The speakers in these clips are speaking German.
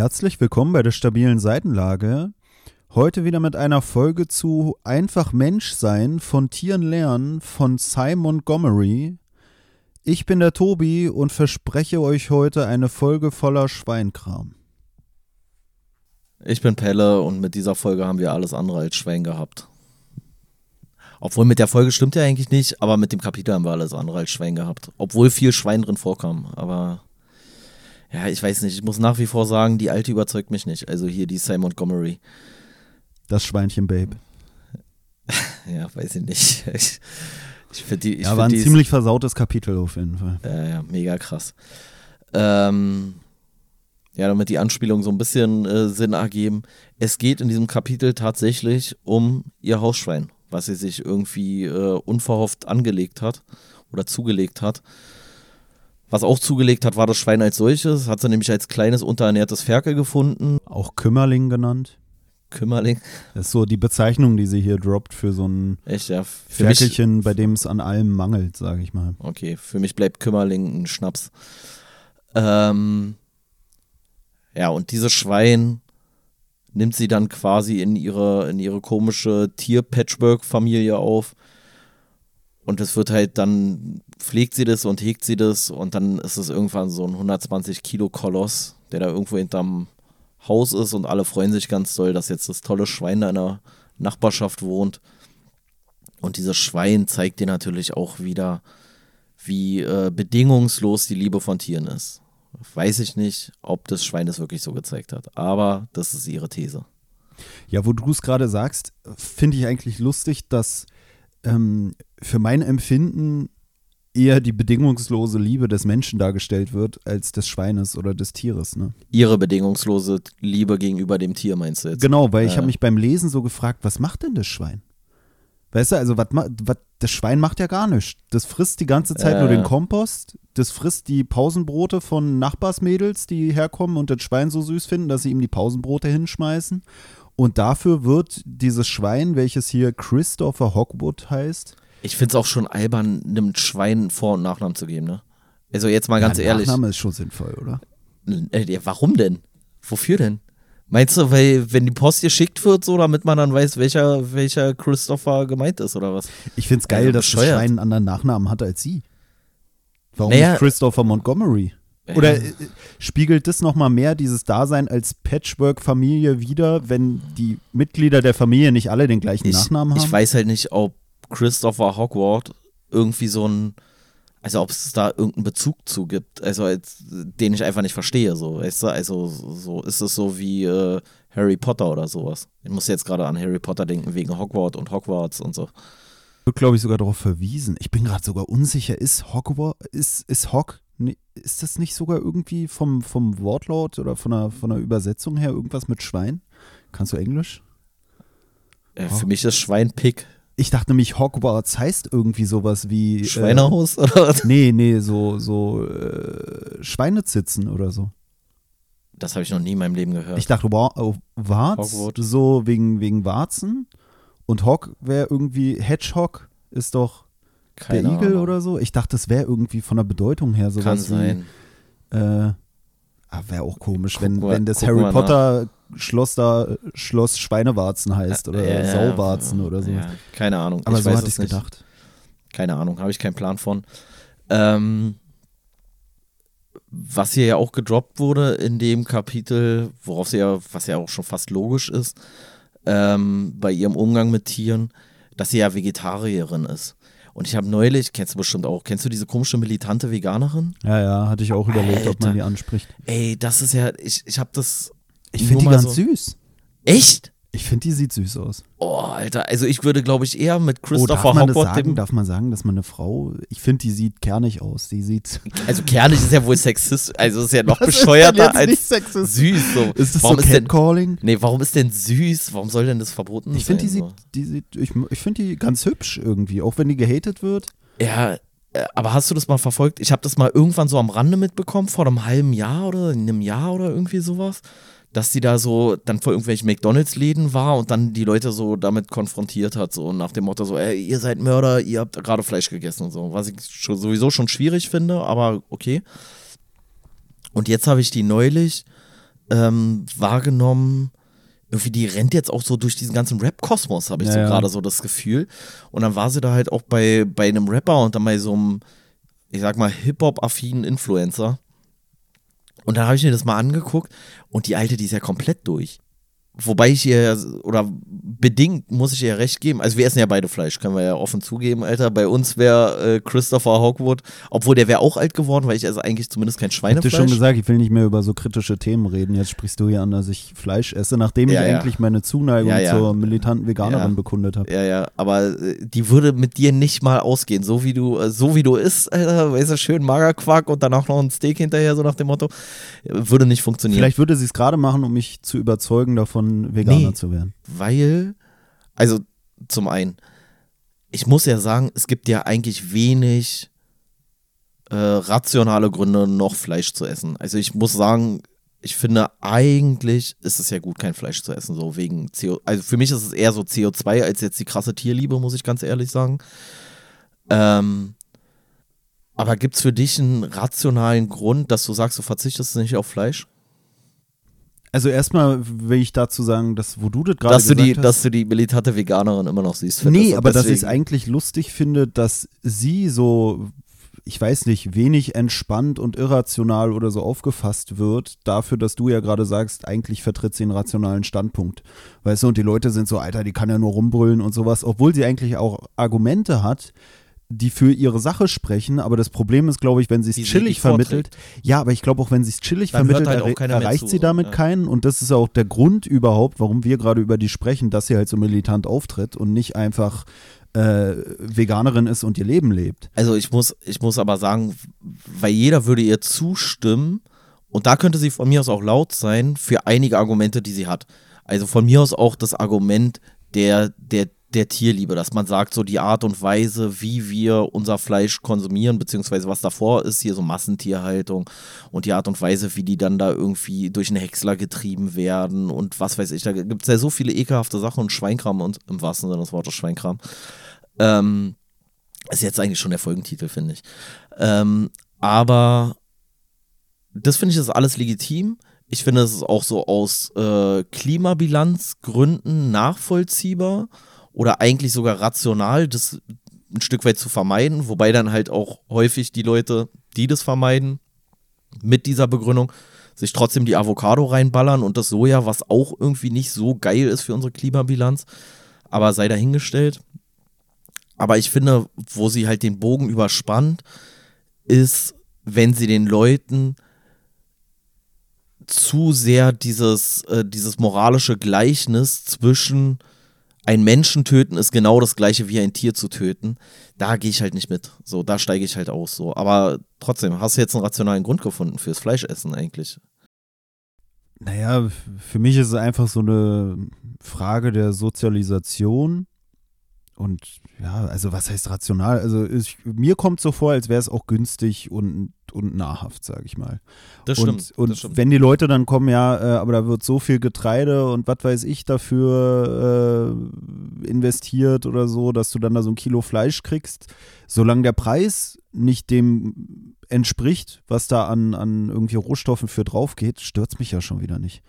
Herzlich willkommen bei der stabilen Seitenlage. Heute wieder mit einer Folge zu Einfach Mensch sein von Tieren lernen von Simon Montgomery. Ich bin der Tobi und verspreche euch heute eine Folge voller Schweinkram. Ich bin Pelle und mit dieser Folge haben wir alles andere als Schwein gehabt. Obwohl mit der Folge stimmt ja eigentlich nicht, aber mit dem Kapitel haben wir alles andere als Schwein gehabt. Obwohl viel Schwein drin vorkam. Aber ja, ich weiß nicht. Ich muss nach wie vor sagen, die alte überzeugt mich nicht. Also hier die Simon Montgomery. Das Schweinchen Babe. ja, weiß ich nicht. Ich, ich finde die. Ich ja, war ein ziemlich versautes Kapitel auf jeden Fall. Ja, ja, mega krass. Ähm, ja, damit die Anspielungen so ein bisschen äh, Sinn ergeben. Es geht in diesem Kapitel tatsächlich um ihr Hausschwein, was sie sich irgendwie äh, unverhofft angelegt hat oder zugelegt hat. Was auch zugelegt hat, war das Schwein als solches. Hat sie nämlich als kleines, unterernährtes Ferkel gefunden. Auch Kümmerling genannt. Kümmerling. Das ist so die Bezeichnung, die sie hier droppt für so ein Echt, ja. Für Ferkelchen, mich, bei dem es an allem mangelt, sage ich mal. Okay, für mich bleibt Kümmerling ein Schnaps. Ähm, ja, und dieses Schwein nimmt sie dann quasi in ihre, in ihre komische Tier-Patchwork-Familie auf. Und es wird halt dann, pflegt sie das und hegt sie das und dann ist es irgendwann so ein 120 Kilo Koloss, der da irgendwo hinterm Haus ist und alle freuen sich ganz doll, dass jetzt das tolle Schwein da in der Nachbarschaft wohnt. Und dieses Schwein zeigt dir natürlich auch wieder, wie äh, bedingungslos die Liebe von Tieren ist. Weiß ich nicht, ob das Schwein es wirklich so gezeigt hat, aber das ist ihre These. Ja, wo du es gerade sagst, finde ich eigentlich lustig, dass ähm, für mein Empfinden eher die bedingungslose Liebe des Menschen dargestellt wird, als des Schweines oder des Tieres. Ne? Ihre bedingungslose Liebe gegenüber dem Tier, meinst du jetzt? Genau, weil ich habe mich beim Lesen so gefragt, was macht denn das Schwein? Weißt du, also wat, wat, das Schwein macht ja gar nichts. Das frisst die ganze Zeit äh. nur den Kompost, das frisst die Pausenbrote von Nachbarsmädels, die herkommen und das Schwein so süß finden, dass sie ihm die Pausenbrote hinschmeißen. Und dafür wird dieses Schwein, welches hier Christopher Hogwood heißt. Ich finde es auch schon albern, einem Schwein Vor- und Nachnamen zu geben, ne? Also jetzt mal ganz ja, ehrlich. Nachname ist schon sinnvoll, oder? Äh, ja, warum denn? Wofür denn? Meinst du, weil wenn die Post geschickt wird, so, damit man dann weiß, welcher, welcher Christopher gemeint ist, oder was? Ich finde es geil, also, dass das Schwein einen anderen Nachnamen hat als sie. Warum naja, nicht Christopher Montgomery? Oder äh, spiegelt das nochmal mehr dieses Dasein als Patchwork-Familie wieder, wenn die Mitglieder der Familie nicht alle den gleichen ich, Nachnamen haben? Ich weiß halt nicht, ob Christopher Hogwarts irgendwie so ein, also ob es da irgendeinen Bezug zu gibt, also als, den ich einfach nicht verstehe, so, weißt du? Also so ist es so wie äh, Harry Potter oder sowas. Ich muss jetzt gerade an Harry Potter denken, wegen Hogwarts und Hogwarts und so. Wird, glaube ich, sogar darauf verwiesen. Ich bin gerade sogar unsicher, ist Hogwarts, ist, ist Hog ist das nicht sogar irgendwie vom, vom Wortlaut oder von der, von der Übersetzung her irgendwas mit Schwein? Kannst du Englisch? Äh, für mich ist Schwein Pick. Ich dachte nämlich, Hogwarts heißt irgendwie sowas wie. Schweinehaus äh, oder was? Nee, nee, so, so äh, Schweinezitzen oder so. Das habe ich noch nie in meinem Leben gehört. Ich dachte, oh, Warz, so wegen, wegen Warzen. Und Hog wäre irgendwie, Hedgehog ist doch keine der Igel Ahnung. oder so? Ich dachte, das wäre irgendwie von der Bedeutung her sowas Kann sein. Wie, äh, ah, wäre auch komisch, wenn, wenn das Harry Potter Schloss da Schloss Schweinewarzen heißt oder ja, Sauwarzen ja, oder so. Keine Ahnung. Aber ich so hatte ich es gedacht. Keine Ahnung, habe ich keinen Plan von. Ähm, was hier ja auch gedroppt wurde in dem Kapitel, worauf sie ja, was ja auch schon fast logisch ist, ähm, bei ihrem Umgang mit Tieren, dass sie ja Vegetarierin ist. Und ich habe neulich, kennst du bestimmt auch, kennst du diese komische militante Veganerin? Ja, ja, hatte ich auch überlegt, Alter. ob man die anspricht. Ey, das ist ja, ich, ich habe das. Ich finde die ganz so, süß. Echt? Ich finde, die sieht süß aus. Oh, Alter, also ich würde, glaube ich, eher mit Christopher oh, darf man Hogwarts sagen, Darf man sagen, dass man eine Frau, ich finde, die sieht kernig aus. Die sieht. Also kernig ist ja wohl sexistisch, also ist ja noch Was bescheuerter als süß. So. Ist das warum so Catcalling? Nee, warum ist denn süß? Warum soll denn das verboten ich sein? Die so? die sieht, ich, ich finde die ganz hübsch irgendwie, auch wenn die gehatet wird. Ja, äh, aber hast du das mal verfolgt? Ich habe das mal irgendwann so am Rande mitbekommen, vor einem halben Jahr oder in einem Jahr oder irgendwie sowas dass sie da so dann vor irgendwelchen McDonalds-Läden war und dann die Leute so damit konfrontiert hat, so nach dem Motto so, ey, ihr seid Mörder, ihr habt gerade Fleisch gegessen und so, was ich schon, sowieso schon schwierig finde, aber okay. Und jetzt habe ich die neulich ähm, wahrgenommen, irgendwie die rennt jetzt auch so durch diesen ganzen Rap-Kosmos, habe ich Ja, so ja. gerade so das Gefühl. Und dann war sie da halt auch bei, bei einem Rapper und dann bei so einem, ich sag mal, Hip-Hop-affinen Influencer. Und dann habe ich mir das mal angeguckt und die Alte, die ist ja komplett durch. Wobei ich ihr, oder bedingt muss ich ihr recht geben. Also wir essen ja beide Fleisch, können wir ja offen zugeben, Alter. Bei uns wäre äh, Christopher Hogwood, obwohl der wäre auch alt geworden, weil ich esse eigentlich zumindest kein Ich hab dir Schweinefleisch. schon gesagt, ich will nicht mehr über so kritische Themen reden. Jetzt sprichst du hier an, dass ich Fleisch esse, nachdem Ja, ich ja. endlich meine Zuneigung Ja, zur militanten Veganerin bekundet habe. Ja, ja, aber äh, die würde mit dir nicht mal ausgehen, so wie du, äh, so wie du isst, Alter, weißt du, schön Magerquark und danach noch ein Steak hinterher, so nach dem Motto, äh, würde nicht funktionieren. Vielleicht würde sie es gerade machen, um mich zu überzeugen, davon Veganer Nee. zu werden. Weil, also zum einen, ich muss ja sagen, es gibt ja eigentlich wenig äh, rationale Gründe, noch Fleisch zu essen. Also ich muss sagen, ich finde eigentlich ist es ja gut, kein Fleisch zu essen, so wegen CO. Also für mich ist es eher so CO2 als jetzt die krasse Tierliebe, muss ich ganz ehrlich sagen. Ähm, aber gibt es für dich einen rationalen Grund, dass du sagst, du verzichtest nicht auf Fleisch? Also erstmal will ich dazu sagen, dass wo du das gerade Dass du, gesagt die, hast, dass du die militante Veganerin immer noch siehst. Nee, aber dass ich es deswegen- eigentlich lustig finde, dass sie so, ich weiß nicht, wenig entspannt und irrational oder so aufgefasst wird, dafür, dass du ja gerade sagst, eigentlich vertritt sie einen rationalen Standpunkt. Weißt du, und die Leute sind so, Alter, die kann ja nur rumbrüllen und sowas, obwohl sie eigentlich auch Argumente hat, die für ihre Sache sprechen, aber das Problem ist, glaube ich, wenn sie es chillig vermittelt. Ja, aber ich glaube auch, wenn sie es chillig Dann vermittelt, halt mehr erreicht zu, sie damit ja. keinen und das ist auch der Grund überhaupt, warum wir gerade über die sprechen, dass sie halt so militant auftritt und nicht einfach äh, Veganerin ist und ihr Leben lebt. Also ich muss, ich muss aber sagen, weil jeder würde ihr zustimmen und da könnte sie von mir aus auch laut sein für einige Argumente, die sie hat. Also von mir aus auch das Argument der, der, der Tierliebe, dass man sagt, so die Art und Weise, wie wir unser Fleisch konsumieren, beziehungsweise was davor ist, hier so Massentierhaltung und die Art und Weise, wie die dann da irgendwie durch einen Häcksler getrieben werden und was weiß ich, da gibt es ja so viele ekelhafte Sachen und Schweinkram und im wahrsten Sinne des Wortes Schweinkram. Ähm, ist jetzt eigentlich schon der Folgentitel, finde ich. Ähm, aber das finde ich ist alles legitim. Ich finde, es ist auch so aus äh, Klimabilanzgründen nachvollziehbar oder eigentlich sogar rational, das ein Stück weit zu vermeiden, wobei dann halt auch häufig die Leute, die das vermeiden, mit dieser Begründung sich trotzdem die Avocado reinballern und das Soja, was auch irgendwie nicht so geil ist für unsere Klimabilanz, aber sei dahingestellt. Aber ich finde, wo sie halt den Bogen überspannt, ist, wenn sie den Leuten zu sehr dieses, äh, dieses moralische Gleichnis zwischen ein Menschen töten ist genau das gleiche wie ein Tier zu töten. Da gehe ich halt nicht mit. So, da steige ich halt aus. So. Aber trotzdem, hast du jetzt einen rationalen Grund gefunden fürs Fleischessen eigentlich? Naja, für mich ist es einfach so eine Frage der Sozialisation. Und ja, also was heißt rational? Also ich, mir kommt so vor, als wäre es auch günstig und, und nahrhaft, sage ich mal. Das und stimmt. und das stimmt. wenn die Leute dann kommen, ja, äh, aber da wird so viel Getreide und was weiß ich dafür äh, investiert oder so, dass du dann da so ein Kilo Fleisch kriegst, solange der Preis nicht dem entspricht, was da an, an irgendwie Rohstoffen für drauf geht, stört mich ja schon wieder nicht.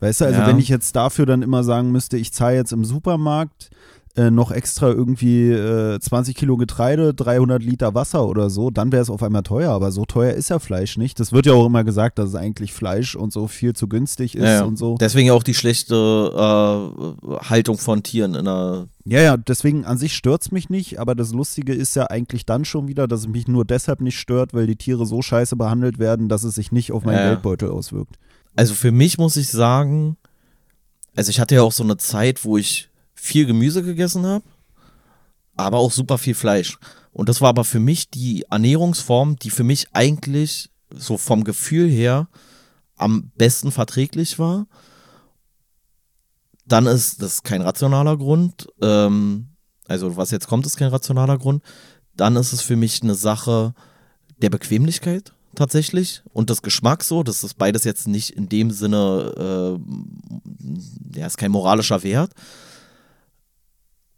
Weißt du, also Ja. wenn ich jetzt dafür dann immer sagen müsste, ich zahle jetzt im Supermarkt äh, noch extra irgendwie äh, 20 Kilo Getreide, 300 Liter Wasser oder so, dann wäre es auf einmal teuer. Aber so teuer ist ja Fleisch nicht. Das wird ja auch immer gesagt, dass es eigentlich Fleisch und so viel zu günstig ist Ja, ja. und so. Deswegen auch die schlechte äh, Haltung von Tieren in der. Ja, ja, deswegen an sich stört es mich nicht, aber das Lustige ist ja eigentlich dann schon wieder, dass es mich nur deshalb nicht stört, weil die Tiere so scheiße behandelt werden, dass es sich nicht auf meinen Ja, ja. Geldbeutel auswirkt. Also für mich muss ich sagen, also ich hatte ja auch so eine Zeit, wo ich viel Gemüse gegessen habe, aber auch super viel Fleisch. Und das war aber für mich die Ernährungsform, die für mich eigentlich so vom Gefühl her am besten verträglich war. Dann ist das kein rationaler Grund. Ähm, also was jetzt kommt, ist kein rationaler Grund. Dann ist es für mich eine Sache der Bequemlichkeit tatsächlich und des Geschmacks so. Das ist beides jetzt nicht in dem Sinne, äh, ja, ist kein moralischer Wert.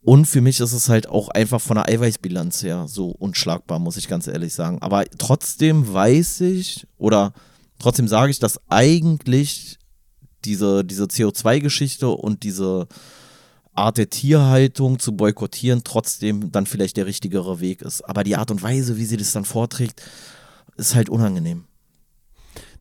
Und für mich ist es halt auch einfach von der Eiweißbilanz her so unschlagbar, muss ich ganz ehrlich sagen. Aber trotzdem weiß ich oder trotzdem sage ich, dass eigentlich diese, diese CO2-Geschichte und diese Art der Tierhaltung zu boykottieren trotzdem dann vielleicht der richtigere Weg ist. Aber die Art und Weise, wie sie das dann vorträgt, ist halt unangenehm.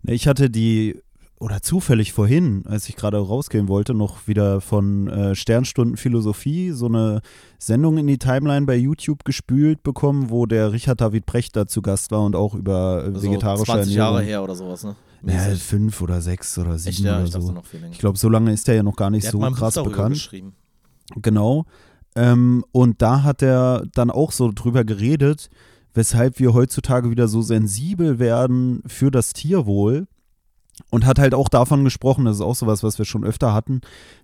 Ich hatte die oder zufällig vorhin, als ich gerade rausgehen wollte, noch wieder von äh, Sternstunden Philosophie so eine Sendung in die Timeline bei YouTube gespült bekommen, wo der Richard David Precht da zu Gast war und auch über äh, vegetarische 20 Ernährung. Jahre her oder sowas, ne? Ja, fünf oder sechs oder sieben Echt, ja, oder so. noch viel länger. Ich glaube, so lange ist der ja noch gar nicht Der so krass bekannt. geschrieben. Genau. Ähm, und da hat er dann auch so drüber geredet, weshalb wir heutzutage wieder so sensibel werden für das Tierwohl. Und hat halt auch davon gesprochen, das ist auch sowas, was wir schon öfter hatten,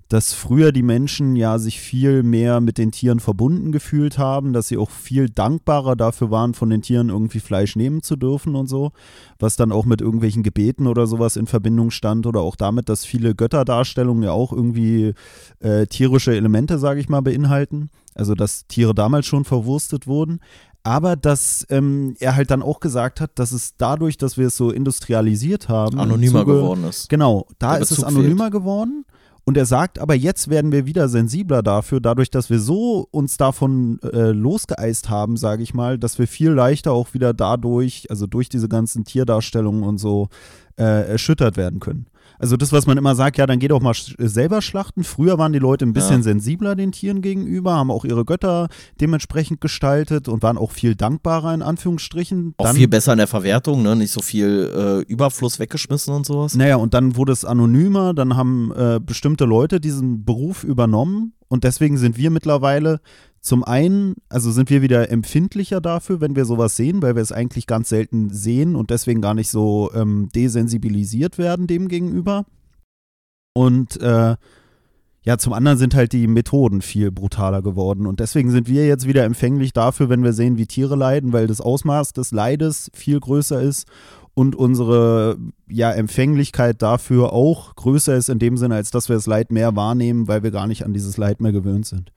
dass früher die Menschen ja sich viel mehr mit den Tieren verbunden gefühlt haben, dass sie auch viel dankbarer dafür waren, von den Tieren irgendwie Fleisch nehmen zu dürfen und so, was dann auch mit irgendwelchen Gebeten oder sowas in Verbindung stand oder auch damit, dass viele Götterdarstellungen ja auch irgendwie äh, tierische Elemente, sage ich mal, beinhalten. Also dass Tiere damals schon verwurstet wurden. Aber dass ähm, er halt dann auch gesagt hat, dass es dadurch, dass wir es so industrialisiert haben, Anonymer Zuge- geworden ist. Genau, da ist es anonymer geworden. Und er sagt, aber jetzt werden wir wieder sensibler dafür, dadurch, dass wir so uns davon äh, losgeeist haben, sage ich mal, dass wir viel leichter auch wieder dadurch, also durch diese ganzen Tierdarstellungen und so, äh, erschüttert werden können. Also das, was man immer sagt, ja, dann geh doch mal sch selber schlachten. Früher waren die Leute ein bisschen Ja. sensibler den Tieren gegenüber, haben auch ihre Götter dementsprechend gestaltet und waren auch viel dankbarer in Anführungsstrichen. Auch Dann- viel besser in der Verwertung, ne? Nicht so viel äh, Überfluss weggeschmissen und sowas. Naja, und dann wurde es anonymer, dann haben äh, bestimmte Leute diesen Beruf übernommen und deswegen sind wir mittlerweile zum einen, also sind wir wieder empfindlicher dafür, wenn wir sowas sehen, weil wir es eigentlich ganz selten sehen und deswegen gar nicht so ähm, desensibilisiert werden dem gegenüber. Und äh, ja, zum anderen sind halt die Methoden viel brutaler geworden und deswegen sind wir jetzt wieder empfänglich dafür, wenn wir sehen, wie Tiere leiden, weil das Ausmaß des Leides viel größer ist und unsere ja, Empfänglichkeit dafür auch größer ist in dem Sinne, als dass wir das Leid mehr wahrnehmen, weil wir gar nicht an dieses Leid mehr gewöhnt sind.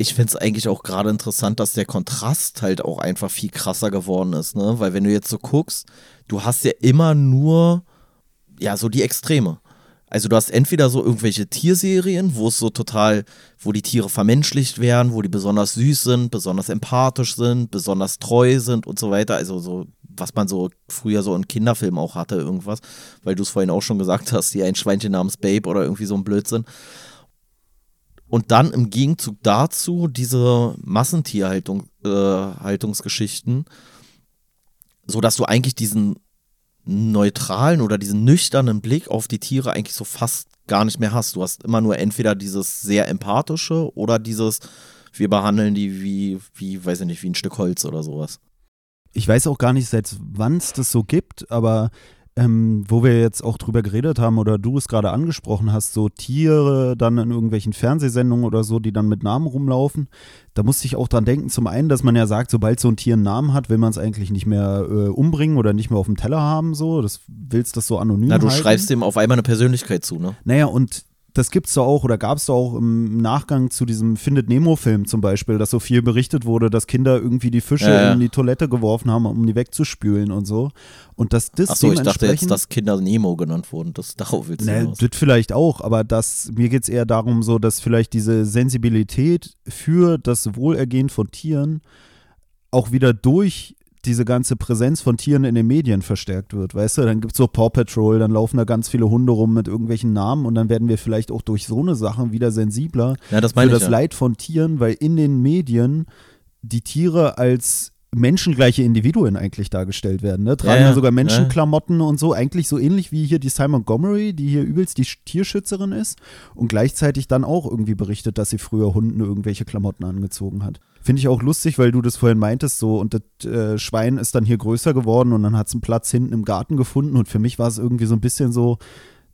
Ich finde es eigentlich auch gerade interessant, dass der Kontrast halt auch einfach viel krasser geworden ist, ne? Weil wenn du jetzt so guckst, du hast ja immer nur, ja, so die Extreme. Also du hast entweder so irgendwelche Tierserien, wo es so total, wo die Tiere vermenschlicht werden, wo die besonders süß sind, besonders empathisch sind, besonders treu sind und so weiter. Also so, was man so früher so in Kinderfilmen auch hatte, irgendwas, weil du es vorhin auch schon gesagt hast, die ein Schweinchen namens Babe oder irgendwie so ein Blödsinn. Und dann im Gegenzug dazu diese Massentierhaltung, äh, Haltungsgeschichten, so dass du eigentlich diesen neutralen oder diesen nüchternen Blick auf die Tiere eigentlich so fast gar nicht mehr hast. Du hast immer nur entweder dieses sehr empathische oder dieses, wir behandeln die wie, wie, weiß ich nicht, wie ein Stück Holz oder sowas. Ich weiß auch gar nicht, seit wann es das so gibt, aber ähm, wo wir jetzt auch drüber geredet haben oder du es gerade angesprochen hast, so Tiere dann in irgendwelchen Fernsehsendungen oder so, die dann mit Namen rumlaufen, da musste ich auch dran denken, zum einen, dass man ja sagt, sobald so ein Tier einen Namen hat, will man es eigentlich nicht mehr äh, umbringen oder nicht mehr auf dem Teller haben, so, das willst das so anonym Na, du halten. schreibst dem auf einmal eine Persönlichkeit zu, ne? Naja, und das gibt's doch auch oder gab es doch auch im Nachgang zu diesem Findet Nemo-Film zum Beispiel, dass so viel berichtet wurde, dass Kinder irgendwie die Fische Ja, ja. in die Toilette geworfen haben, um die wegzuspülen und so. Und dass das Achso, ich dachte jetzt, dass Kinder Nemo genannt wurden. Das darauf willst du Ne, das vielleicht auch, aber das, mir geht es eher darum, so, dass vielleicht diese Sensibilität für das Wohlergehen von Tieren auch wieder durch diese ganze Präsenz von Tieren in den Medien verstärkt wird. Weißt du, dann gibt es so Paw Patrol, dann laufen da ganz viele Hunde rum mit irgendwelchen Namen und dann werden wir vielleicht auch durch so eine Sache wieder sensibler Ja, das für das Ja. Leid von Tieren, weil in den Medien die Tiere als menschengleiche Individuen eigentlich dargestellt werden. Ne? Tragen Ja, ja, ja. sogar Ja. Menschenklamotten und so, eigentlich so ähnlich wie hier die Simon Montgomery, die hier übelst die Sch- Tierschützerin ist und gleichzeitig dann auch irgendwie berichtet, dass sie früher Hunden irgendwelche Klamotten angezogen hat. Finde ich auch lustig, weil du das vorhin meintest, so und das äh, Schwein ist dann hier größer geworden und dann hat es einen Platz hinten im Garten gefunden und für mich war es irgendwie so ein bisschen so,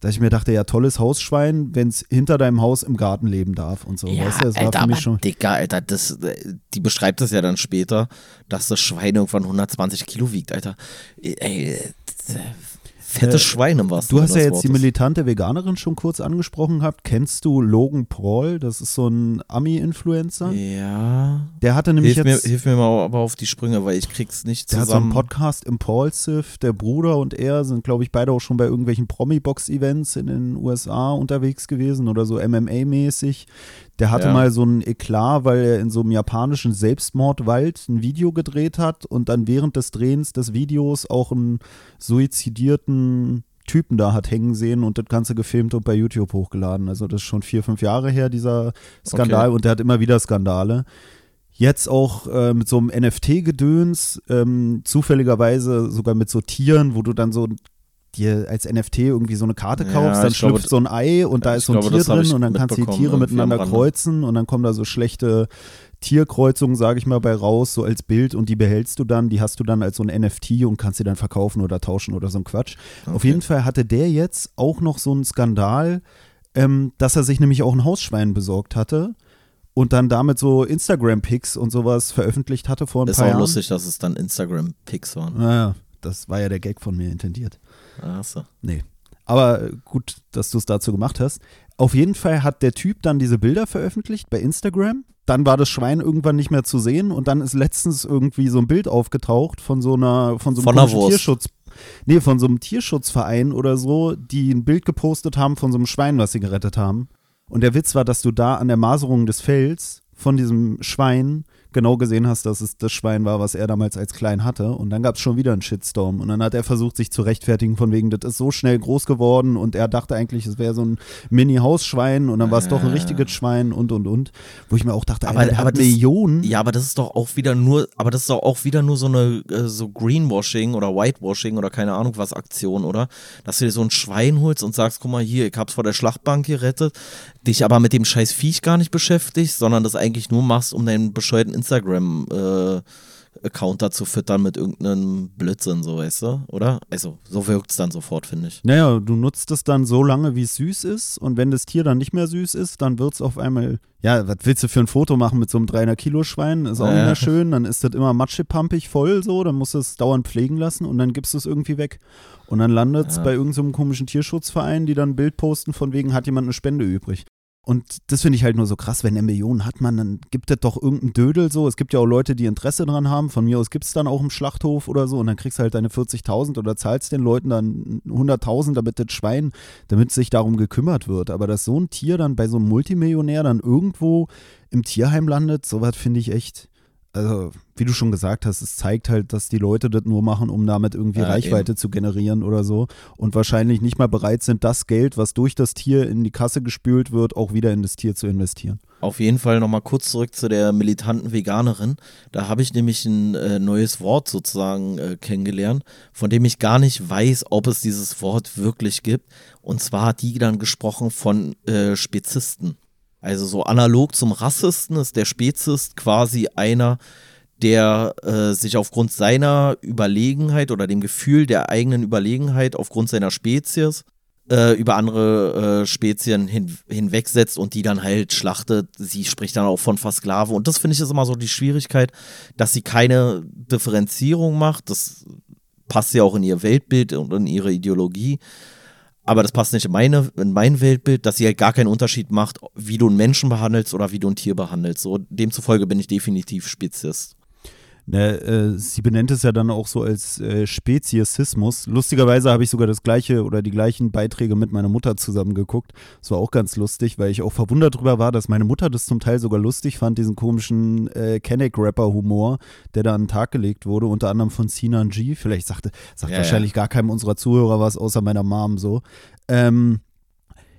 dass ich mir dachte, ja, tolles Hausschwein, wenn es hinter deinem Haus im Garten leben darf und so. Ja, weißt du, das war Alter, für mich schon. Dicker, Alter, das, äh, die beschreibt das ja dann später, dass das Schwein irgendwann 120 Kilo wiegt, Alter. Ey, äh, Fettes äh, Schwein im Du hast ja jetzt Wortes. die militante Veganerin schon kurz angesprochen gehabt. Kennst du Logan Paul? Das ist so ein Ami-Influencer. Ja. Der hatte nämlich hilf jetzt. Mir, hilf mir mal aber auf die Sprünge, weil ich krieg's nicht zusammen. Der hat so einen Podcast Impulsive. Der Bruder und er sind, glaube ich, beide auch schon bei irgendwelchen Promi-Box-Events in den USA unterwegs gewesen oder so MMA-mäßig. Der hatte ja. mal so einen Eklat, weil er in so einem japanischen Selbstmordwald ein Video gedreht hat und dann während des Drehens des Videos auch einen suizidierten Typen da hat hängen sehen und das Ganze gefilmt und bei YouTube hochgeladen. Also das ist schon vier, fünf Jahre her, dieser Skandal okay. und der hat immer wieder Skandale. Jetzt auch äh, mit so einem NFT-Gedöns, ähm, zufälligerweise sogar mit so Tieren, wo du dann so dir als NFT irgendwie so eine Karte kaufst, ja, dann schlüpft glaube, so ein Ei und da ist so ein glaube, Tier drin und dann kannst du die Tiere miteinander kreuzen und dann kommen da so schlechte Tierkreuzungen, sage ich mal, bei raus, so als Bild und die behältst du dann, die hast du dann als so ein NFT und kannst sie dann verkaufen oder tauschen oder so ein Quatsch. Okay. Auf jeden Fall hatte der jetzt auch noch so einen Skandal, ähm, dass er sich nämlich auch ein Hausschwein besorgt hatte und dann damit so Instagram-Pics und sowas veröffentlicht hatte vor ein ist paar Jahren. Ist auch lustig, dass es dann Instagram-Pics waren. Naja, das war ja der Gag von mir intendiert. Ach so. Nee. Aber gut, dass du es dazu gemacht hast. Auf jeden Fall hat der Typ dann diese Bilder veröffentlicht bei Instagram. Dann war das Schwein irgendwann nicht mehr zu sehen und dann ist letztens irgendwie so ein Bild aufgetaucht von so einer von so einem von Tierschutz Nee, von so einem Tierschutzverein oder so, die ein Bild gepostet haben von so einem Schwein, was sie gerettet haben. Und der Witz war, dass du da an der Maserung des Fells von diesem Schwein genau gesehen hast, dass es das Schwein war, was er damals als klein hatte. Und dann gab es schon wieder einen Shitstorm. Und dann hat er versucht, sich zu rechtfertigen, von wegen, das ist so schnell groß geworden. Und er dachte eigentlich, es wäre so ein Mini-Hausschwein. Und dann war es äh. doch ein ah. richtiges Schwein und, und, und. Wo ich mir auch dachte, aber, Alter, aber das, Millionen. Ja, aber das ist doch auch wieder nur, aber das ist doch auch wieder nur so eine äh, so Greenwashing oder Whitewashing oder keine Ahnung was Aktion, oder? Dass du dir so ein Schwein holst und sagst, guck mal hier, ich hab's vor der Schlachtbank gerettet, dich aber mit dem scheiß Viech gar nicht beschäftigst, sondern das eigentlich nur machst, um deinen bescheuerten Instagram äh, Account dazu füttern mit irgendeinem Blödsinn, so weißt du, oder? Also, so wirkt es dann sofort, finde ich. Naja, du nutzt es dann so lange, wie es süß ist und wenn das Tier dann nicht mehr süß ist, dann wird es auf einmal, ja, was willst du für ein Foto machen mit so einem 300-Kilo-Schwein? Ist auch nicht mehr schön, dann ist das immer matschepampig voll so, dann musst du es dauernd pflegen lassen und dann gibst du es irgendwie weg. Und dann landet es ja. bei irgendeinem so komischen Tierschutzverein, die dann ein Bild posten, von wegen hat jemand eine Spende übrig. Und das finde ich halt nur so krass, wenn er Millionen hat man, dann gibt es doch irgendeinen Dödel so. Es gibt ja auch Leute, die Interesse dran haben. Von mir aus gibt es dann auch im Schlachthof oder so und dann kriegst du halt deine 40.000 oder zahlst den Leuten dann 100.000, damit das Schwein, damit sich darum gekümmert wird. Aber dass so ein Tier dann bei so einem Multimillionär dann irgendwo im Tierheim landet, sowas finde ich echt, also wie du schon gesagt hast, es zeigt halt, dass die Leute das nur machen, um damit irgendwie ja, Reichweite eben. zu generieren oder so und wahrscheinlich nicht mal bereit sind, das Geld, was durch das Tier in die Kasse gespült wird, auch wieder in das Tier zu investieren. Auf jeden Fall nochmal kurz zurück zu der militanten Veganerin. Da habe ich nämlich ein äh, neues Wort sozusagen äh, kennengelernt, von dem ich gar nicht weiß, ob es dieses Wort wirklich gibt. Und zwar hat die dann gesprochen von äh, Spezisten. Also so analog zum Rassisten ist der Spezist quasi einer, der äh, sich aufgrund seiner Überlegenheit oder dem Gefühl der eigenen Überlegenheit aufgrund seiner Spezies äh, über andere äh, Spezien hin, hinwegsetzt und die dann halt schlachtet. Sie spricht dann auch von Versklave. Und das finde ich ist immer so die Schwierigkeit, dass sie keine Differenzierung macht. Das passt ja auch in ihr Weltbild und in ihre Ideologie. Aber das passt nicht in, meine, in mein Weltbild, dass sie halt gar keinen Unterschied macht, wie du einen Menschen behandelst oder wie du ein Tier behandelst. So, demzufolge bin ich definitiv Spezies. Ne, äh, sie benennt es ja dann auch so als äh, Speziesismus. Lustigerweise habe ich sogar das gleiche oder die gleichen Beiträge mit meiner Mutter zusammen geguckt. Das war auch ganz lustig, weil ich auch verwundert darüber war, dass meine Mutter das zum Teil sogar lustig fand, diesen komischen äh, Kenneck-Rapper-Humor, der da an den Tag gelegt wurde, unter anderem von Sinan G. Vielleicht sagte, sagt ja, wahrscheinlich ja. gar keinem unserer Zuhörer was, außer meiner Mom so. Ähm,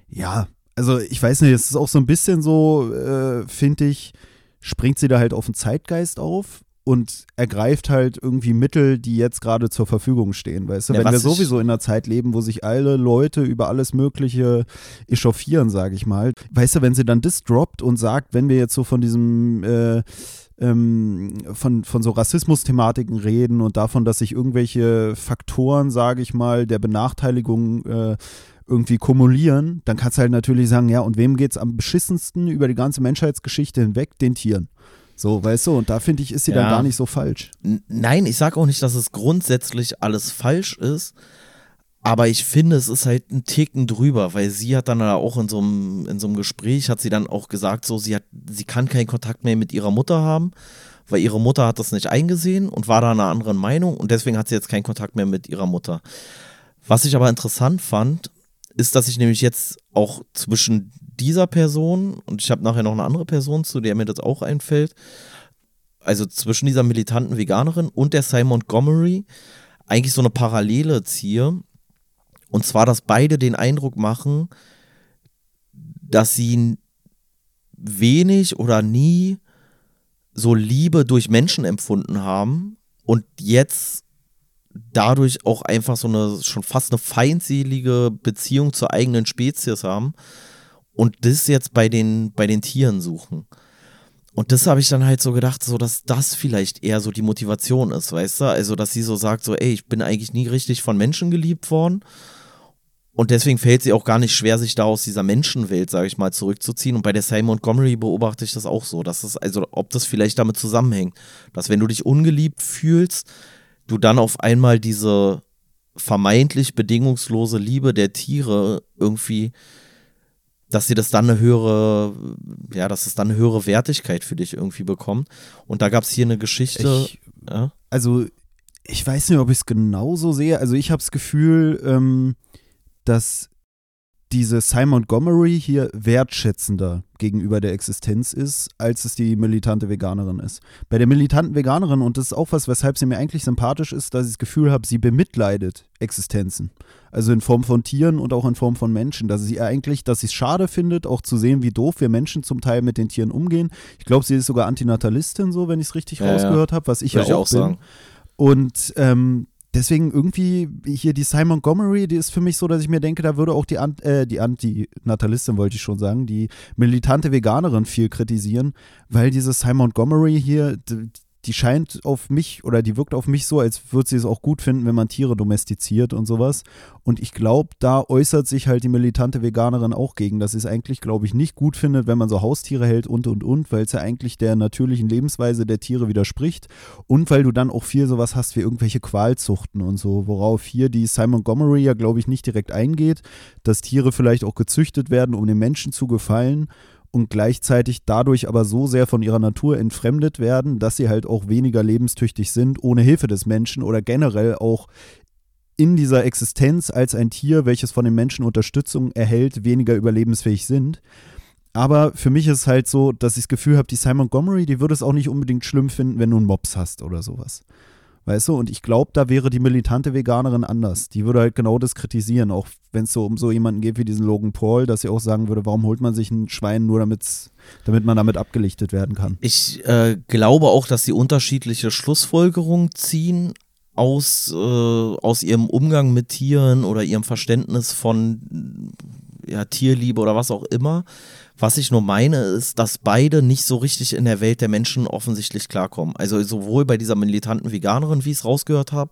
ja, also ich weiß nicht, es ist auch so ein bisschen so, äh, finde ich, springt sie da halt auf den Zeitgeist auf und ergreift halt irgendwie Mittel, die jetzt gerade zur Verfügung stehen. Weißt du, ja, wenn wir sowieso in einer Zeit leben, wo sich alle Leute über alles Mögliche echauffieren, sage ich mal. Weißt du, wenn sie dann das droppt und sagt, wenn wir jetzt so von diesem äh, ähm, von, von so Rassismus-Thematiken reden und davon, dass sich irgendwelche Faktoren, sage ich mal, der Benachteiligung äh, irgendwie kumulieren, dann kannst du halt natürlich sagen, ja, und wem geht es am beschissensten über die ganze Menschheitsgeschichte hinweg? Den Tieren. So, weißt du, und da finde ich, ist sie ja. dann gar nicht so falsch. N nein, ich sage auch nicht, dass es grundsätzlich alles falsch ist, aber ich finde, es ist halt ein Ticken drüber, weil sie hat dann auch in so einem, in so einem Gespräch, hat sie dann auch gesagt, so, sie hat, sie kann keinen Kontakt mehr mit ihrer Mutter haben, weil ihre Mutter hat das nicht eingesehen und war da einer anderen Meinung und deswegen hat sie jetzt keinen Kontakt mehr mit ihrer Mutter. Was ich aber interessant fand, ist, dass ich nämlich jetzt auch zwischen dieser Person und ich habe nachher noch eine andere Person, zu der mir das auch einfällt, also zwischen dieser militanten Veganerin und der Simon Montgomery eigentlich so eine Parallele ziehe, und zwar, dass beide den Eindruck machen, dass sie wenig oder nie so Liebe durch Menschen empfunden haben und jetzt dadurch auch einfach so eine schon fast eine feindselige Beziehung zur eigenen Spezies haben und das jetzt bei den, bei den Tieren suchen. Und das habe ich dann halt so gedacht, so dass das vielleicht eher so die Motivation ist, weißt du? Also, dass sie so sagt, so, ey, ich bin eigentlich nie richtig von Menschen geliebt worden und deswegen fällt sie auch gar nicht schwer, sich da aus dieser Menschenwelt, sage ich mal, zurückzuziehen. Und bei der Simon Montgomery beobachte ich das auch so, dass es, also ob das vielleicht damit zusammenhängt, dass wenn du dich ungeliebt fühlst, du dann auf einmal diese vermeintlich bedingungslose Liebe der Tiere irgendwie, dass sie das dann eine höhere, ja, dass es dann eine höhere Wertigkeit für dich irgendwie bekommt. Und da gab es hier eine Geschichte. Ich, ja? Also, ich weiß nicht, ob ich es genauso sehe. Also, ich habe das Gefühl, ähm, dass diese Simon Montgomery hier wertschätzender gegenüber der Existenz ist, als es die militante Veganerin ist. Bei der militanten Veganerin, und das ist auch was, weshalb sie mir eigentlich sympathisch ist, dass ich das Gefühl habe, sie bemitleidet Existenzen. Also in Form von Tieren und auch in Form von Menschen. Dass sie eigentlich, dass sie es schade findet, auch zu sehen, wie doof wir Menschen zum Teil mit den Tieren umgehen. Ich glaube, sie ist sogar Antinatalistin, so, wenn ich es richtig ja, rausgehört habe, was ich ja auch, ich auch bin. Sagen. Und ähm, deswegen irgendwie hier die Simon Montgomery, die ist für mich so, dass ich mir denke, da würde auch die, äh, die Antinatalistin, wollte ich schon sagen, die militante Veganerin viel kritisieren, weil diese Simon Montgomery hier, die scheint auf mich oder die wirkt auf mich so, als würde sie es auch gut finden, wenn man Tiere domestiziert und sowas. Und ich glaube, da äußert sich halt die militante Veganerin auch gegen, dass sie es eigentlich, glaube ich, nicht gut findet, wenn man so Haustiere hält und und und, weil es ja eigentlich der natürlichen Lebensweise der Tiere widerspricht. Und weil du dann auch viel sowas hast wie irgendwelche Qualzuchten und so, worauf hier die Simon Montgomery ja, glaube ich, nicht direkt eingeht, dass Tiere vielleicht auch gezüchtet werden, um den Menschen zu gefallen und gleichzeitig dadurch aber so sehr von ihrer Natur entfremdet werden, dass sie halt auch weniger lebenstüchtig sind, ohne Hilfe des Menschen oder generell auch in dieser Existenz als ein Tier, welches von den Menschen Unterstützung erhält, weniger überlebensfähig sind. Aber für mich ist es halt so, dass ich das Gefühl habe, die Simon Montgomery, die würde es auch nicht unbedingt schlimm finden, wenn du einen Mops hast oder sowas. Weißt du, und ich glaube, da wäre die militante Veganerin anders. Die würde halt genau das kritisieren, auch wenn es so um so jemanden geht wie diesen Logan Paul, dass sie auch sagen würde, warum holt man sich ein Schwein nur damit man damit abgelichtet werden kann. Ich äh, glaube auch, dass sie unterschiedliche Schlussfolgerungen ziehen aus, äh, aus ihrem Umgang mit Tieren oder ihrem Verständnis von ja, Tierliebe oder was auch immer. Was ich nur meine, ist, dass beide nicht so richtig in der Welt der Menschen offensichtlich klarkommen. Also sowohl bei dieser militanten Veganerin, wie ich es rausgehört habe,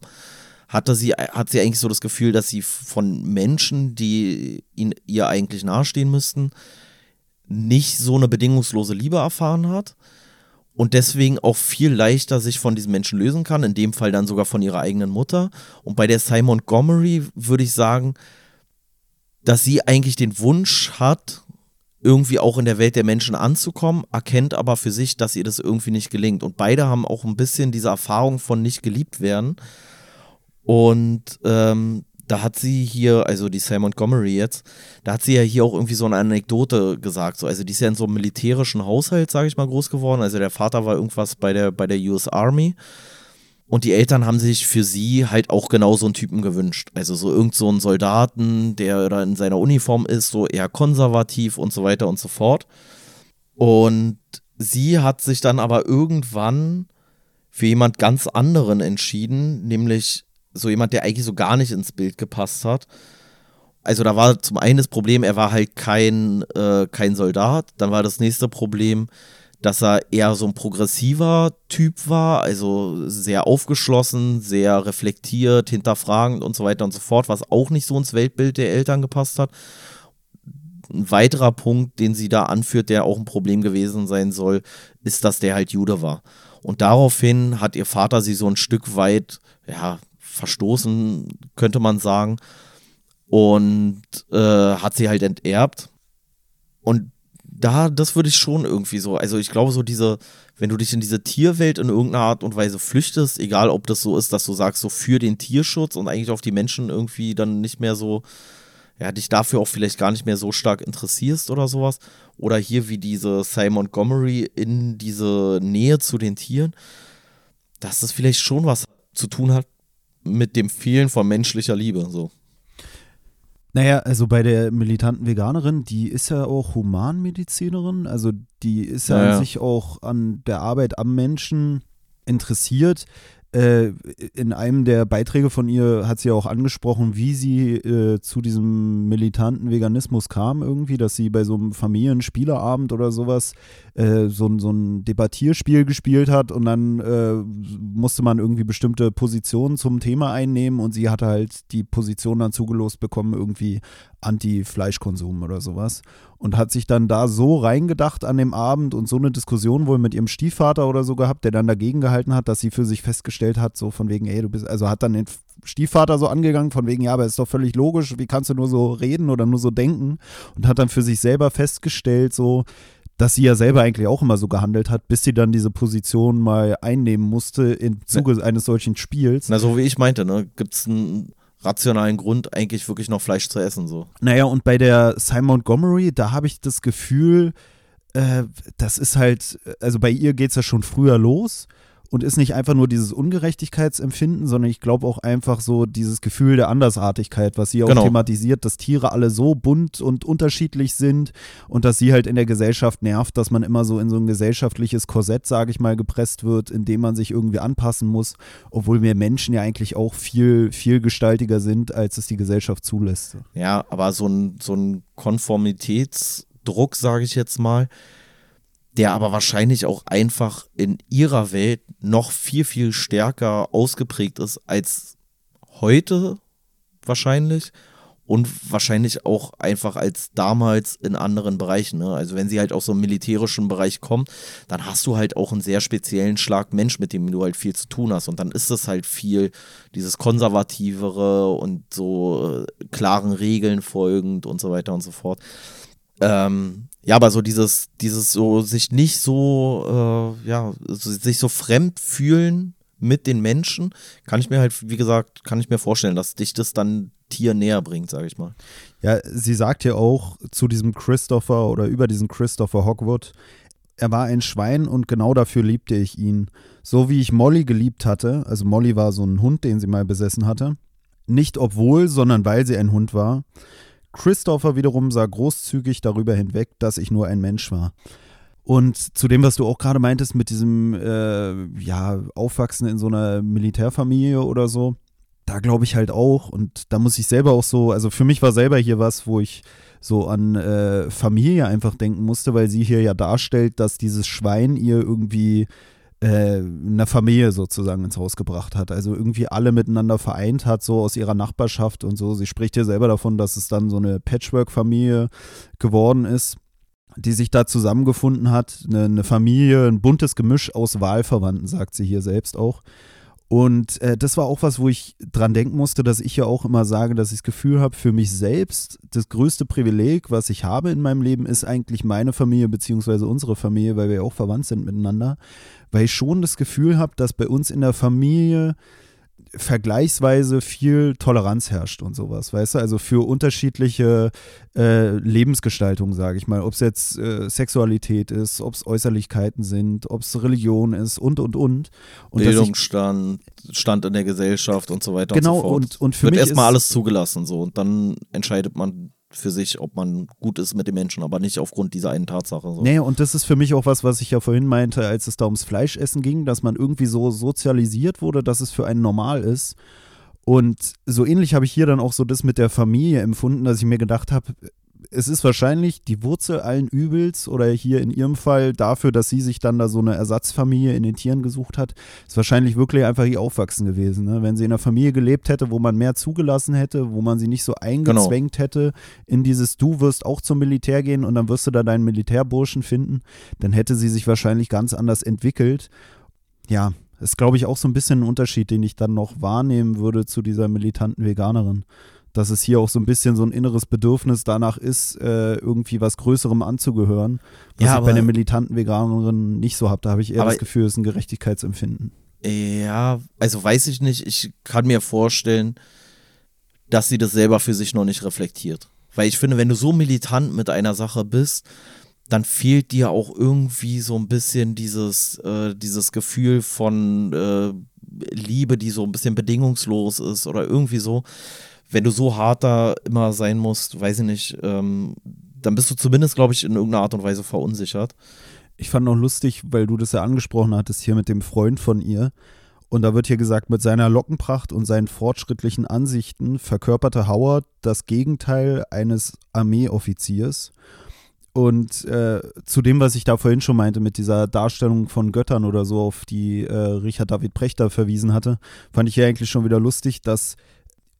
hatte sie, hat sie eigentlich so das Gefühl, dass sie von Menschen, die ihn, ihr eigentlich nahestehen müssten, nicht so eine bedingungslose Liebe erfahren hat und deswegen auch viel leichter sich von diesen Menschen lösen kann, in dem Fall dann sogar von ihrer eigenen Mutter. Und bei der Simon Montgomery würde ich sagen, dass sie eigentlich den Wunsch hat, irgendwie auch in der Welt der Menschen anzukommen, erkennt aber für sich, dass ihr das irgendwie nicht gelingt. Und beide haben auch ein bisschen diese Erfahrung von nicht geliebt werden. Und ähm, da hat sie hier, also die Sam Montgomery jetzt, da hat sie ja hier auch irgendwie so eine Anekdote gesagt. So, also die ist ja in so einem militärischen Haushalt, sage ich mal, groß geworden. Also der Vater war irgendwas bei der, bei der US Army. Und die Eltern haben sich für sie halt auch genau so einen Typen gewünscht. Also so irgend so einen Soldaten, der da in seiner Uniform ist, so eher konservativ und so weiter und so fort. Und sie hat sich dann aber irgendwann für jemand ganz anderen entschieden, nämlich so jemand, der eigentlich so gar nicht ins Bild gepasst hat. Also da war zum einen das Problem, er war halt kein, äh, kein Soldat. Dann war das nächste Problem, dass er eher so ein progressiver Typ war, also sehr aufgeschlossen, sehr reflektiert, hinterfragend und so weiter und so fort, was auch nicht so ins Weltbild der Eltern gepasst hat. Ein weiterer Punkt, den sie da anführt, der auch ein Problem gewesen sein soll, ist, dass der halt Jude war. Und daraufhin hat ihr Vater sie so ein Stück weit, ja, verstoßen, könnte man sagen, und äh, hat sie halt enterbt. Und da, das würde ich schon irgendwie so, also ich glaube so diese, wenn du dich in diese Tierwelt in irgendeiner Art und Weise flüchtest, egal ob das so ist, dass du sagst, so für den Tierschutz und eigentlich auf die Menschen irgendwie dann nicht mehr so, ja, dich dafür auch vielleicht gar nicht mehr so stark interessierst oder sowas. Oder hier wie diese Simon Montgomery in diese Nähe zu den Tieren, dass das vielleicht schon was zu tun hat mit dem Fehlen von menschlicher Liebe, so. Naja, also bei der militanten Veganerin, die ist ja auch Humanmedizinerin, also die ist ja, ja, an sich auch an der Arbeit am Menschen interessiert. Äh, in einem der Beiträge von ihr hat sie auch angesprochen, wie sie äh, zu diesem militanten Veganismus kam irgendwie, dass sie bei so einem Familienspielerabend oder sowas äh, so, so ein Debattierspiel gespielt hat und dann äh, musste man irgendwie bestimmte Positionen zum Thema einnehmen und sie hatte halt die Position dann zugelost bekommen, irgendwie Anti-Fleischkonsum oder sowas und hat sich dann da so reingedacht an dem Abend und so eine Diskussion wohl mit ihrem Stiefvater oder so gehabt, der dann dagegen gehalten hat, dass sie für sich festgestellt hat, so von wegen, ey, du bist, also hat dann den Stiefvater so angegangen, von wegen, ja, aber ist doch völlig logisch, wie kannst du nur so reden oder nur so denken und hat dann für sich selber festgestellt, so, dass sie ja selber eigentlich auch immer so gehandelt hat, bis sie dann diese Position mal einnehmen musste im Zuge ne. eines solchen Spiels. Na, so wie ich meinte, ne, gibt es einen rationalen Grund, eigentlich wirklich noch Fleisch zu essen. So. Naja, und bei der Simon Montgomery, da habe ich das Gefühl, äh, das ist halt, also bei ihr geht es ja schon früher los und ist nicht einfach nur dieses Ungerechtigkeitsempfinden, sondern ich glaube auch einfach so dieses Gefühl der Andersartigkeit, was sie auch genau. thematisiert, dass Tiere alle so bunt und unterschiedlich sind und dass sie halt in der Gesellschaft nervt, dass man immer so in so ein gesellschaftliches Korsett, sage ich mal, gepresst wird, in dem man sich irgendwie anpassen muss, obwohl wir Menschen ja eigentlich auch viel, viel gestaltiger sind, als es die Gesellschaft zulässt. Ja, aber so ein, so ein Konformitätsdruck, sage ich jetzt mal, der aber wahrscheinlich auch einfach in ihrer Welt noch viel, viel stärker ausgeprägt ist als heute wahrscheinlich und wahrscheinlich auch einfach als damals in anderen Bereichen. Ne? Also wenn sie halt aus so einem militärischen Bereich kommt, dann hast du halt auch einen sehr speziellen Schlag Mensch, mit dem du halt viel zu tun hast. Und dann ist es halt viel dieses konservativere und so äh, klaren Regeln folgend und so weiter und so fort. Ähm, ja, aber so dieses, dieses so sich nicht so, äh, ja, sich so fremd fühlen mit den Menschen, kann ich mir halt, wie gesagt, kann ich mir vorstellen, dass dich das dann Tier näher bringt, sage ich mal. Ja, sie sagt ja auch zu diesem Christopher oder über diesen Christopher Hogwood, er war ein Schwein und genau dafür liebte ich ihn. So wie ich Molly geliebt hatte, also Molly war so ein Hund, den sie mal besessen hatte. Nicht obwohl, sondern weil sie ein Hund war. Christopher wiederum sah großzügig darüber hinweg, dass ich nur ein Mensch war. Und zu dem, was du auch gerade meintest, mit diesem äh, ja, Aufwachsen in so einer Militärfamilie oder so, da glaube ich halt auch. Und da muss ich selber auch so, also für mich war selber hier was, wo ich so an äh, Familie einfach denken musste, weil sie hier ja darstellt, dass dieses Schwein ihr irgendwie äh, einer Familie sozusagen ins Haus gebracht hat. Also irgendwie alle miteinander vereint hat, so aus ihrer Nachbarschaft und so. Sie spricht ja selber davon, dass es dann so eine Patchwork-Familie geworden ist, die sich da zusammengefunden hat. Eine, eine Familie, ein buntes Gemisch aus Wahlverwandten, sagt sie hier selbst auch. Und äh, das war auch was, wo ich dran denken musste, dass ich ja auch immer sage, dass ich das Gefühl habe, für mich selbst, das größte Privileg, was ich habe in meinem Leben, ist eigentlich meine Familie beziehungsweise unsere Familie, weil wir ja auch verwandt sind miteinander. Weil ich schon das Gefühl habe, dass bei uns in der Familie vergleichsweise viel Toleranz herrscht und sowas, weißt du? Also für unterschiedliche äh, Lebensgestaltungen, sage ich mal. Ob es jetzt äh, Sexualität ist, ob es Äußerlichkeiten sind, ob es Religion ist und, und, und. und Bildungsstand, ich, Stand in der Gesellschaft und so weiter genau, und so fort. Und, und für Wird mich erstmal alles zugelassen so und dann entscheidet man für sich, ob man gut ist mit den Menschen, aber nicht aufgrund dieser einen Tatsache. So. Nee, und das ist für mich auch was, was ich ja vorhin meinte, als es da ums Fleischessen ging, dass man irgendwie so sozialisiert wurde, dass es für einen normal ist. Und so ähnlich habe ich hier dann auch so das mit der Familie empfunden, dass ich mir gedacht habe, es ist wahrscheinlich die Wurzel allen Übels oder hier in ihrem Fall dafür, dass sie sich dann da so eine Ersatzfamilie in den Tieren gesucht hat, ist wahrscheinlich wirklich einfach ihr Aufwachsen gewesen. Ne? Wenn sie in einer Familie gelebt hätte, wo man mehr zugelassen hätte, wo man sie nicht so eingezwängt genau. hätte in dieses Du wirst auch zum Militär gehen und dann wirst du da deinen Militärburschen finden, dann hätte sie sich wahrscheinlich ganz anders entwickelt. Ja, ist glaube ich auch so ein bisschen ein Unterschied, den ich dann noch wahrnehmen würde zu dieser militanten Veganerin dass es hier auch so ein bisschen so ein inneres Bedürfnis danach ist, äh, irgendwie was Größerem anzugehören, was Ja, ich bei den militanten Veganerinnen nicht so habe. Da habe ich eher das Gefühl, es ist ein Gerechtigkeitsempfinden. Ja, also weiß ich nicht. Ich kann mir vorstellen, dass sie das selber für sich noch nicht reflektiert. Weil ich finde, wenn du so militant mit einer Sache bist, dann fehlt dir auch irgendwie so ein bisschen dieses, äh, dieses Gefühl von äh, Liebe, die so ein bisschen bedingungslos ist oder irgendwie so. Wenn du so hart da immer sein musst, weiß ich nicht, ähm, dann bist du zumindest, glaube ich, in irgendeiner Art und Weise verunsichert. Ich fand auch lustig, weil du das ja angesprochen hattest hier mit dem Freund von ihr. Und da wird hier gesagt, mit seiner Lockenpracht und seinen fortschrittlichen Ansichten verkörperte Howard das Gegenteil eines Armeeoffiziers. Und äh, zu dem, was ich da vorhin schon meinte, mit dieser Darstellung von Göttern oder so, auf die äh, Richard David Prechter verwiesen hatte, fand ich ja eigentlich schon wieder lustig, dass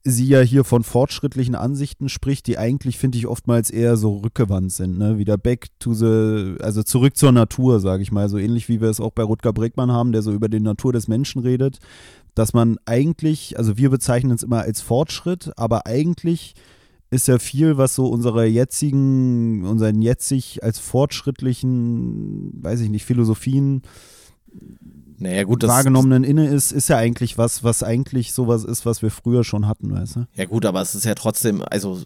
sie ja hier von fortschrittlichen Ansichten spricht, die eigentlich, finde ich, oftmals eher so rückgewandt sind, ne? Wieder back to the, also zurück zur Natur, sage ich mal. So ähnlich wie wir es auch bei Rutger Bregmann haben, der so über die Natur des Menschen redet, dass man eigentlich, also wir bezeichnen es immer als Fortschritt, aber eigentlich ist ja viel, was so unsere jetzigen, unseren jetzig als fortschrittlichen, weiß ich nicht, Philosophien Naja, gut, das, wahrgenommenen inne ist, ist ja eigentlich was, was eigentlich sowas ist, was wir früher schon hatten, weißt du? Ja gut, aber es ist ja trotzdem, also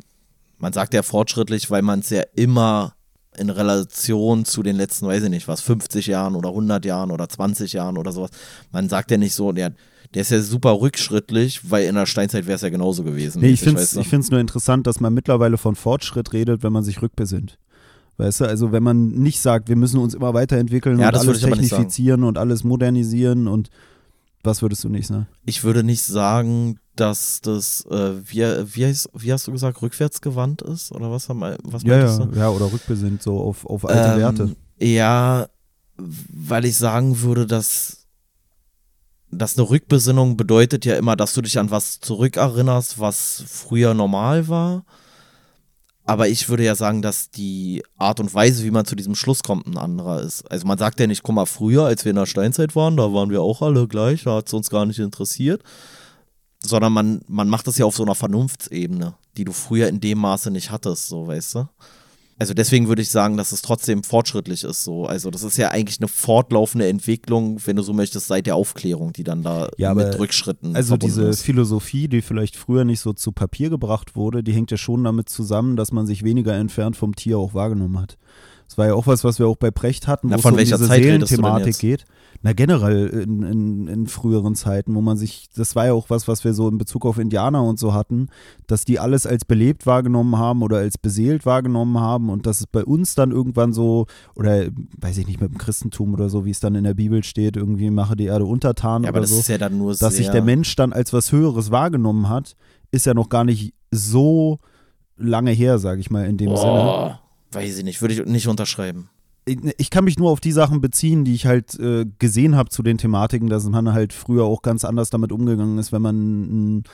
man sagt ja fortschrittlich, weil man es ja immer in Relation zu den letzten, weiß ich nicht was, 50 Jahren oder 100 Jahren oder 20 Jahren oder sowas. Man sagt ja nicht so, der, der ist ja super rückschrittlich, weil in der Steinzeit wäre es ja genauso gewesen. Nee, ich finde es nur interessant, dass man mittlerweile von Fortschritt redet, wenn man sich rückbesinnt. Weißt du, also wenn man nicht sagt, wir müssen uns immer weiterentwickeln Ja, und alles technifizieren und alles modernisieren und was würdest du nicht sagen? ich würde nicht sagen, dass das, äh, wie, wie, heißt, wie hast du gesagt, rückwärtsgewandt ist? Oder was, haben, was Ja, ja, du? ja, oder rückbesinnt, so auf, auf alte Ähm, Werte. Ja, weil ich sagen würde, dass, dass eine Rückbesinnung bedeutet ja immer, dass du dich an was zurückerinnerst, was früher normal war. Aber ich würde ja sagen, dass die Art und Weise, wie man zu diesem Schluss kommt, ein anderer ist. Also man sagt ja nicht, guck mal, früher, als wir in der Steinzeit waren, da waren wir auch alle gleich, da hat es uns gar nicht interessiert. Sondern man, man macht das ja auf so einer Vernunftsebene, die du früher in dem Maße nicht hattest, so weißt du. Also deswegen würde ich sagen, dass es trotzdem fortschrittlich ist. So. Also das ist ja eigentlich eine fortlaufende Entwicklung, wenn du so möchtest, seit der Aufklärung, die dann da Ja, mit aber Rückschritten Also diese ist. Philosophie, die vielleicht früher nicht so zu Papier gebracht wurde, die hängt ja schon damit zusammen, dass man sich weniger entfernt vom Tier auch wahrgenommen hat. Das war ja auch was, was wir auch bei Precht hatten, Na, wo es um diese Zeit Seelenthematik geht. Na generell in, in, in früheren Zeiten, wo man sich, das war ja auch was, was wir so in Bezug auf Indianer und so hatten, dass die alles als belebt wahrgenommen haben oder als beseelt wahrgenommen haben und dass es bei uns dann irgendwann so, oder weiß ich nicht, mit dem Christentum oder so, wie es dann in der Bibel steht, irgendwie mache die Erde untertan ja, aber oder das so ist ja dann nur dass sich der Mensch dann als was Höheres wahrgenommen hat, ist ja noch gar nicht so lange her, sage ich mal, in dem Sinne. Weiß ich nicht, würde ich nicht unterschreiben. Ich, ich kann mich nur auf die Sachen beziehen, die ich halt äh, gesehen habe zu den Thematiken, dass man halt früher auch ganz anders damit umgegangen ist, wenn man einen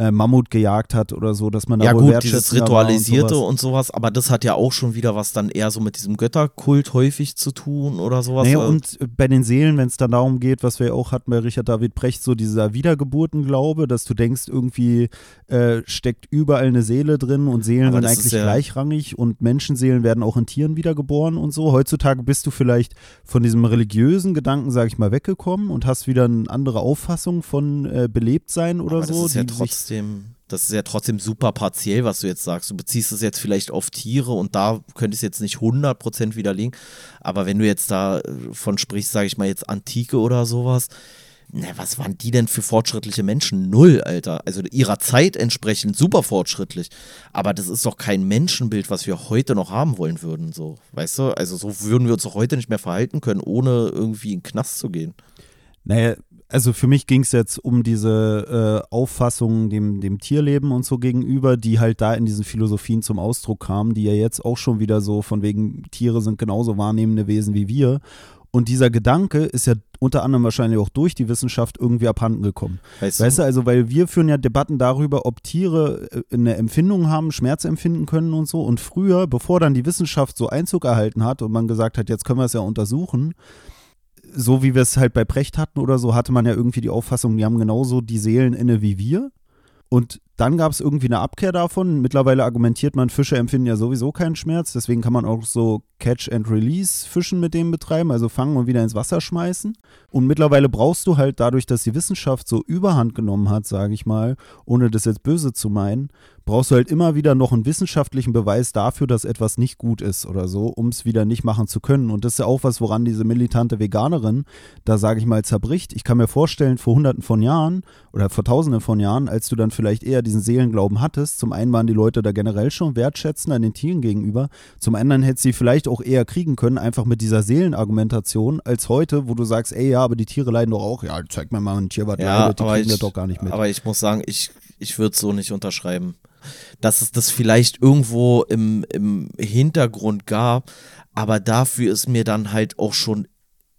äh, Mammut gejagt hat oder so, dass man da Ja wohl gut, dieses war und Ritualisierte sowas. und sowas, aber das hat ja auch schon wieder was dann eher so mit diesem Götterkult häufig zu tun oder sowas. Naja, Also- und bei den Seelen, wenn es dann darum geht, was wir ja auch hatten bei Richard David Brecht, so dieser Wiedergeburtenglaube, dass du denkst, irgendwie äh, steckt überall eine Seele drin und Seelen Aber sind eigentlich ja- gleichrangig und Menschenseelen werden auch in Tieren wiedergeboren und so. Heutzutage bist du vielleicht von diesem religiösen Gedanken, sag ich mal, weggekommen und hast wieder eine andere Auffassung von äh, Belebtsein oder Aber das so. ist ja die sich- trotzdem, das ist ja trotzdem super partiell, was du jetzt sagst. Du beziehst es jetzt vielleicht auf Tiere und da könnte es jetzt nicht 100% widerlegen. Aber wenn du jetzt da äh, sprichst, sage ich mal jetzt Antike oder sowas, na, was waren die denn für fortschrittliche Menschen? Null, Alter. Also ihrer Zeit entsprechend super fortschrittlich. Aber das ist doch kein Menschenbild, was wir heute noch haben wollen würden, so. Weißt du? Also so würden wir uns doch heute nicht mehr verhalten können, ohne irgendwie in den Knast zu gehen. Naja, also für mich ging es jetzt um diese äh, Auffassung dem, dem Tierleben und so gegenüber, die halt da in diesen Philosophien zum Ausdruck kamen, die ja jetzt auch schon wieder so von wegen Tiere sind genauso wahrnehmende Wesen wie wir. Und dieser Gedanke ist ja unter anderem wahrscheinlich auch durch die Wissenschaft irgendwie abhanden gekommen. Weißt, Weißt du, also weil wir führen ja Debatten darüber, ob Tiere äh, eine Empfindung haben, Schmerz empfinden können und so. Und früher, bevor dann die Wissenschaft so Einzug erhalten hat und man gesagt hat, jetzt können wir es ja untersuchen, so wie wir es halt bei Precht hatten oder so, hatte man ja irgendwie die Auffassung, die haben genauso die Seelen inne wie wir. Und dann gab es irgendwie eine Abkehr davon. Mittlerweile argumentiert man, Fische empfinden ja sowieso keinen Schmerz, deswegen kann man auch so Catch-and-Release-Fischen mit dem betreiben, also fangen und wieder ins Wasser schmeißen. Und mittlerweile brauchst du halt dadurch, dass die Wissenschaft so überhand genommen hat, sage ich mal, ohne das jetzt böse zu meinen, brauchst du halt immer wieder noch einen wissenschaftlichen Beweis dafür, dass etwas nicht gut ist oder so, um es wieder nicht machen zu können. Und das ist ja auch was, woran diese militante Veganerin da, sage ich mal, zerbricht. Ich kann mir vorstellen, vor hunderten von Jahren oder vor tausenden von Jahren, als du dann vielleicht eher diesen Seelenglauben hattest, zum einen waren die Leute da generell schon wertschätzend an den Tieren gegenüber, zum anderen hätte sie vielleicht auch eher kriegen können, einfach mit dieser Seelenargumentation, als heute, wo du sagst, ey, ja, aber die Tiere leiden doch auch. Ja, zeig mir mal ein Tier, was ja, leidet, die kriegen ich, das doch gar nicht mit. Aber ich muss sagen, ich, ich würde es so nicht unterschreiben. Dass es das vielleicht irgendwo im, im Hintergrund gab, aber dafür ist mir dann halt auch schon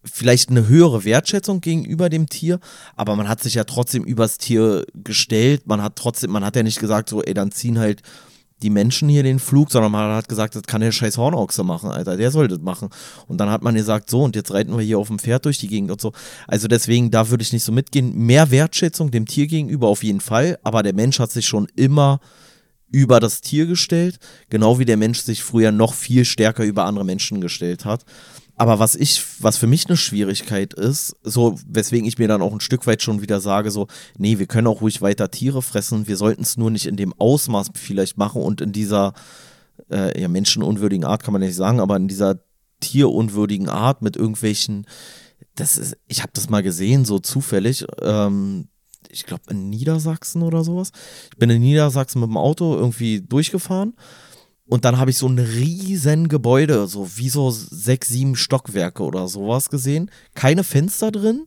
vielleicht eine höhere Wertschätzung gegenüber dem Tier, aber man hat sich ja trotzdem übers Tier gestellt. Man hat trotzdem, man hat ja nicht gesagt, so, ey, dann ziehen halt die Menschen hier den Flug, sondern man hat gesagt, das kann der scheiß Hornochse machen, Alter, der soll das machen. Und dann hat man gesagt, so, und jetzt reiten wir hier auf dem Pferd durch die Gegend und so. Also deswegen, da würde ich nicht so mitgehen. Mehr Wertschätzung dem Tier gegenüber auf jeden Fall, aber der Mensch hat sich schon immer über das Tier gestellt, genau wie der Mensch sich früher noch viel stärker über andere Menschen gestellt hat. Aber was ich, was für mich eine Schwierigkeit ist, so weswegen ich mir dann auch ein Stück weit schon wieder sage, so, nee, wir können auch ruhig weiter Tiere fressen, wir sollten es nur nicht in dem Ausmaß vielleicht machen und in dieser äh, ja, menschenunwürdigen Art kann man nicht sagen, aber in dieser tierunwürdigen Art mit irgendwelchen, das ist, ich habe das mal gesehen, so zufällig, ähm, ich glaube in Niedersachsen oder sowas. Ich bin in Niedersachsen mit dem Auto irgendwie durchgefahren und dann habe ich so ein riesen Gebäude, so wie so sechs, sieben Stockwerke oder sowas gesehen. Keine Fenster drin.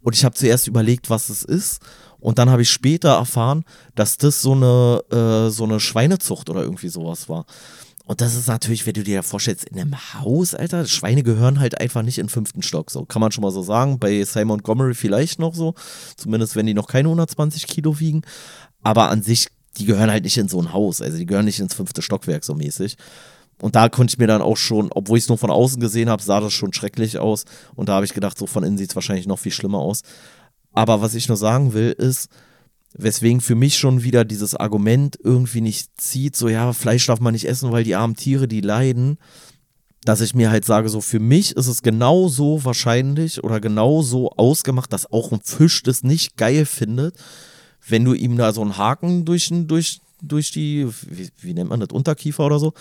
Und ich habe zuerst überlegt, was es ist. Und dann habe ich später erfahren, dass das so eine, äh, so eine Schweinezucht oder irgendwie sowas war. Und das ist natürlich, wenn du dir vorstellst, in einem Haus, Alter, Schweine gehören halt einfach nicht in fünften Stock. So kann man schon mal so sagen. Bei Simon Montgomery vielleicht noch so. Zumindest wenn die noch keine 120 Kilo wiegen. Aber an sich die gehören halt nicht in so ein Haus. Also die gehören nicht ins fünfte Stockwerk so mäßig. Und da konnte ich mir dann auch schon, obwohl ich es nur von außen gesehen habe, sah das schon schrecklich aus. Und da habe ich gedacht, so von innen sieht es wahrscheinlich noch viel schlimmer aus. Aber was ich nur sagen will, ist, weswegen für mich schon wieder dieses Argument irgendwie nicht zieht, so ja, Fleisch darf man nicht essen, weil die armen Tiere, die leiden, dass ich mir halt sage, so für mich ist es genauso wahrscheinlich oder genauso ausgemacht, dass auch ein Fisch das nicht geil findet, wenn du ihm da so einen Haken durch, durch, durch die, wie, wie nennt man das, Unterkiefer oder so,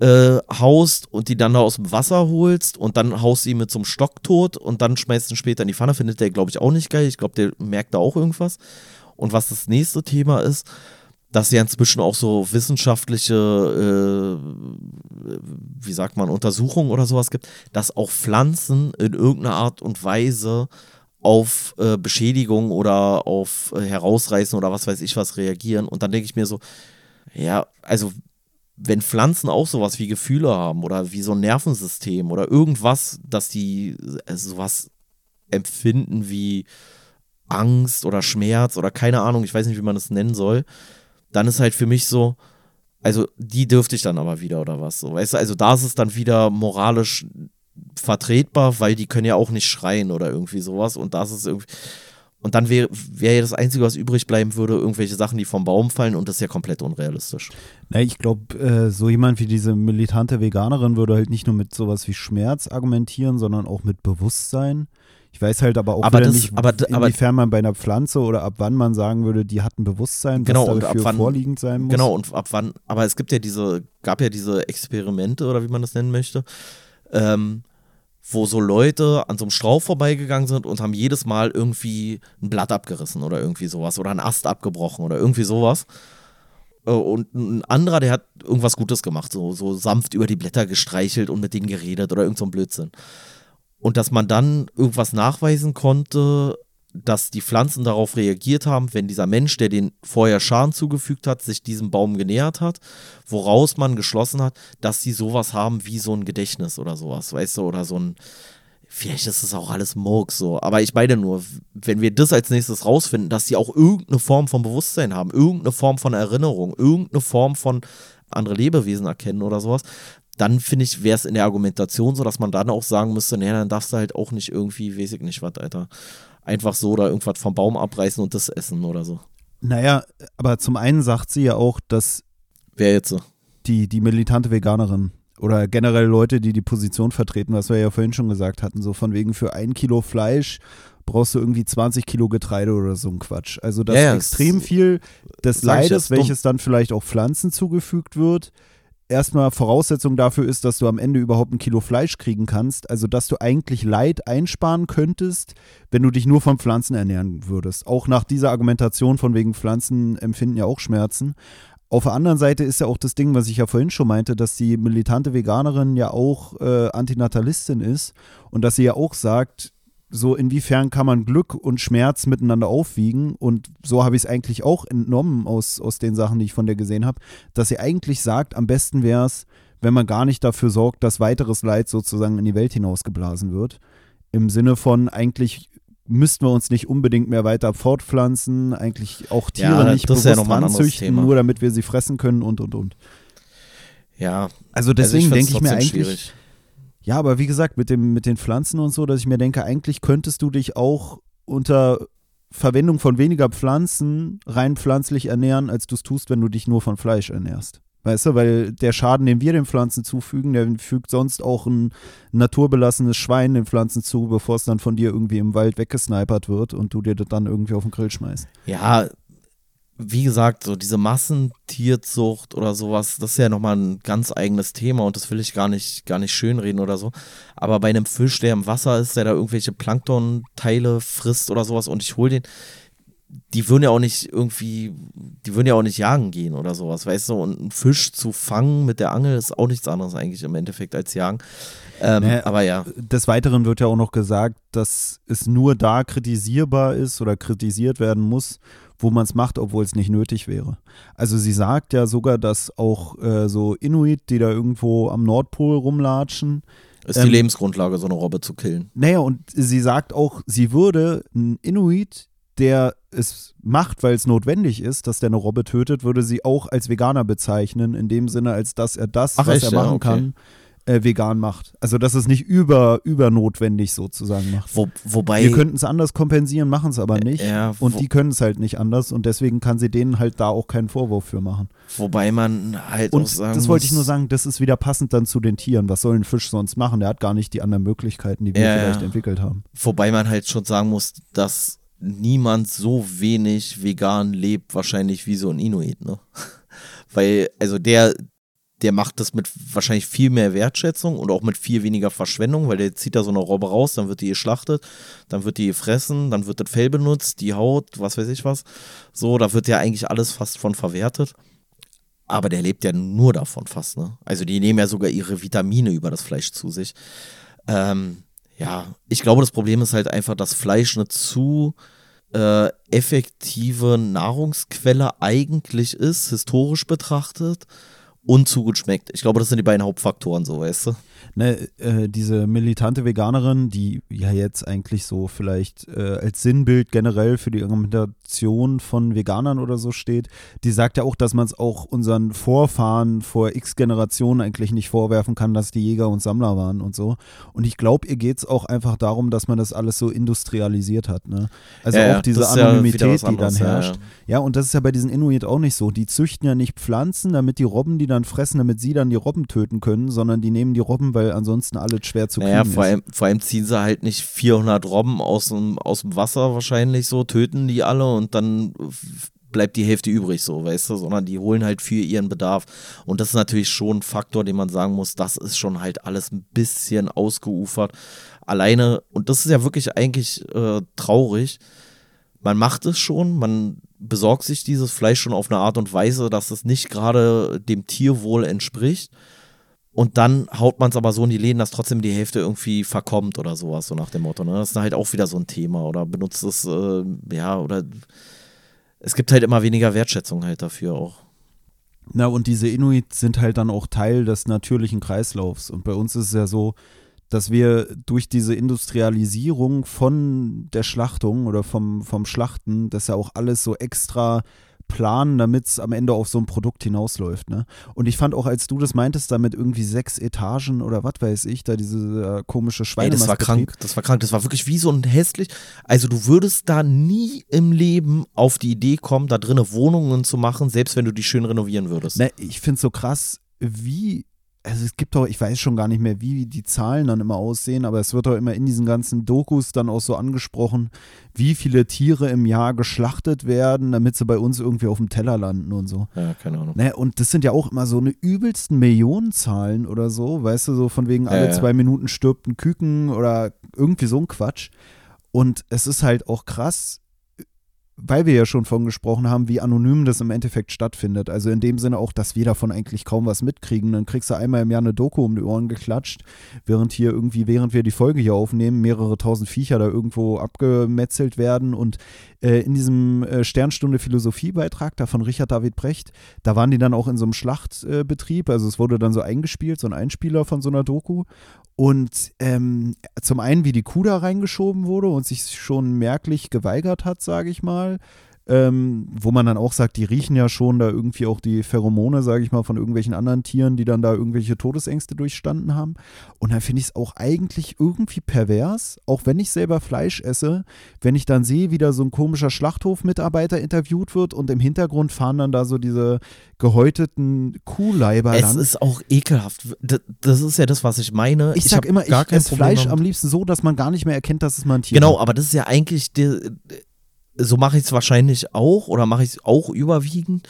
äh, haust und die dann da aus dem Wasser holst und dann haust ihn mit so einem Stock tot und dann schmeißt ihn später in die Pfanne, findet der, glaube ich, auch nicht geil. Ich glaube, der merkt da auch irgendwas. Und was das nächste Thema ist, dass ja inzwischen auch so wissenschaftliche, äh, wie sagt man, Untersuchungen oder sowas gibt, dass auch Pflanzen in irgendeiner Art und Weise auf äh, Beschädigung oder auf äh, Herausreißen oder was weiß ich was reagieren. Und dann denke ich mir so, ja, also wenn Pflanzen auch sowas wie Gefühle haben oder wie so ein Nervensystem oder irgendwas, dass die äh, sowas empfinden wie Angst oder Schmerz oder keine Ahnung, ich weiß nicht, wie man das nennen soll, dann ist halt für mich so, also die dürfte ich dann aber wieder oder was so, weißt du, also da ist es dann wieder moralisch vertretbar, weil die können ja auch nicht schreien oder irgendwie sowas. Und das ist irgendwie. Und dann wäre wär ja das Einzige, was übrig bleiben würde, irgendwelche Sachen, die vom Baum fallen und das ist ja komplett unrealistisch. Na, ich glaube, äh, so jemand wie diese militante Veganerin würde halt nicht nur mit sowas wie Schmerz argumentieren, sondern auch mit Bewusstsein. Ich weiß halt aber auch aber das, nicht, aber, inwiefern man bei einer Pflanze oder ab wann man sagen würde, die hat ein Bewusstsein, genau, was dafür wann, vorliegend sein muss. Genau, und ab wann, aber es gibt ja diese, gab ja diese Experimente oder wie man das nennen möchte, ähm, wo so Leute an so einem Strauch vorbeigegangen sind und haben jedes Mal irgendwie ein Blatt abgerissen oder irgendwie sowas oder einen Ast abgebrochen oder irgendwie sowas. Äh, und ein anderer, der hat irgendwas Gutes gemacht, so, so sanft über die Blätter gestreichelt und mit denen geredet oder irgend so ein Blödsinn. Und dass man dann irgendwas nachweisen konnte, dass die Pflanzen darauf reagiert haben, wenn dieser Mensch, der den vorher Schaden zugefügt hat, sich diesem Baum genähert hat, woraus man geschlossen hat, dass sie sowas haben wie so ein Gedächtnis oder sowas, weißt du, oder so ein, vielleicht ist es auch alles Murks so, aber ich meine nur, wenn wir das als nächstes rausfinden, dass sie auch irgendeine Form von Bewusstsein haben, irgendeine Form von Erinnerung, irgendeine Form von andere Lebewesen erkennen oder sowas, dann finde ich, wäre es in der Argumentation so, dass man dann auch sagen müsste, naja, dann darfst du halt auch nicht irgendwie, weiß ich nicht was, Alter einfach so oder irgendwas vom Baum abreißen und das essen oder so. Naja, aber zum einen sagt sie ja auch, dass Wer jetzt so? die, die militante Veganerin oder generell Leute, die die Position vertreten, was wir ja vorhin schon gesagt hatten, so von wegen für ein Kilo Fleisch brauchst du irgendwie 20 Kilo Getreide oder so ein Quatsch. Also das Ja, ja, extrem viel des Leides, dumm. welches dann vielleicht auch Pflanzen zugefügt wird, erstmal Voraussetzung dafür ist, dass du am Ende überhaupt ein Kilo Fleisch kriegen kannst. Also dass du eigentlich Leid einsparen könntest, wenn du dich nur von Pflanzen ernähren würdest. Auch nach dieser Argumentation von wegen Pflanzen empfinden ja auch Schmerzen. Auf der anderen Seite ist ja auch das Ding, was ich ja vorhin schon meinte, dass die militante Veganerin ja auch äh, Antinatalistin ist und dass sie ja auch sagt, so inwiefern kann man Glück und Schmerz miteinander aufwiegen und so habe ich es eigentlich auch entnommen aus, aus den Sachen, die ich von der gesehen habe, dass sie eigentlich sagt, am besten wäre es, wenn man gar nicht dafür sorgt, dass weiteres Leid sozusagen in die Welt hinausgeblasen wird. Im Sinne von eigentlich müssten wir uns nicht unbedingt mehr weiter fortpflanzen, eigentlich auch Tiere Ja, nicht ja bewusst ranzüchten, Thema. nur damit wir sie fressen können und und und. Ja, Also deswegen also denke ich mir eigentlich, schwierig. Ja, aber wie gesagt, mit, dem, mit den Pflanzen und so, dass ich mir denke, eigentlich könntest du dich auch unter Verwendung von weniger Pflanzen rein pflanzlich ernähren, als du es tust, wenn du dich nur von Fleisch ernährst. Weißt du, weil der Schaden, den wir den Pflanzen zufügen, der fügt sonst auch ein naturbelassenes Schwein den Pflanzen zu, bevor es dann von dir irgendwie im Wald weggesnipert wird und du dir das dann irgendwie auf den Grill schmeißt. Ja, wie gesagt, so diese Massentierzucht oder sowas, das ist ja nochmal ein ganz eigenes Thema und das will ich gar nicht, gar nicht schönreden oder so. Aber bei einem Fisch, der im Wasser ist, der da irgendwelche Planktonteile frisst oder sowas und ich hole den, die würden ja auch nicht irgendwie, die würden ja auch nicht jagen gehen oder sowas, weißt du? Und einen Fisch zu fangen mit der Angel ist auch nichts anderes eigentlich im Endeffekt als jagen. Ähm, Nee, aber ja, Des Weiteren wird ja auch noch gesagt, dass es nur da kritisierbar ist oder kritisiert werden muss, wo man es macht, obwohl es nicht nötig wäre. Also sie sagt ja sogar, dass auch äh, so Inuit, die da irgendwo am Nordpol rumlatschen, ist ähm, die Lebensgrundlage, so eine Robbe zu killen. naja, und sie sagt auch, sie würde einen Inuit, der es macht, weil es notwendig ist, dass der eine Robbe tötet, würde sie auch als Veganer bezeichnen, in dem Sinne, als dass er das, Ach, was echt? er Ja, machen okay. kann, äh, vegan macht. Also dass es nicht über, übernotwendig sozusagen macht. Wo, wobei. Wir könnten es anders kompensieren, machen es aber nicht. Ja, und die können es halt nicht anders und deswegen kann sie denen halt da auch keinen Vorwurf für machen. Wobei man halt Und auch sagen das wollte ich nur sagen, das ist wieder passend dann zu den Tieren. Was soll ein Fisch sonst machen? Der hat gar nicht die anderen Möglichkeiten, die wir Ja, vielleicht ja. entwickelt haben. Wobei man halt schon sagen muss, dass niemand so wenig vegan lebt, wahrscheinlich wie so ein Inuit, ne? Weil, also der, der macht das mit wahrscheinlich viel mehr Wertschätzung und auch mit viel weniger Verschwendung, weil der zieht da so eine Robbe raus, dann wird die geschlachtet, dann wird die gefressen, dann wird das Fell benutzt, die Haut, was weiß ich was. So, da wird ja eigentlich alles fast von verwertet. Aber der lebt ja nur davon fast, ne? Also die nehmen ja sogar ihre Vitamine über das Fleisch zu sich. Ähm, ja, ich glaube, das Problem ist halt einfach, dass Fleisch eine zu äh, effektive Nahrungsquelle eigentlich ist, historisch betrachtet, und zu gut schmeckt. Ich glaube, das sind die beiden Hauptfaktoren, so, weißt du? Ne, äh, diese militante Veganerin, die ja jetzt eigentlich so vielleicht äh, als Sinnbild generell für die Argumentation von Veganern oder so steht, die sagt ja auch, dass man es auch unseren Vorfahren vor x Generationen eigentlich nicht vorwerfen kann, dass die Jäger und Sammler waren und so. Und ich glaube, ihr geht es auch einfach darum, dass man das alles so industrialisiert hat. Ne? Also Ja, auch diese ist ja Anonymität, was die dann anderes, ja, herrscht. ja. Ja, und das ist ja bei diesen Inuit auch nicht so. Die züchten ja nicht Pflanzen, damit die Robben die dann fressen, damit sie dann die Robben töten können, sondern die nehmen die Robben, weil ansonsten alles schwer zu kriegen Naja, vor ist. allem, vor allem ziehen sie halt nicht 400 Robben aus dem, aus dem Wasser wahrscheinlich so, töten die alle und dann bleibt die Hälfte übrig so, weißt du, sondern die holen halt für ihren Bedarf. Und das ist natürlich schon ein Faktor, den man sagen muss, das ist schon halt alles ein bisschen ausgeufert. Alleine, und das ist ja wirklich eigentlich äh, traurig, man macht es schon, man besorgt sich dieses Fleisch schon auf eine Art und Weise, dass es nicht gerade dem Tierwohl entspricht. Und dann haut man es aber so in die Läden, dass trotzdem die Hälfte irgendwie verkommt oder sowas, so nach dem Motto. Ne? Das ist halt auch wieder so ein Thema. Oder benutzt es, äh, ja, oder es gibt halt immer weniger Wertschätzung halt dafür auch. Na, und diese Inuit sind halt dann auch Teil des natürlichen Kreislaufs. Und bei uns ist es ja so, dass wir durch diese Industrialisierung von der Schlachtung oder vom, vom Schlachten, das ja auch alles so extra planen, damit es am Ende auf so ein Produkt hinausläuft. Ne? Und ich fand auch, als du das meintest, damit irgendwie sechs Etagen oder was weiß ich, da diese äh, komische Schweine. das war krank, das war krank, das war wirklich wie so ein hässlich, also du würdest da nie im Leben auf die Idee kommen, da drinnen Wohnungen zu machen, selbst wenn du die schön renovieren würdest. Ne, ich finde es so krass, wie also es gibt doch, ich weiß schon gar nicht mehr, wie die Zahlen dann immer aussehen, aber es wird doch immer in diesen ganzen Dokus dann auch so angesprochen, wie viele Tiere im Jahr geschlachtet werden, damit sie bei uns irgendwie auf dem Teller landen und so. Ja, keine Ahnung. Naja, und das sind ja auch immer so eine übelsten Millionenzahlen oder so, weißt du, so von wegen alle ja. zwei Minuten stirbt ein Küken oder irgendwie so ein Quatsch. Und es ist halt auch krass, weil wir ja schon von gesprochen haben, wie anonym das im Endeffekt stattfindet. Also in dem Sinne auch, dass wir davon eigentlich kaum was mitkriegen. Dann kriegst du einmal im Jahr eine Doku um die Ohren geklatscht, während hier irgendwie, während wir die Folge hier aufnehmen, mehrere tausend Viecher da irgendwo abgemetzelt werden. Und äh, in diesem äh, Sternstunde Philosophiebeitrag da von Richard David Brecht, da waren die dann auch in so einem Schlachtbetrieb. also es wurde dann so eingespielt, so ein Einspieler von so einer Doku. Und ähm, zum einen, wie die Kuh da reingeschoben wurde und sich schon merklich geweigert hat, sage ich mal. Ähm, wo man dann auch sagt, die riechen ja schon da irgendwie auch die Pheromone, sage ich mal, von irgendwelchen anderen Tieren, die dann da irgendwelche Todesängste durchstanden haben. Und dann finde ich es auch eigentlich irgendwie pervers, auch wenn ich selber Fleisch esse, wenn ich dann sehe, wie da so ein komischer Schlachthofmitarbeiter interviewt wird und im Hintergrund fahren dann da so diese gehäuteten Kuhleiber Es lang. ist auch ekelhaft. Das ist ja das, was ich meine. Ich, sag hab immer, ich esse Fleisch damit. am liebsten so, dass man gar nicht mehr erkennt, dass es mal ein Tier Genau, ist. aber das ist ja eigentlich, die, so mache ich es wahrscheinlich auch oder mache ich es auch überwiegend.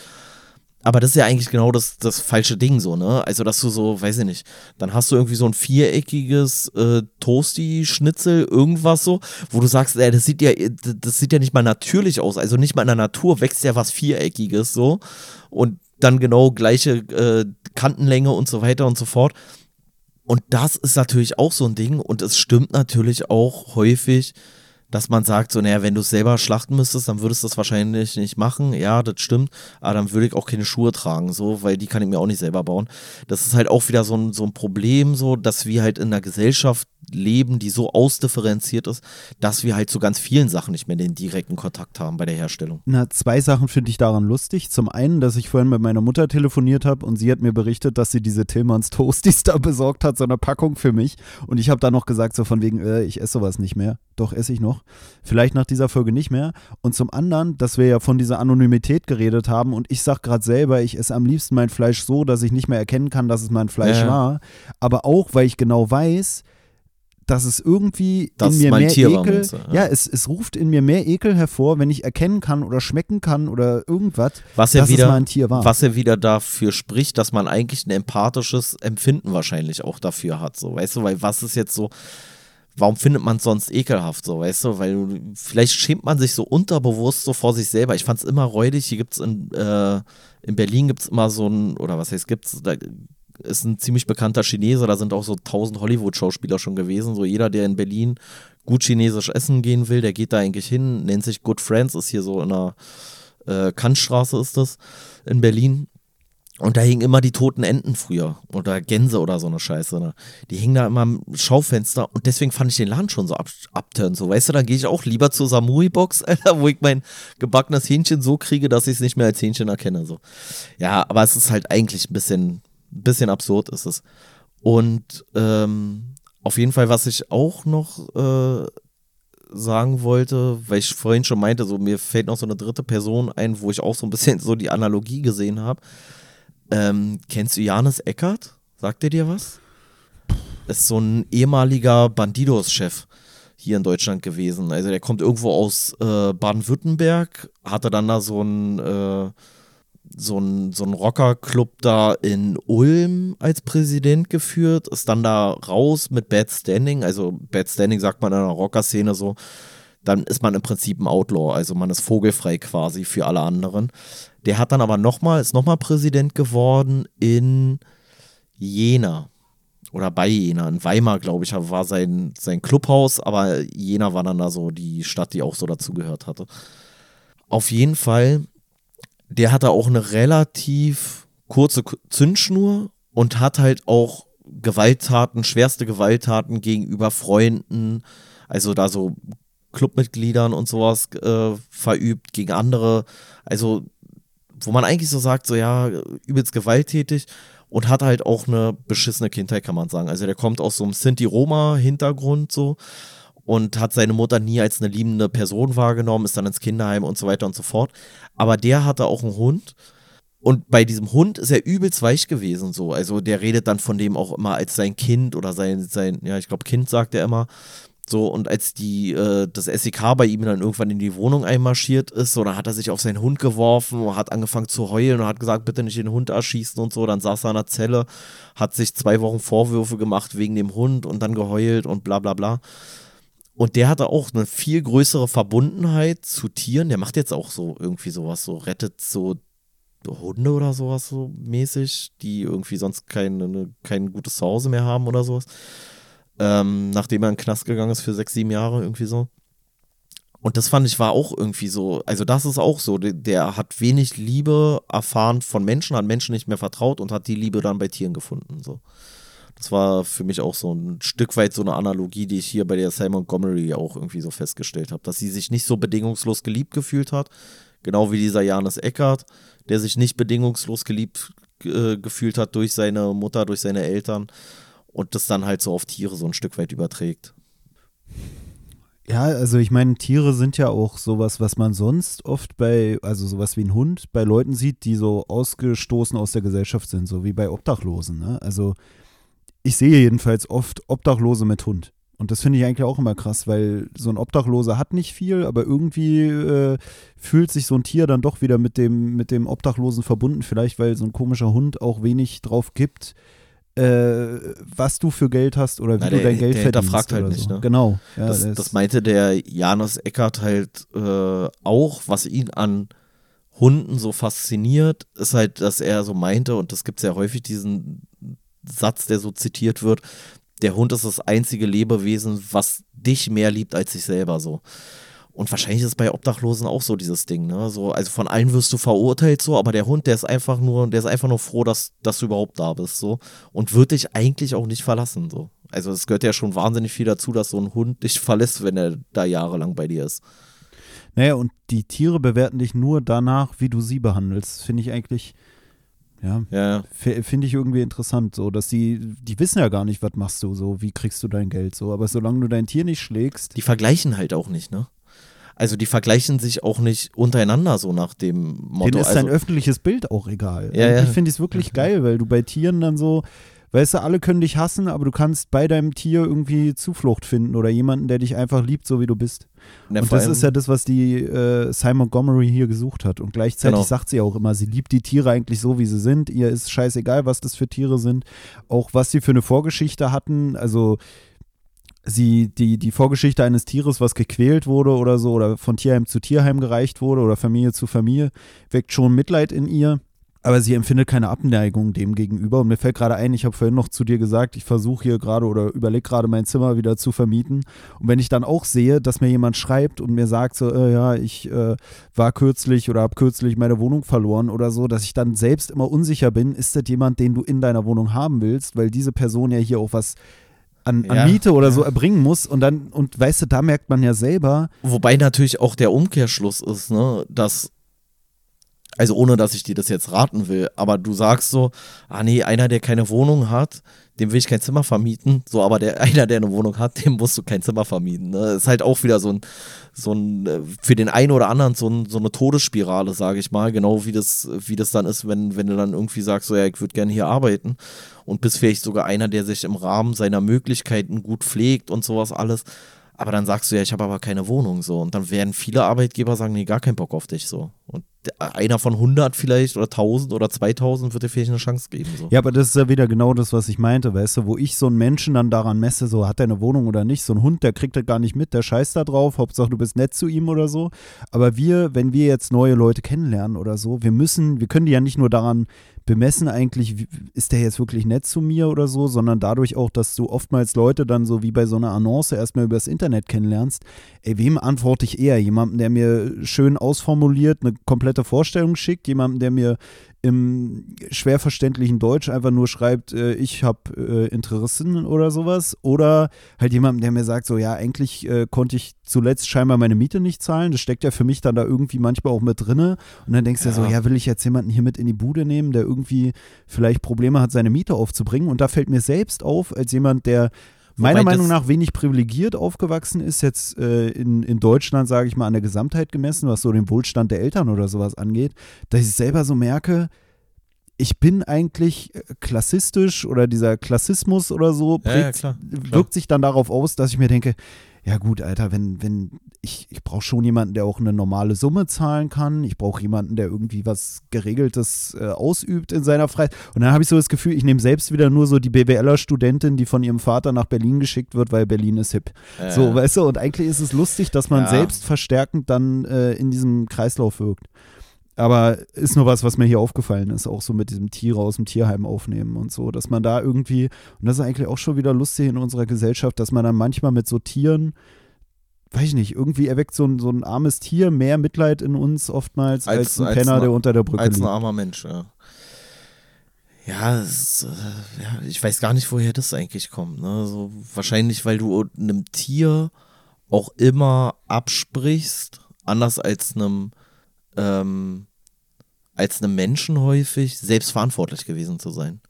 Aber das ist ja eigentlich genau das, das falsche Ding so, ne? Also, dass du so, weiß ich nicht, dann hast du irgendwie so ein viereckiges äh, Toasty-Schnitzel, irgendwas so, wo du sagst, ey, das sieht ja, das sieht ja nicht mal natürlich aus. Also nicht mal in der Natur wächst ja was Viereckiges so. Und dann genau gleiche äh, Kantenlänge und so weiter und so fort. Und das ist natürlich auch so ein Ding und es stimmt natürlich auch häufig, dass man sagt, so, naja, wenn du es selber schlachten müsstest, dann würdest du das wahrscheinlich nicht machen. Ja, das stimmt. Aber dann würde ich auch keine Schuhe tragen, so, weil die kann ich mir auch nicht selber bauen. Das ist halt auch wieder so ein, so ein Problem, so, dass wir halt in einer Gesellschaft leben, die so ausdifferenziert ist, dass wir halt zu ganz vielen Sachen nicht mehr den direkten Kontakt haben bei der Herstellung. Na, zwei Sachen finde ich daran lustig. Zum einen, dass ich vorhin mit meiner Mutter telefoniert habe und sie hat mir berichtet, dass sie diese Tillmanns Toasties da besorgt hat, so eine Packung für mich. Und ich habe da noch gesagt, so von wegen, äh, ich esse sowas nicht mehr. Doch, esse ich noch. Vielleicht nach dieser Folge nicht mehr. Und zum anderen, dass wir ja von dieser Anonymität geredet haben und ich sage gerade selber, ich esse am liebsten mein Fleisch so, dass ich nicht mehr erkennen kann, dass es mein Fleisch Ja. war. Aber auch, weil ich genau weiß, dass es irgendwie Dass in es mir mehr Ekel, du, ja. ja, es, es ruft in mir mehr Ekel hervor, wenn ich erkennen kann oder schmecken kann oder irgendwas, Was ja dass wieder, es mal ein Tier war. was ja wieder dafür spricht, dass man eigentlich ein empathisches Empfinden wahrscheinlich auch dafür hat, so, weißt du, weil was ist jetzt so, warum findet man es sonst ekelhaft, so, weißt du, weil vielleicht schämt man sich so unterbewusst so vor sich selber. Ich fand es immer räudig, hier gibt es in, äh, in Berlin gibt es immer so ein, oder was heißt gibt's, da ist ein ziemlich bekannter Chinese, da sind auch so tausend Hollywood-Schauspieler schon gewesen, so jeder, der in Berlin gut chinesisch essen gehen will, der geht da eigentlich hin, nennt sich Good Friends, ist hier so in der äh, Kantstraße ist das in Berlin. Und da hingen immer die toten Enten früher oder Gänse oder so eine Scheiße. Ne? Die hingen da immer im Schaufenster und deswegen fand ich den Laden schon so ab. So, weißt du, dann gehe ich auch lieber zur Samui-Box, wo ich mein gebackenes Hähnchen so kriege, dass ich es nicht mehr als Hähnchen erkenne. So. Ja, aber es ist halt eigentlich ein bisschen, bisschen absurd ist es. Und ähm, auf jeden Fall, was ich auch noch äh, sagen wollte, weil ich vorhin schon meinte, so mir fällt noch so eine dritte Person ein, wo ich auch so ein bisschen so die Analogie gesehen habe. Ähm, kennst du Janis Eckert? Sagt der dir was? Ist so ein ehemaliger Bandidos-Chef hier in Deutschland gewesen. Also der kommt irgendwo aus äh, Baden-Württemberg, hatte dann da so ein äh, so ein, so ein Rockerclub da in Ulm als Präsident geführt, ist dann da raus mit Bad Standing. Also Bad Standing sagt man in der Rockerszene so, dann ist man im Prinzip ein Outlaw, also man ist vogelfrei quasi für alle anderen. Der hat dann aber nochmal, ist nochmal Präsident geworden in Jena oder bei Jena, in Weimar, glaube ich, war sein, sein Clubhaus, aber Jena war dann da so die Stadt, die auch so dazugehört hatte. Auf jeden Fall, der hatte auch eine relativ kurze Zündschnur und hat halt auch Gewalttaten, schwerste Gewalttaten gegenüber Freunden, also da so Clubmitgliedern und sowas äh, verübt, gegen andere. Also wo man eigentlich so sagt, so ja, übelst gewalttätig und hat halt auch eine beschissene Kindheit, kann man sagen. Also der kommt aus so einem Sinti-Roma-Hintergrund so und hat seine Mutter nie als eine liebende Person wahrgenommen, ist dann ins Kinderheim und so weiter und so fort. Aber der hatte auch einen Hund. Und bei diesem Hund ist er übelst weich gewesen, so. Also der redet dann von dem auch immer als sein Kind oder sein, sein, ja, ich glaube, Kind sagt er immer. So, und als die, äh, das SEK bei ihm dann irgendwann in die Wohnung einmarschiert ist, so, dann hat er sich auf seinen Hund geworfen und hat angefangen zu heulen und hat gesagt, bitte nicht den Hund erschießen und so. Dann saß er in der Zelle, hat sich zwei Wochen Vorwürfe gemacht wegen dem Hund und dann geheult und bla bla bla. Und der hatte auch eine viel größere Verbundenheit zu Tieren. Der macht jetzt auch so irgendwie sowas, so rettet so Hunde oder sowas so mäßig, die irgendwie sonst kein, kein gutes Zuhause mehr haben oder sowas ähm, nachdem er in den Knast gegangen ist für sechs, sieben Jahre, irgendwie so. Und das fand ich war auch irgendwie so, also das ist auch so, der, der, hat wenig Liebe erfahren von Menschen, hat Menschen nicht mehr vertraut und hat die Liebe dann bei Tieren gefunden. So. Das war für mich auch so ein Stück weit so eine Analogie, die ich hier bei der Simon Montgomery auch irgendwie so festgestellt habe, dass sie sich nicht so bedingungslos geliebt gefühlt hat, genau wie dieser Janis Eckert, der sich nicht bedingungslos geliebt äh, gefühlt hat durch seine Mutter, durch seine Eltern und das dann halt so auf Tiere so ein Stück weit überträgt. Ja, also ich meine, Tiere sind ja auch sowas, was man sonst oft bei, also sowas wie ein Hund, bei Leuten sieht, die so ausgestoßen aus der Gesellschaft sind, so wie bei Obdachlosen. Ne? Also ich sehe jedenfalls oft Obdachlose mit Hund. Und das finde ich eigentlich auch immer krass, weil so ein Obdachloser hat nicht viel, aber irgendwie äh, fühlt sich so ein Tier dann doch wieder mit dem, mit dem Obdachlosen verbunden. Vielleicht, weil so ein komischer Hund auch wenig drauf gibt, äh, was du für Geld hast oder wie Na, du dein Geld der verdienst. fragt halt nicht, so. ne? Genau. Ja, das, das, meinte der Janus Eckert halt äh, auch, was ihn an Hunden so fasziniert, ist halt, dass er so meinte, und das gibt es ja häufig, diesen Satz, der so zitiert wird, der Hund ist das einzige Lebewesen, was dich mehr liebt als sich selber so. Und wahrscheinlich ist es bei Obdachlosen auch so dieses Ding, ne? So, also von allen wirst du verurteilt so, aber der Hund, der ist einfach nur, der ist einfach nur froh, dass, dass du überhaupt da bist, so. Und wird dich eigentlich auch nicht verlassen, so. Also es gehört ja schon wahnsinnig viel dazu, dass so ein Hund dich verlässt, wenn er da jahrelang bei dir ist. Naja, und die Tiere bewerten dich nur danach, wie du sie behandelst. Finde ich eigentlich, ja, ja. finde ich irgendwie interessant, so, dass die, die wissen ja gar nicht, was machst du so, wie kriegst du dein Geld so, aber solange du dein Tier nicht schlägst. Die vergleichen halt auch nicht, ne? Also die vergleichen sich auch nicht untereinander so nach dem Motto. Denen ist also, dein öffentliches Bild auch egal. Ja, ja. Ich finde es wirklich geil, weil du bei Tieren dann so, weißt du, alle können dich hassen, aber du kannst bei deinem Tier irgendwie Zuflucht finden oder jemanden, der dich einfach liebt, so wie du bist. Ja, und das ist ja das, was die äh, Simon Montgomery hier gesucht hat. Und gleichzeitig genau. sagt sie auch immer, sie liebt die Tiere eigentlich so, wie sie sind. Ihr ist scheißegal, was das für Tiere sind. Auch was sie für eine Vorgeschichte hatten. Also sie die, die Vorgeschichte eines Tieres, was gequält wurde oder so, oder von Tierheim zu Tierheim gereicht wurde oder Familie zu Familie, weckt schon Mitleid in ihr. Aber sie empfindet keine Abneigung dem gegenüber. Und mir fällt gerade ein, ich habe vorhin noch zu dir gesagt, ich versuche hier gerade oder überlege gerade mein Zimmer wieder zu vermieten. Und wenn ich dann auch sehe, dass mir jemand schreibt und mir sagt, so, äh, ja, ich äh, war kürzlich oder habe kürzlich meine Wohnung verloren oder so, dass ich dann selbst immer unsicher bin, ist das jemand, den du in deiner Wohnung haben willst, weil diese Person ja hier auch was an, an ja, Miete oder so erbringen muss und dann, und weißt du, da merkt man ja selber. Wobei natürlich auch der Umkehrschluss ist, ne, dass, also ohne dass ich dir das jetzt raten will, aber du sagst so, ah nee, einer, der keine Wohnung hat, dem will ich kein Zimmer vermieten, so, aber der einer, der eine Wohnung hat, dem musst du kein Zimmer vermieten. Ne? Ist halt auch wieder so ein, so ein, äh, für den einen oder anderen so, ein, so eine Todesspirale, sage ich mal, genau wie das, wie das dann ist, wenn, wenn du dann irgendwie sagst, so ja, ich würde gerne hier arbeiten und bist vielleicht sogar einer, der sich im Rahmen seiner Möglichkeiten gut pflegt und sowas alles. Aber dann sagst du ja, ich habe aber keine Wohnung so. Und dann werden viele Arbeitgeber sagen, nee, gar keinen Bock auf dich so. Und einer von 100 vielleicht oder 1000 oder 2000 wird dir vielleicht eine Chance geben. So. Ja, aber das ist ja wieder genau das, was ich meinte, weißt du, wo ich so einen Menschen dann daran messe, so hat er eine Wohnung oder nicht. So ein Hund, der kriegt das gar nicht mit, der scheißt da drauf, Hauptsache du bist nett zu ihm oder so. Aber wir, wenn wir jetzt neue Leute kennenlernen oder so, wir müssen, wir können die ja nicht nur daran bemessen eigentlich, ist der jetzt wirklich nett zu mir oder so, sondern dadurch auch, dass du oftmals Leute dann so wie bei so einer Annonce erstmal übers Internet kennenlernst. Ey, wem antworte ich eher? Jemanden, der mir schön ausformuliert eine komplette Vorstellung schickt, jemanden, der mir im schwer verständlichen Deutsch einfach nur schreibt, äh, ich habe äh, Interessen oder sowas. Oder halt jemand, der mir sagt, so ja, eigentlich äh, konnte ich zuletzt scheinbar meine Miete nicht zahlen. Das steckt ja für mich dann da irgendwie manchmal auch mit drinne. Und dann denkst du ja. so, ja, will ich jetzt jemanden hier mit in die Bude nehmen, der irgendwie vielleicht Probleme hat, seine Miete aufzubringen. Und da fällt mir selbst auf, als jemand, der meiner Meinung nach wenig privilegiert aufgewachsen ist, jetzt äh, in, in Deutschland, sage ich mal, an der Gesamtheit gemessen, was so den Wohlstand der Eltern oder sowas angeht, dass ich selber so merke, ich bin eigentlich äh, klassistisch oder dieser Klassismus oder so prägt, ja, ja, klar, klar. wirkt sich dann darauf aus, dass ich mir denke, ja gut, Alter, wenn, wenn, ich, ich brauche schon jemanden, der auch eine normale Summe zahlen kann. Ich brauche jemanden, der irgendwie was Geregeltes äh, ausübt in seiner Freizeit. Und dann habe ich so das Gefühl, ich nehme selbst wieder nur so die BWLer-Studentin, die von ihrem Vater nach Berlin geschickt wird, weil Berlin ist hip. Äh. So, weißt du, und eigentlich ist es lustig, dass man ja. selbst verstärkend dann äh, in diesem Kreislauf wirkt. Aber ist nur was, was mir hier aufgefallen ist, auch so mit diesem Tiere aus dem Tierheim aufnehmen und so, dass man da irgendwie, und das ist eigentlich auch schon wieder lustig in unserer Gesellschaft, dass man dann manchmal mit so Tieren, weiß ich nicht, irgendwie erweckt so ein, so ein armes Tier mehr Mitleid in uns oftmals als, als ein als Penner, der unter der Brücke als liegt. Als ein armer Mensch, ja. Ja, ist, äh, ja, ich weiß gar nicht, woher das eigentlich kommt. Ne? So, wahrscheinlich, weil du einem Tier auch immer absprichst, anders als einem ähm, als einem Menschen häufig selbst verantwortlich gewesen zu sein.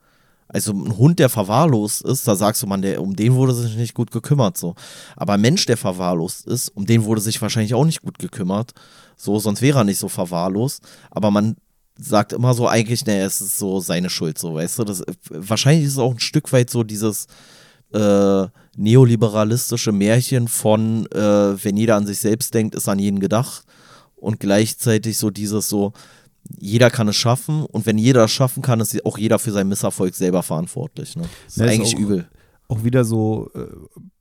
Also ein Hund, der verwahrlost ist, da sagst du, man, der, um den wurde sich nicht gut gekümmert, so. Aber ein Mensch, der verwahrlost ist, um den wurde sich wahrscheinlich auch nicht gut gekümmert, so, sonst wäre er nicht so verwahrlost. Aber man sagt immer so eigentlich, naja, es ist so seine Schuld, so, weißt du. Das, wahrscheinlich ist es auch ein Stück weit so dieses äh, neoliberalistische Märchen von, äh, wenn jeder an sich selbst denkt, ist an jeden gedacht und gleichzeitig so dieses so, jeder kann es schaffen und wenn jeder es schaffen kann, ist auch jeder für seinen Misserfolg selber verantwortlich. Ne? Das ist eigentlich ist auch, übel. Auch wieder so, äh,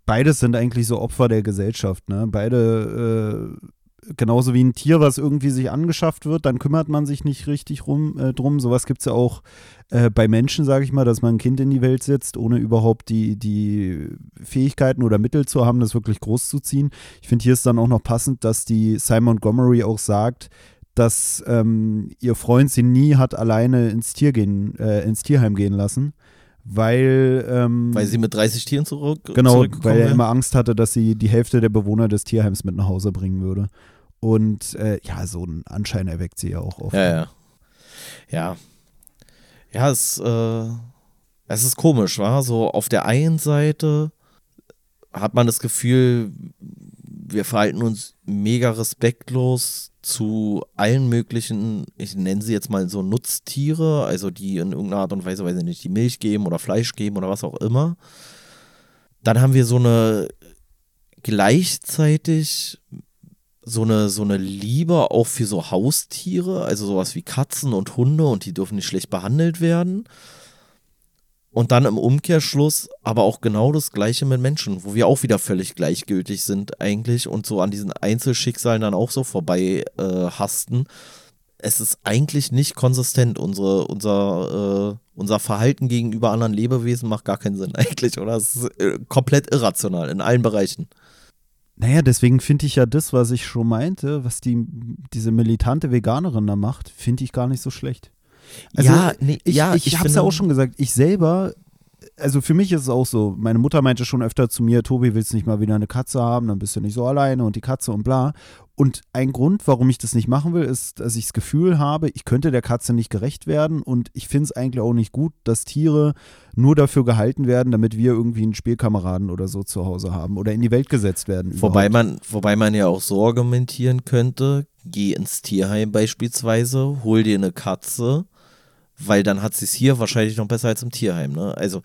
beides sind eigentlich so Opfer der Gesellschaft. Ne? Beide, äh, genauso wie ein Tier, was irgendwie sich angeschafft wird, dann kümmert man sich nicht richtig rum, äh, drum. Sowas gibt es ja auch äh, bei Menschen, sage ich mal, dass man ein Kind in die Welt setzt, ohne überhaupt die, die Fähigkeiten oder Mittel zu haben, das wirklich groß zu ziehen. Ich finde, hier ist dann auch noch passend, dass die Simon Montgomery auch sagt, dass ähm, ihr Freund sie nie hat alleine ins, Tier gehen, äh, ins Tierheim gehen lassen. Weil, ähm, weil sie mit 30 Tieren zurück Genau, weil er immer Angst hatte, dass sie die Hälfte der Bewohner des Tierheims mit nach Hause bringen würde. Und äh, ja, so einen Anschein erweckt sie ja auch oft. Ja, ja. Ja, ja, es, äh, es ist komisch, war so auf der einen Seite hat man das Gefühl, wir verhalten uns mega respektlos zu allen möglichen, ich nenne sie jetzt mal so Nutztiere, also die in irgendeiner Art und Weise, weiß ich nicht, die Milch geben oder Fleisch geben oder was auch immer. Dann haben wir so eine gleichzeitig so eine, so eine Liebe auch für so Haustiere, also sowas wie Katzen und Hunde und die dürfen nicht schlecht behandelt werden. Und dann im Umkehrschluss aber auch genau das Gleiche mit Menschen, wo wir auch wieder völlig gleichgültig sind eigentlich und so an diesen Einzelschicksalen dann auch so vorbei äh, hasten. Es ist eigentlich nicht konsistent. Unsere, unser, äh, unser Verhalten gegenüber anderen Lebewesen macht gar keinen Sinn eigentlich, oder? Es ist äh, komplett irrational in allen Bereichen. Naja, deswegen finde ich ja das, was ich schon meinte, was die, diese militante Veganerin da macht, finde ich gar nicht so schlecht. Also, ja, nee, ich, ja, ich, ich habe es ja auch schon gesagt, ich selber, also für mich ist es auch so, meine Mutter meinte schon öfter zu mir, Tobi, willst du nicht mal wieder eine Katze haben, dann bist du nicht so alleine und die Katze und bla. Und ein Grund, warum ich das nicht machen will, ist, dass ich das Gefühl habe, ich könnte der Katze nicht gerecht werden und ich finde es eigentlich auch nicht gut, dass Tiere nur dafür gehalten werden, damit wir irgendwie einen Spielkameraden oder so zu Hause haben oder in die Welt gesetzt werden. Wobei man, wobei man ja auch so argumentieren könnte, geh ins Tierheim beispielsweise, hol dir eine Katze, weil dann hat sie es hier wahrscheinlich noch besser als im Tierheim. Ne? Also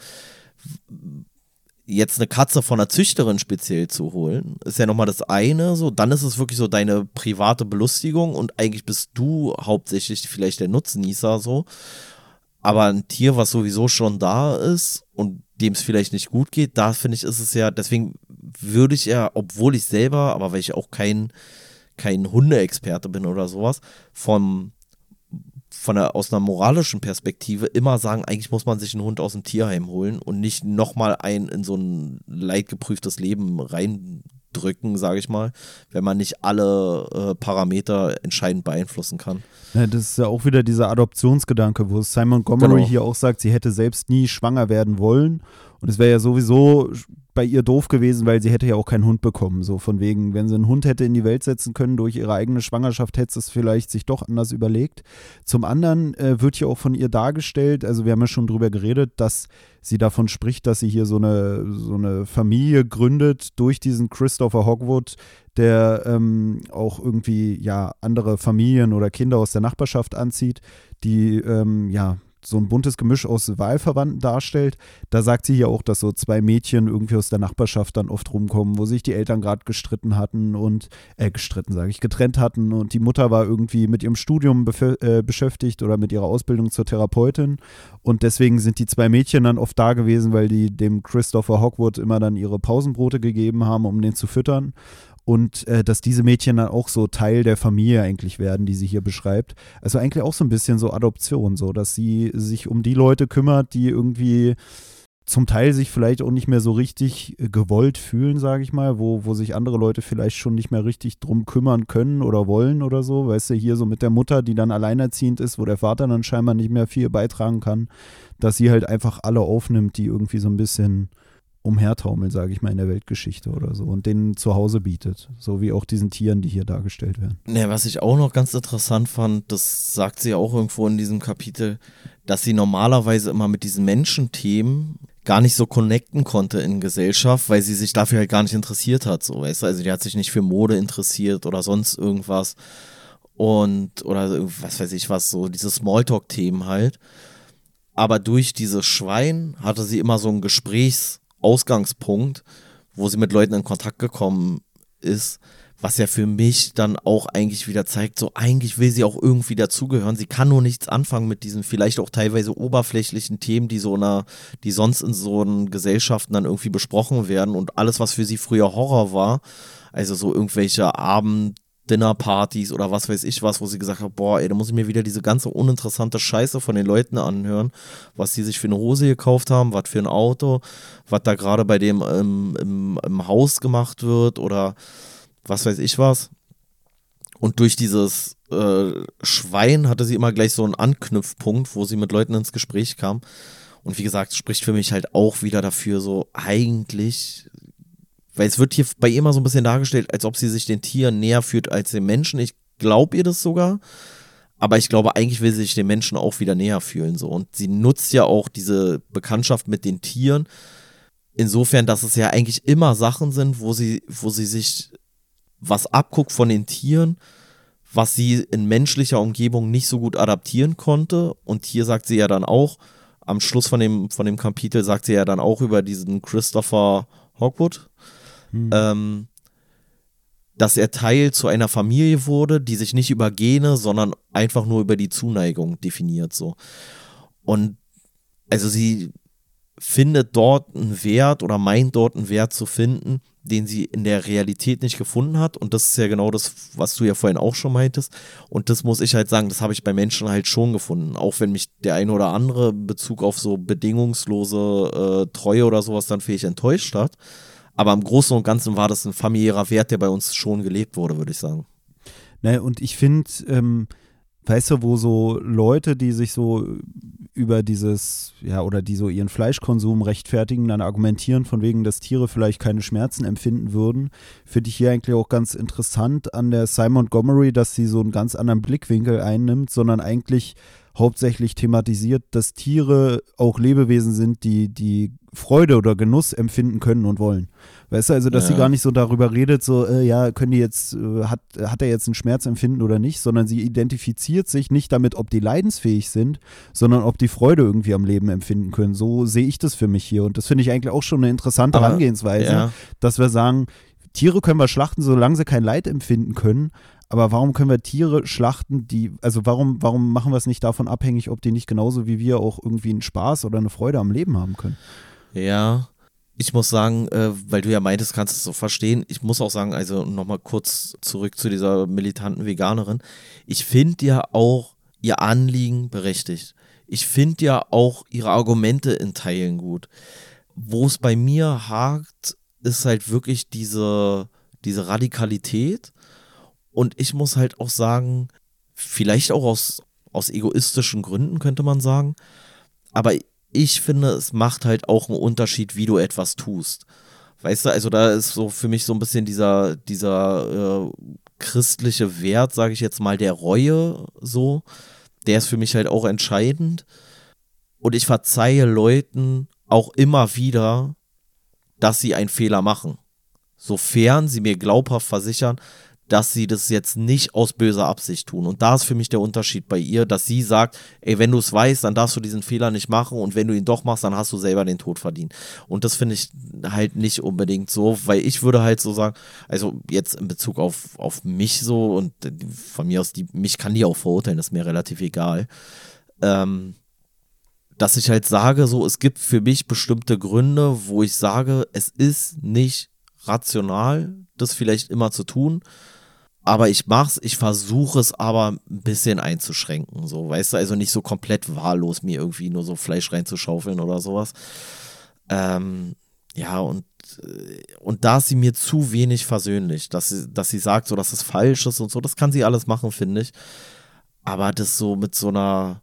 jetzt eine Katze von einer Züchterin speziell zu holen, ist ja nochmal das eine, so, dann ist es wirklich so deine private Belustigung und eigentlich bist du hauptsächlich vielleicht der Nutznießer so. Aber ein Tier, was sowieso schon da ist und dem es vielleicht nicht gut geht, da finde ich, ist es ja, deswegen würde ich ja, obwohl ich selber, aber weil ich auch kein, kein Hundeexperte bin oder sowas, vom von der, aus einer moralischen Perspektive immer sagen, eigentlich muss man sich einen Hund aus dem Tierheim holen und nicht nochmal ein in so ein leidgeprüftes Leben reindrücken. drücken, sage ich mal, wenn man nicht alle äh, Parameter entscheidend beeinflussen kann. Ja, das ist ja auch wieder dieser Adoptionsgedanke, wo Simon Montgomery Genau. hier auch sagt, sie hätte selbst nie schwanger werden wollen. Und es wäre ja sowieso bei ihr doof gewesen, weil sie hätte ja auch keinen Hund bekommen. So von wegen, wenn sie einen Hund hätte in die Welt setzen können durch ihre eigene Schwangerschaft, hätte es vielleicht sich doch anders überlegt. Zum anderen äh, wird hier auch von ihr dargestellt, also wir haben ja schon drüber geredet, dass sie davon spricht, dass sie hier so eine, so eine Familie gründet durch diesen Christopher Hogwood, der ähm, auch irgendwie ja andere Familien oder Kinder aus der Nachbarschaft anzieht, die ähm, ja so ein buntes Gemisch aus Wahlverwandten darstellt. Da sagt sie hier auch, dass so zwei Mädchen irgendwie aus der Nachbarschaft dann oft rumkommen, wo sich die Eltern gerade gestritten hatten und, äh, gestritten sage ich, getrennt hatten. Und die Mutter war irgendwie mit ihrem Studium äh, beschäftigt oder mit ihrer Ausbildung zur Therapeutin. Und deswegen sind die zwei Mädchen dann oft da gewesen, weil die dem Christopher Hogwood immer dann ihre Pausenbrote gegeben haben, um den zu füttern und äh, dass diese Mädchen dann auch so Teil der Familie eigentlich werden, die sie hier beschreibt. Also eigentlich auch so ein bisschen so Adoption, so dass sie sich um die Leute kümmert, die irgendwie zum Teil sich vielleicht auch nicht mehr so richtig äh, gewollt fühlen, sage ich mal, wo, wo sich andere Leute vielleicht schon nicht mehr richtig drum kümmern können oder wollen oder so. Weißt du, hier so mit der Mutter, die dann alleinerziehend ist, wo der Vater dann scheinbar nicht mehr viel beitragen kann, dass sie halt einfach alle aufnimmt, die irgendwie so ein bisschen umhertaumeln, sage ich mal, in der Weltgeschichte oder so und denen zu Hause bietet. So wie auch diesen Tieren, die hier dargestellt werden. Ne, was ich auch noch ganz interessant fand, das sagt sie ja auch irgendwo in diesem Kapitel, dass sie normalerweise immer mit diesen Menschenthemen gar nicht so connecten konnte in Gesellschaft, weil sie sich dafür halt gar nicht interessiert hat, so, weißt du, also die hat sich nicht für Mode interessiert oder sonst irgendwas und, oder was weiß ich was, so diese Smalltalk-Themen halt. Aber durch dieses Schwein hatte sie immer so einen Gesprächsausgangspunkt, wo sie mit Leuten in Kontakt gekommen ist, was ja für mich dann auch eigentlich wieder zeigt, so eigentlich will sie auch irgendwie dazugehören. Sie kann nur nichts anfangen mit diesen vielleicht auch teilweise oberflächlichen Themen, die so einer, die sonst in so einen Gesellschaften dann irgendwie besprochen werden und alles, was für sie früher Horror war, also so irgendwelche Abend Dinnerpartys oder was weiß ich was, wo sie gesagt hat, boah, ey, da muss ich mir wieder diese ganze uninteressante Scheiße von den Leuten anhören, was die sich für eine Hose gekauft haben, was für ein Auto, was da gerade bei dem im, im, im Haus gemacht wird oder was weiß ich was. Und durch dieses äh, Schwein hatte sie immer gleich so einen Anknüpfpunkt, wo sie mit Leuten ins Gespräch kam. Und wie gesagt, spricht für mich halt auch wieder dafür, so eigentlich, weil es wird hier bei ihr immer so ein bisschen dargestellt, als ob sie sich den Tieren näher führt als den Menschen. Ich glaube ihr das sogar. Aber ich glaube, eigentlich will sie sich den Menschen auch wieder näher fühlen. So. Und sie nutzt ja auch diese Bekanntschaft mit den Tieren. Insofern, dass es ja eigentlich immer Sachen sind, wo sie, wo sie sich was abguckt von den Tieren, was sie in menschlicher Umgebung nicht so gut adaptieren konnte. Und hier sagt sie ja dann auch, am Schluss von dem, von dem Kapitel sagt sie ja dann auch über diesen Christopher Hogwood, ähm, dass er Teil zu einer Familie wurde, die sich nicht über Gene, sondern einfach nur über die Zuneigung definiert. So. Und also sie findet dort einen Wert oder meint dort einen Wert zu finden, den sie in der Realität nicht gefunden hat. Und das ist ja genau das, was du ja vorhin auch schon meintest. Und das muss ich halt sagen, das habe ich bei Menschen halt schon gefunden. Auch wenn mich der eine oder andere in Bezug auf so bedingungslose äh, Treue oder sowas dann vielleicht enttäuscht hat. Aber im Großen und Ganzen war das ein familiärer Wert, der bei uns schon gelebt wurde, würde ich sagen. Ne, und ich finde, ähm, weißt du, wo so Leute, die sich so über dieses, ja, oder die so ihren Fleischkonsum rechtfertigen, dann argumentieren, von wegen, dass Tiere vielleicht keine Schmerzen empfinden würden, finde ich hier eigentlich auch ganz interessant an der Simon Montgomery, dass sie so einen ganz anderen Blickwinkel einnimmt, sondern eigentlich hauptsächlich thematisiert, dass Tiere auch Lebewesen sind, die die Freude oder Genuss empfinden können und wollen. Weißt du, also dass Ja. sie gar nicht so darüber redet, so, äh, ja, können die jetzt, äh, hat, hat er jetzt ein Schmerzempfinden oder nicht, sondern sie identifiziert sich nicht damit, ob die leidensfähig sind, sondern ob die Freude irgendwie am Leben empfinden können. So sehe ich das für mich hier. Und das finde ich eigentlich auch schon eine interessante Aber- Herangehensweise, Ja. dass wir sagen, Tiere können wir schlachten, solange sie kein Leid empfinden können. Aber warum können wir Tiere schlachten, die, also warum, warum machen wir es nicht davon abhängig, ob die nicht genauso wie wir auch irgendwie einen Spaß oder eine Freude am Leben haben können? Ja, ich muss sagen, äh, weil du ja meintest, kannst du es so verstehen. Ich muss auch sagen, also nochmal kurz zurück zu dieser militanten Veganerin. Ich finde ja auch ihr Anliegen berechtigt. Ich finde ja auch ihre Argumente in Teilen gut. Wo es bei mir hakt, ist halt wirklich diese, diese Radikalität. Und ich muss halt auch sagen, vielleicht auch aus, aus egoistischen Gründen könnte man sagen, aber ich finde, es macht halt auch einen Unterschied, wie du etwas tust. Weißt du, also da ist so für mich so ein bisschen dieser, dieser äh, christliche Wert, sage ich jetzt mal, der Reue so, der ist für mich halt auch entscheidend. Und ich verzeihe Leuten auch immer wieder, dass sie einen Fehler machen. Sofern sie mir glaubhaft versichern, dass sie das jetzt nicht aus böser Absicht tun. Und da ist für mich der Unterschied bei ihr, dass sie sagt, ey, wenn du es weißt, dann darfst du diesen Fehler nicht machen und wenn du ihn doch machst, dann hast du selber den Tod verdient. Und das finde ich halt nicht unbedingt so, weil ich würde halt so sagen, also jetzt in Bezug auf, auf mich so und von mir aus, die, mich kann die auch verurteilen, ist mir relativ egal. Ähm, dass ich halt sage, so, es gibt für mich bestimmte Gründe, wo ich sage, es ist nicht rational, das vielleicht immer zu tun aber ich mach's, ich versuche es aber ein bisschen einzuschränken, so, weißt du, also nicht so komplett wahllos mir irgendwie nur so Fleisch reinzuschaufeln oder sowas. Ähm, ja, und, äh, und da ist sie mir zu wenig versöhnlich, dass sie, dass sie sagt, so, dass es falsch ist und so, das kann sie alles machen, finde ich. Aber das so mit so einer,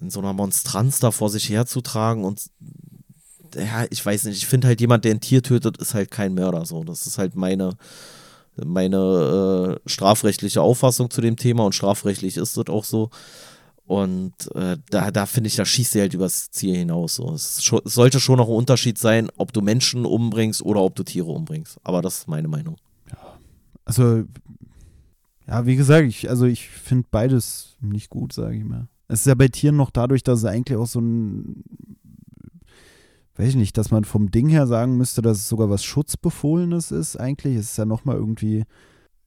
in so einer Monstranz da vor sich herzutragen und ja, ich weiß nicht, ich finde halt jemand, der ein Tier tötet, ist halt kein Mörder, so. Das ist halt meine, meine äh, strafrechtliche Auffassung zu dem Thema und strafrechtlich ist das auch so. Und äh, da, da finde ich, da schießt sie halt übers Ziel hinaus. So. Es, schon, es, sollte schon noch ein Unterschied sein, ob du Menschen umbringst oder ob du Tiere umbringst. Aber das ist meine Meinung. Ja. Also, ja, wie gesagt, ich, also ich finde beides nicht gut, sage ich mal. Es ist ja bei Tieren noch dadurch, dass es eigentlich auch so ein weiß ich nicht, dass man vom Ding her sagen müsste, dass es sogar was Schutzbefohlenes ist eigentlich. Es ist ja nochmal irgendwie,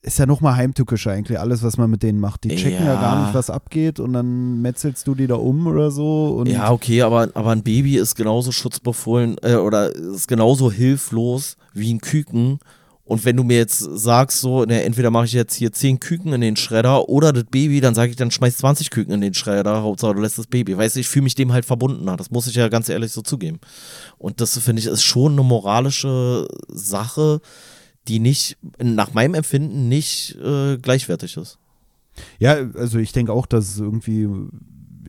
ist ja nochmal heimtückisch eigentlich, alles, was man mit denen macht. Die checken ja. ja. gar nicht, was abgeht und dann metzelst du die da um oder so. ja, okay, aber, aber ein Baby ist genauso schutzbefohlen äh, oder ist genauso hilflos wie ein Küken und wenn du mir jetzt sagst, so, ne, entweder mache ich jetzt hier 10 Küken in den Schredder oder das Baby, dann sage ich, dann schmeiß 20 Küken in den Schredder, Hauptsache du lässt das Baby. Weißt du, ich fühle mich dem halt verbunden. Das muss ich ja ganz ehrlich so zugeben. Und das finde ich ist schon eine moralische Sache, die nicht, nach meinem Empfinden, nicht äh, gleichwertig ist. Ja, also ich denke auch, dass irgendwie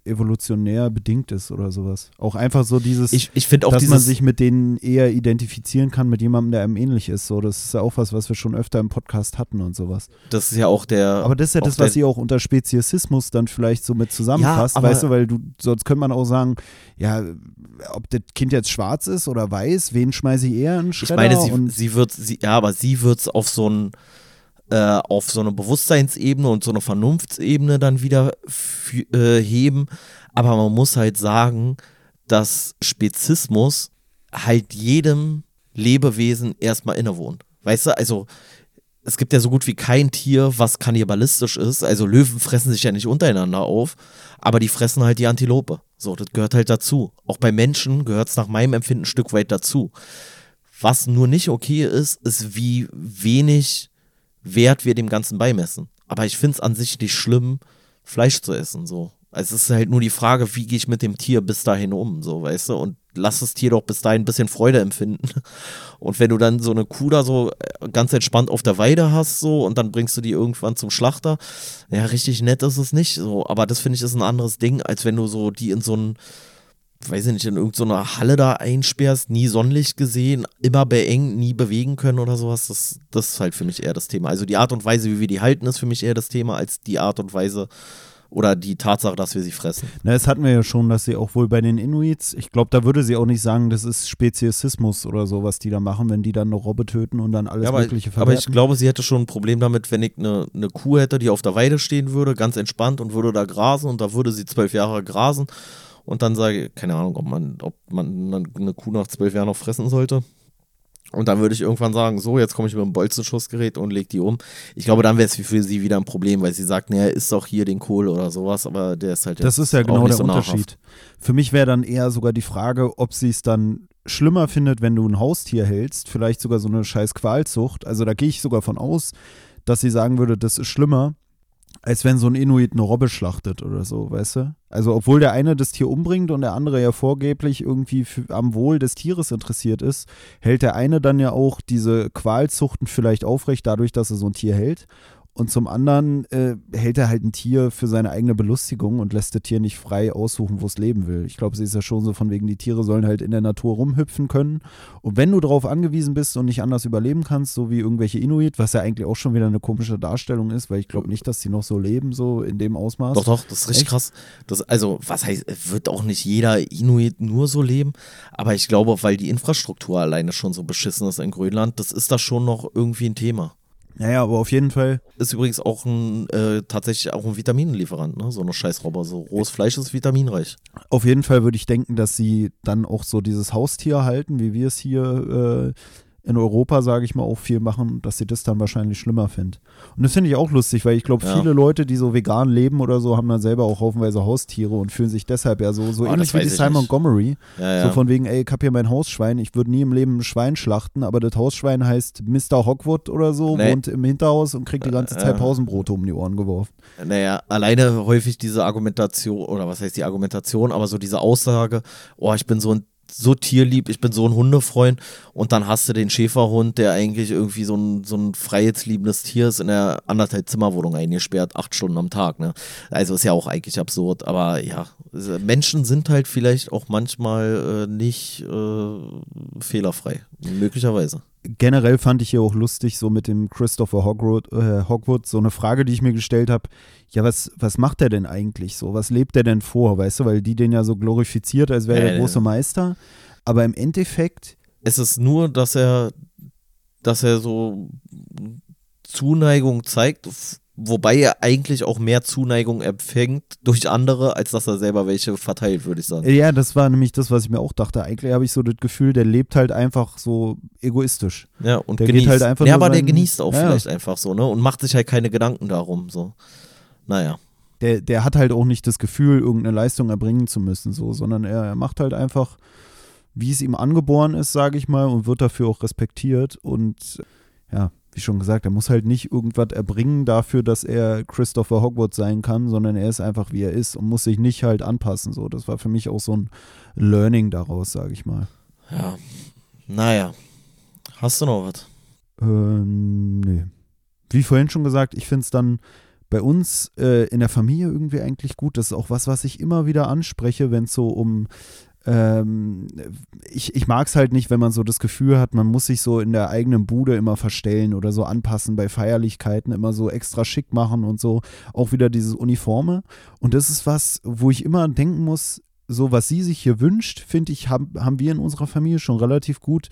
evolutionär bedingt ist oder sowas. Auch einfach so dieses, ich, ich auch dass man sich mit denen eher identifizieren kann, mit jemandem, der einem ähnlich ist. So, das ist ja auch was, was wir schon öfter im Podcast hatten und sowas. Das ist ja auch der. Aber das ist ja das, was ihr auch unter Speziesismus dann vielleicht so mit zusammenfasst, ja, weißt du, weil du, sonst könnte man auch sagen, ja, ob das Kind jetzt schwarz ist oder weiß, wen schmeiße ich eher in den Schredder? Ich meine, sie, sie wird, sie, ja, aber sie wird es auf so ein äh, auf so eine Bewusstseinsebene und so eine Vernunftsebene dann wieder äh, heben. Aber man muss halt sagen, dass Spezismus halt jedem Lebewesen erstmal innewohnt. Weißt du, also es gibt ja so gut wie kein Tier, was kannibalistisch ist. Also Löwen fressen sich ja nicht untereinander auf, aber die fressen halt die Antilope. So, das gehört halt dazu. Auch bei Menschen gehört es nach meinem Empfinden ein Stück weit dazu. Was nur nicht okay ist, ist, wie wenig Wert wir dem Ganzen beimessen. Aber ich finde es an sich nicht schlimm, Fleisch zu essen, so. Also es ist halt nur die Frage, wie gehe ich mit dem Tier bis dahin um, so, weißt du? Und lass das Tier doch bis dahin ein bisschen Freude empfinden. Und wenn du dann so eine Kuh da so äh, ganz entspannt auf der Weide hast, so, und dann bringst du die irgendwann zum Schlachter, ja, richtig nett ist es nicht, so. Aber das finde ich ist ein anderes Ding, als wenn du so die in so ein weiß ich nicht, in irgendeiner so Halle da einsperrst, nie Sonnenlicht gesehen, immer beengt, nie bewegen können oder sowas, das, das ist halt für mich eher das Thema. Also die Art und Weise, wie wir die halten, ist für mich eher das Thema, als die Art und Weise oder die Tatsache, dass wir sie fressen. Na, das hatten wir ja schon, dass sie auch wohl bei den Inuits, ich glaube, da würde sie auch nicht sagen, das ist Speziesismus oder so, was die da machen, wenn die dann eine Robbe töten und dann alles ja, aber, Mögliche verwerten. Aber ich glaube, sie hätte schon ein Problem damit, wenn ich eine, eine Kuh hätte, die auf der Weide stehen würde, ganz entspannt und würde da grasen und da würde sie zwölf Jahre grasen und dann sage ich, keine Ahnung, ob man, ob man eine Kuh nach zwölf Jahren noch fressen sollte. Und dann würde ich irgendwann sagen, so, jetzt komme ich mit dem Bolzenschussgerät und leg die um. Ich glaube, dann wäre es für sie wieder ein Problem, weil sie sagt, naja, ist doch hier den Kohl oder sowas, aber der ist halt Das ist ja genau der so Unterschied. Für mich wäre dann eher sogar die Frage, ob sie es dann schlimmer findet, wenn du ein Haustier hältst, vielleicht sogar so eine scheiß Qualzucht. Also da gehe ich sogar von aus, dass sie sagen würde, das ist schlimmer, als wenn so ein Inuit eine Robbe schlachtet oder so, weißt du? Also obwohl der eine das Tier umbringt und der andere ja vorgeblich irgendwie am Wohl des Tieres interessiert ist, hält der eine dann ja auch diese Qualzuchten vielleicht aufrecht dadurch, dass er so ein Tier hält und zum anderen äh, hält er halt ein Tier für seine eigene Belustigung und lässt das Tier nicht frei aussuchen, wo es leben will. Ich glaube, sie ist ja schon so von wegen, die Tiere sollen halt in der Natur rumhüpfen können. Und wenn du darauf angewiesen bist und nicht anders überleben kannst, so wie irgendwelche Inuit, was ja eigentlich auch schon wieder eine komische Darstellung ist, weil ich glaube nicht, dass die noch so leben, so in dem Ausmaß. Doch, doch, das ist richtig Echt? krass. Das, also, was heißt, wird auch nicht jeder Inuit nur so leben, aber ich glaube, weil die Infrastruktur alleine schon so beschissen ist in Grönland, das ist da schon noch irgendwie ein Thema. Naja, aber auf jeden Fall. Ist übrigens auch ein, äh, tatsächlich auch ein Vitaminlieferant, ne? So eine Scheißrobber. So rohes Fleisch ist vitaminreich. Auf jeden Fall würde ich denken, dass sie dann auch so dieses Haustier halten, wie wir es hier äh, in Europa, sage ich mal, auch viel machen, dass sie das dann wahrscheinlich schlimmer findet. Und das finde ich auch lustig, weil ich glaube, ja. viele Leute, die so vegan leben oder so, haben dann selber auch haufenweise Haustiere und fühlen sich deshalb ja so, so oh, ähnlich wie die Simon Montgomery. Ja, ja. So von wegen, ey, ich habe hier mein Hausschwein, ich würde nie im Leben ein Schwein schlachten, aber das Hausschwein heißt Mr. Hockwood oder so, nee. wohnt im Hinterhaus und kriegt die ganze Zeit Pausenbrote um die Ohren geworfen. Naja, alleine häufig diese Argumentation, oder was heißt die Argumentation, aber so diese Aussage, oh, ich bin so ein so tierlieb, ich bin so ein Hundefreund und dann hast du den Schäferhund, der eigentlich irgendwie so ein, so ein freiheitsliebendes Tier ist, in der anderthalb Zimmerwohnung eingesperrt, acht Stunden am Tag. Ne? Also ist ja auch eigentlich absurd, aber ja, Menschen sind halt vielleicht auch manchmal äh, nicht äh, fehlerfrei, möglicherweise generell fand ich hier auch lustig, so mit dem Christopher Hogwood, äh, Hogwood so eine Frage, die ich mir gestellt habe, ja, was, was macht er denn eigentlich so? Was lebt er denn vor, weißt du, weil die den ja so glorifiziert, als wäre er der große Meister. Aber im Endeffekt. Es ist nur, dass er, dass er so Zuneigung zeigt Wobei er eigentlich auch mehr Zuneigung empfängt durch andere, als dass er selber welche verteilt, würde ich sagen. Ja, das war nämlich das, was ich mir auch dachte. Eigentlich habe ich so das Gefühl, der lebt halt einfach so egoistisch. Ja, und der genießt. geht halt einfach Ja, aber der genießt auch ja. vielleicht einfach so, ne? Und macht sich halt keine Gedanken darum, so. Naja. Der, der hat halt auch nicht das Gefühl, irgendeine Leistung erbringen zu müssen, so, sondern er, er macht halt einfach, wie es ihm angeboren ist, sage ich mal, und wird dafür auch respektiert. Und ja, wie schon gesagt, er muss halt nicht irgendwas erbringen dafür, dass er Christopher Hogwarts sein kann, sondern er ist einfach wie er ist und muss sich nicht halt anpassen. So, das war für mich auch so ein Learning daraus, sage ich mal. Ja, naja. Hast du noch was? Ähm, nee. Wie vorhin schon gesagt, ich finde es dann bei uns äh, in der Familie irgendwie eigentlich gut. Das ist auch was, was ich immer wieder anspreche, wenn es so um ähm, ich, ich mag es halt nicht, wenn man so das Gefühl hat, man muss sich so in der eigenen Bude immer verstellen oder so anpassen bei Feierlichkeiten, immer so extra schick machen und so. Auch wieder dieses Uniforme. Und das ist was, wo ich immer denken muss, so was sie sich hier wünscht, finde ich, haben, haben wir in unserer Familie schon relativ gut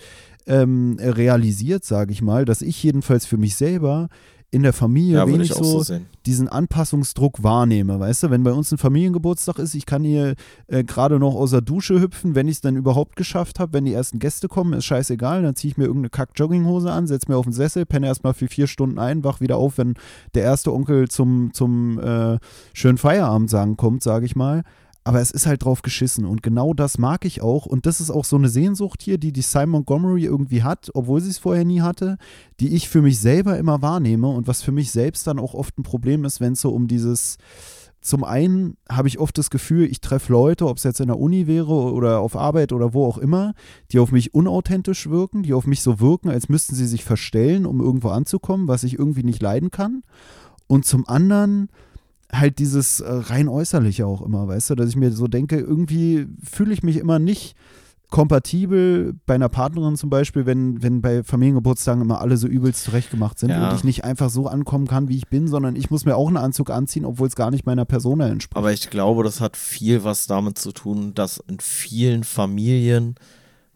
ähm, realisiert, sage ich mal, dass ich jedenfalls für mich selber in der Familie ja, wenig so, so diesen Anpassungsdruck wahrnehme. Weißt du, wenn bei uns ein Familiengeburtstag ist, ich kann hier äh, gerade noch aus der Dusche hüpfen, wenn ich es dann überhaupt geschafft habe, wenn die ersten Gäste kommen, ist scheißegal, dann ziehe ich mir irgendeine Kack-Jogginghose an, setze mir auf den Sessel, penne erstmal für vier Stunden ein, wach wieder auf, wenn der erste Onkel zum, zum äh, schönen Feierabend sagen kommt, sage ich mal aber es ist halt drauf geschissen und genau das mag ich auch und das ist auch so eine Sehnsucht hier, die die Simon Montgomery irgendwie hat, obwohl sie es vorher nie hatte, die ich für mich selber immer wahrnehme und was für mich selbst dann auch oft ein Problem ist, wenn es so um dieses zum einen habe ich oft das Gefühl, ich treffe Leute, ob es jetzt in der Uni wäre oder auf Arbeit oder wo auch immer, die auf mich unauthentisch wirken, die auf mich so wirken, als müssten sie sich verstellen, um irgendwo anzukommen, was ich irgendwie nicht leiden kann. Und zum anderen halt dieses äh, rein äußerliche auch immer, weißt du, dass ich mir so denke, irgendwie fühle ich mich immer nicht kompatibel bei einer Partnerin zum Beispiel, wenn, wenn bei Familiengeburtstagen immer alle so übelst zurechtgemacht sind ja. und ich nicht einfach so ankommen kann, wie ich bin, sondern ich muss mir auch einen Anzug anziehen, obwohl es gar nicht meiner Person entspricht. Aber ich glaube, das hat viel was damit zu tun, dass in vielen Familien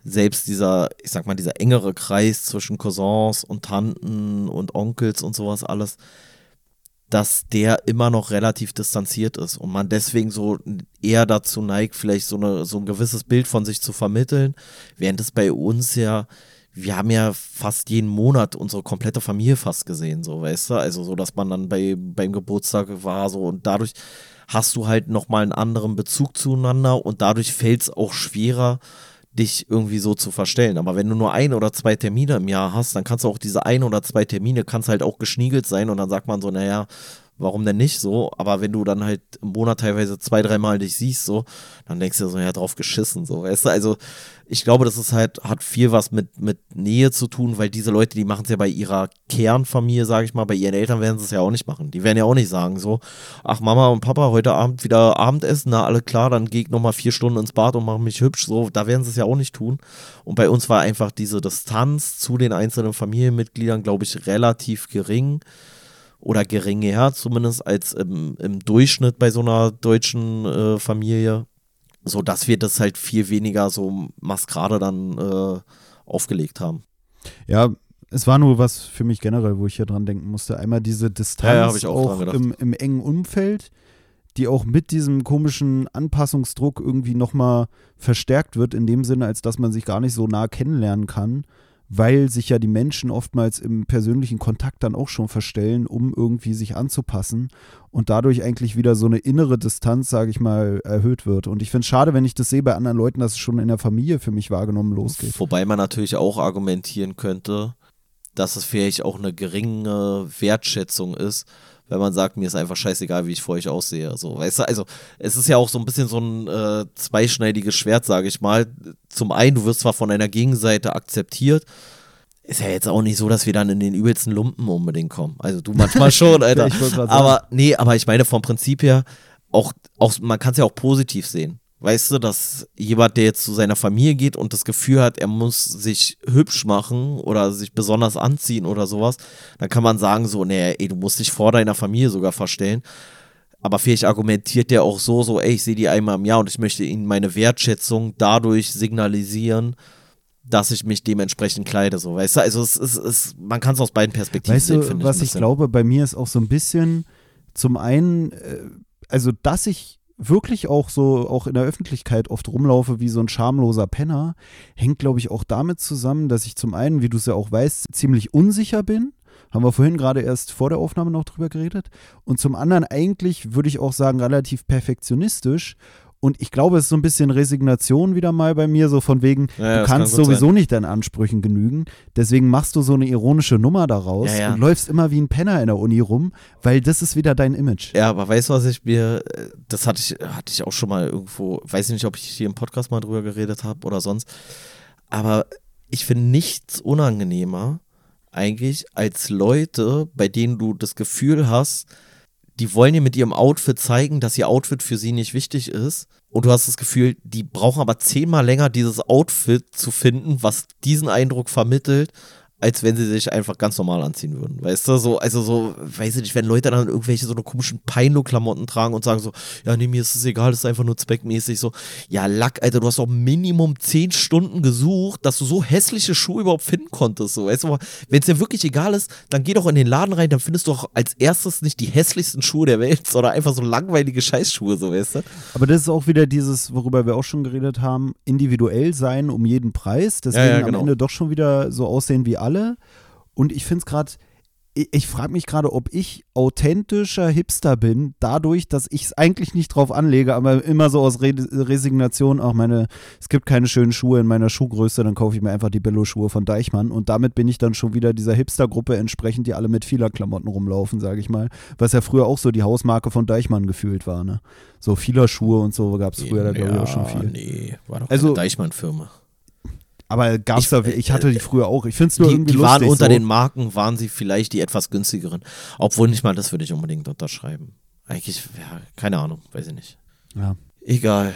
selbst dieser, ich sag mal, dieser engere Kreis zwischen Cousins und Tanten und Onkels und sowas alles, dass der immer noch relativ distanziert ist und man deswegen so eher dazu neigt, vielleicht so, eine, so ein gewisses Bild von sich zu vermitteln, während es bei uns ja, wir haben ja fast jeden Monat unsere komplette Familie fast gesehen, so, weißt du, also so, dass man dann bei, beim Geburtstag war, so, und dadurch hast du halt nochmal einen anderen Bezug zueinander und dadurch fällt es auch schwerer, dich irgendwie so zu verstellen. Aber wenn du nur ein oder zwei Termine im Jahr hast, dann kannst du auch diese ein oder zwei Termine, kannst halt auch geschniegelt sein und dann sagt man so, naja, warum denn nicht so? Aber wenn du dann halt im Monat teilweise zwei, dreimal dich siehst, so, dann denkst du so, ja, drauf geschissen, so, weißt du? Also, ich glaube, das ist halt, hat viel was mit, mit Nähe zu tun, weil diese Leute, die machen es ja bei ihrer Kernfamilie, sage ich mal, bei ihren Eltern werden sie es ja auch nicht machen. Die werden ja auch nicht sagen so, ach Mama und Papa, heute Abend wieder Abendessen, na alle klar, dann gehe ich nochmal vier Stunden ins Bad und mache mich hübsch, so, da werden sie es ja auch nicht tun. Und bei uns war einfach diese Distanz zu den einzelnen Familienmitgliedern, glaube ich, relativ gering oder geringer zumindest als im, im Durchschnitt bei so einer deutschen äh, Familie so dass wir das halt viel weniger so Maskerade dann äh, aufgelegt haben. Ja, es war nur was für mich generell, wo ich hier dran denken musste. Einmal diese Distanz ja, auch, auch im, im, engen Umfeld, die auch mit diesem komischen Anpassungsdruck irgendwie nochmal verstärkt wird, in dem Sinne, als dass man sich gar nicht so nah kennenlernen kann weil sich ja die Menschen oftmals im persönlichen Kontakt dann auch schon verstellen, um irgendwie sich anzupassen und dadurch eigentlich wieder so eine innere Distanz, sage ich mal, erhöht wird. Und ich finde es schade, wenn ich das sehe bei anderen Leuten, dass es schon in der Familie für mich wahrgenommen losgeht. Wobei man natürlich auch argumentieren könnte, dass es vielleicht auch eine geringe Wertschätzung ist, wenn man sagt, mir ist einfach scheißegal, wie ich vor euch aussehe. So, weißt du, also es ist ja auch so ein bisschen so ein äh, zweischneidiges Schwert, sage ich mal. Zum einen, du wirst zwar von einer Gegenseite akzeptiert, ist ja jetzt auch nicht so, dass wir dann in den übelsten Lumpen unbedingt kommen. Also du manchmal schon, Alter. aber nee, aber ich meine vom Prinzip her, auch, auch man kann es ja auch positiv sehen. Weißt du, dass jemand, der jetzt zu seiner Familie geht und das Gefühl hat, er muss sich hübsch machen oder sich besonders anziehen oder sowas, dann kann man sagen so, nee, ey, du musst dich vor deiner Familie sogar verstellen. Aber vielleicht argumentiert der auch so, so, ey, ich sehe die einmal im Jahr und ich möchte ihnen meine Wertschätzung dadurch signalisieren, dass ich mich dementsprechend kleide, so, weißt du? Also es ist, es, man kann es aus beiden Perspektiven weißt sehen, finde ich. Was ich glaube, bei mir ist auch so ein bisschen zum einen, äh, also dass ich wirklich auch so, auch in der Öffentlichkeit oft rumlaufe wie so ein schamloser Penner, hängt, glaube ich, auch damit zusammen, dass ich zum einen, wie du es ja auch weißt, ziemlich unsicher bin. Haben wir vorhin gerade erst vor der Aufnahme noch drüber geredet. Und zum anderen eigentlich, würde ich auch sagen, relativ perfektionistisch und ich glaube, es ist so ein bisschen Resignation wieder mal bei mir, so von wegen, ja, ja, du kannst kann sowieso sein. nicht deinen Ansprüchen genügen. Deswegen machst du so eine ironische Nummer daraus ja, und läufst immer wie ein Penner in der Uni rum, weil das ist wieder dein Image. Ja, aber weißt du, was ich mir, das hatte ich, hatte ich auch schon mal irgendwo, weiß ich nicht, ob ich hier im Podcast mal drüber geredet habe oder sonst. Aber ich finde nichts unangenehmer eigentlich als Leute, bei denen du das Gefühl hast, die wollen dir mit ihrem Outfit zeigen, dass ihr Outfit für sie nicht wichtig ist. Und du hast das Gefühl, die brauchen aber zehnmal länger, dieses Outfit zu finden, was diesen Eindruck vermittelt, als wenn sie sich einfach ganz normal anziehen würden. Weißt du, so, also so, weiß ich nicht, wenn Leute dann irgendwelche so eine komischen Peino-Klamotten tragen und sagen so, ja, nee, mir ist es egal, das ist einfach nur zweckmäßig, so, ja, Lack, Alter, du hast doch Minimum zehn Stunden gesucht, dass du so hässliche Schuhe überhaupt finden konntest, so, weißt du, wenn es dir wirklich egal ist, dann geh doch in den Laden rein, dann findest du doch als erstes nicht die hässlichsten Schuhe der Welt, sondern einfach so langweilige Scheißschuhe, so, weißt du. Aber das ist auch wieder dieses, worüber wir auch schon geredet haben, individuell sein um jeden Preis, deswegen ja, ja, genau. am Ende doch schon wieder so aussehen wie alle alle. Und ich finde es gerade, ich, ich frage mich gerade, ob ich authentischer Hipster bin, dadurch, dass ich es eigentlich nicht drauf anlege, aber immer so aus Re Resignation, auch meine, es gibt keine schönen Schuhe in meiner Schuhgröße, dann kaufe ich mir einfach die Billo-Schuhe von Deichmann und damit bin ich dann schon wieder dieser Hipster-Gruppe entsprechend, die alle mit vieler Klamotten rumlaufen, sage ich mal, was ja früher auch so die Hausmarke von Deichmann gefühlt war, ne? So vieler Schuhe und so gab es früher da glaube ich auch schon viel. Nee, war doch also, Deichmann-Firma. Aber gab es da, ich hatte die früher auch. Ich finde es nur die, irgendwie Die lustig, waren unter so. den Marken, waren sie vielleicht die etwas günstigeren. Obwohl nicht mal das würde ich unbedingt unterschreiben. Eigentlich, ja, keine Ahnung, weiß ich nicht. Ja. Egal.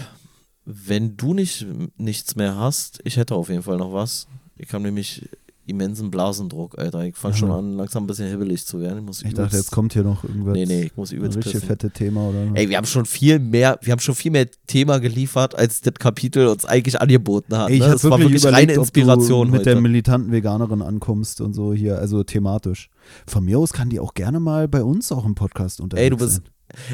Wenn du nicht nichts mehr hast, ich hätte auf jeden Fall noch was. Ich kann nämlich immensen Blasendruck, Alter. Ich fange schon an, langsam ein bisschen hibbelig zu werden. Ich, muss ich dachte, jetzt kommt hier noch irgendwas. Nee, nee, ich muss übelst Ein richtig fette Thema, oder? Ey, wir haben schon viel mehr, wir haben schon viel mehr Thema geliefert, als das Kapitel uns eigentlich angeboten hat. Ey, ich ne? Das war wirklich reine Inspiration. mit heute. der militanten Veganerin ankommst und so hier, also thematisch. Von mir aus kann die auch gerne mal bei uns auch im Podcast unterwegs Ey, du bist, sein.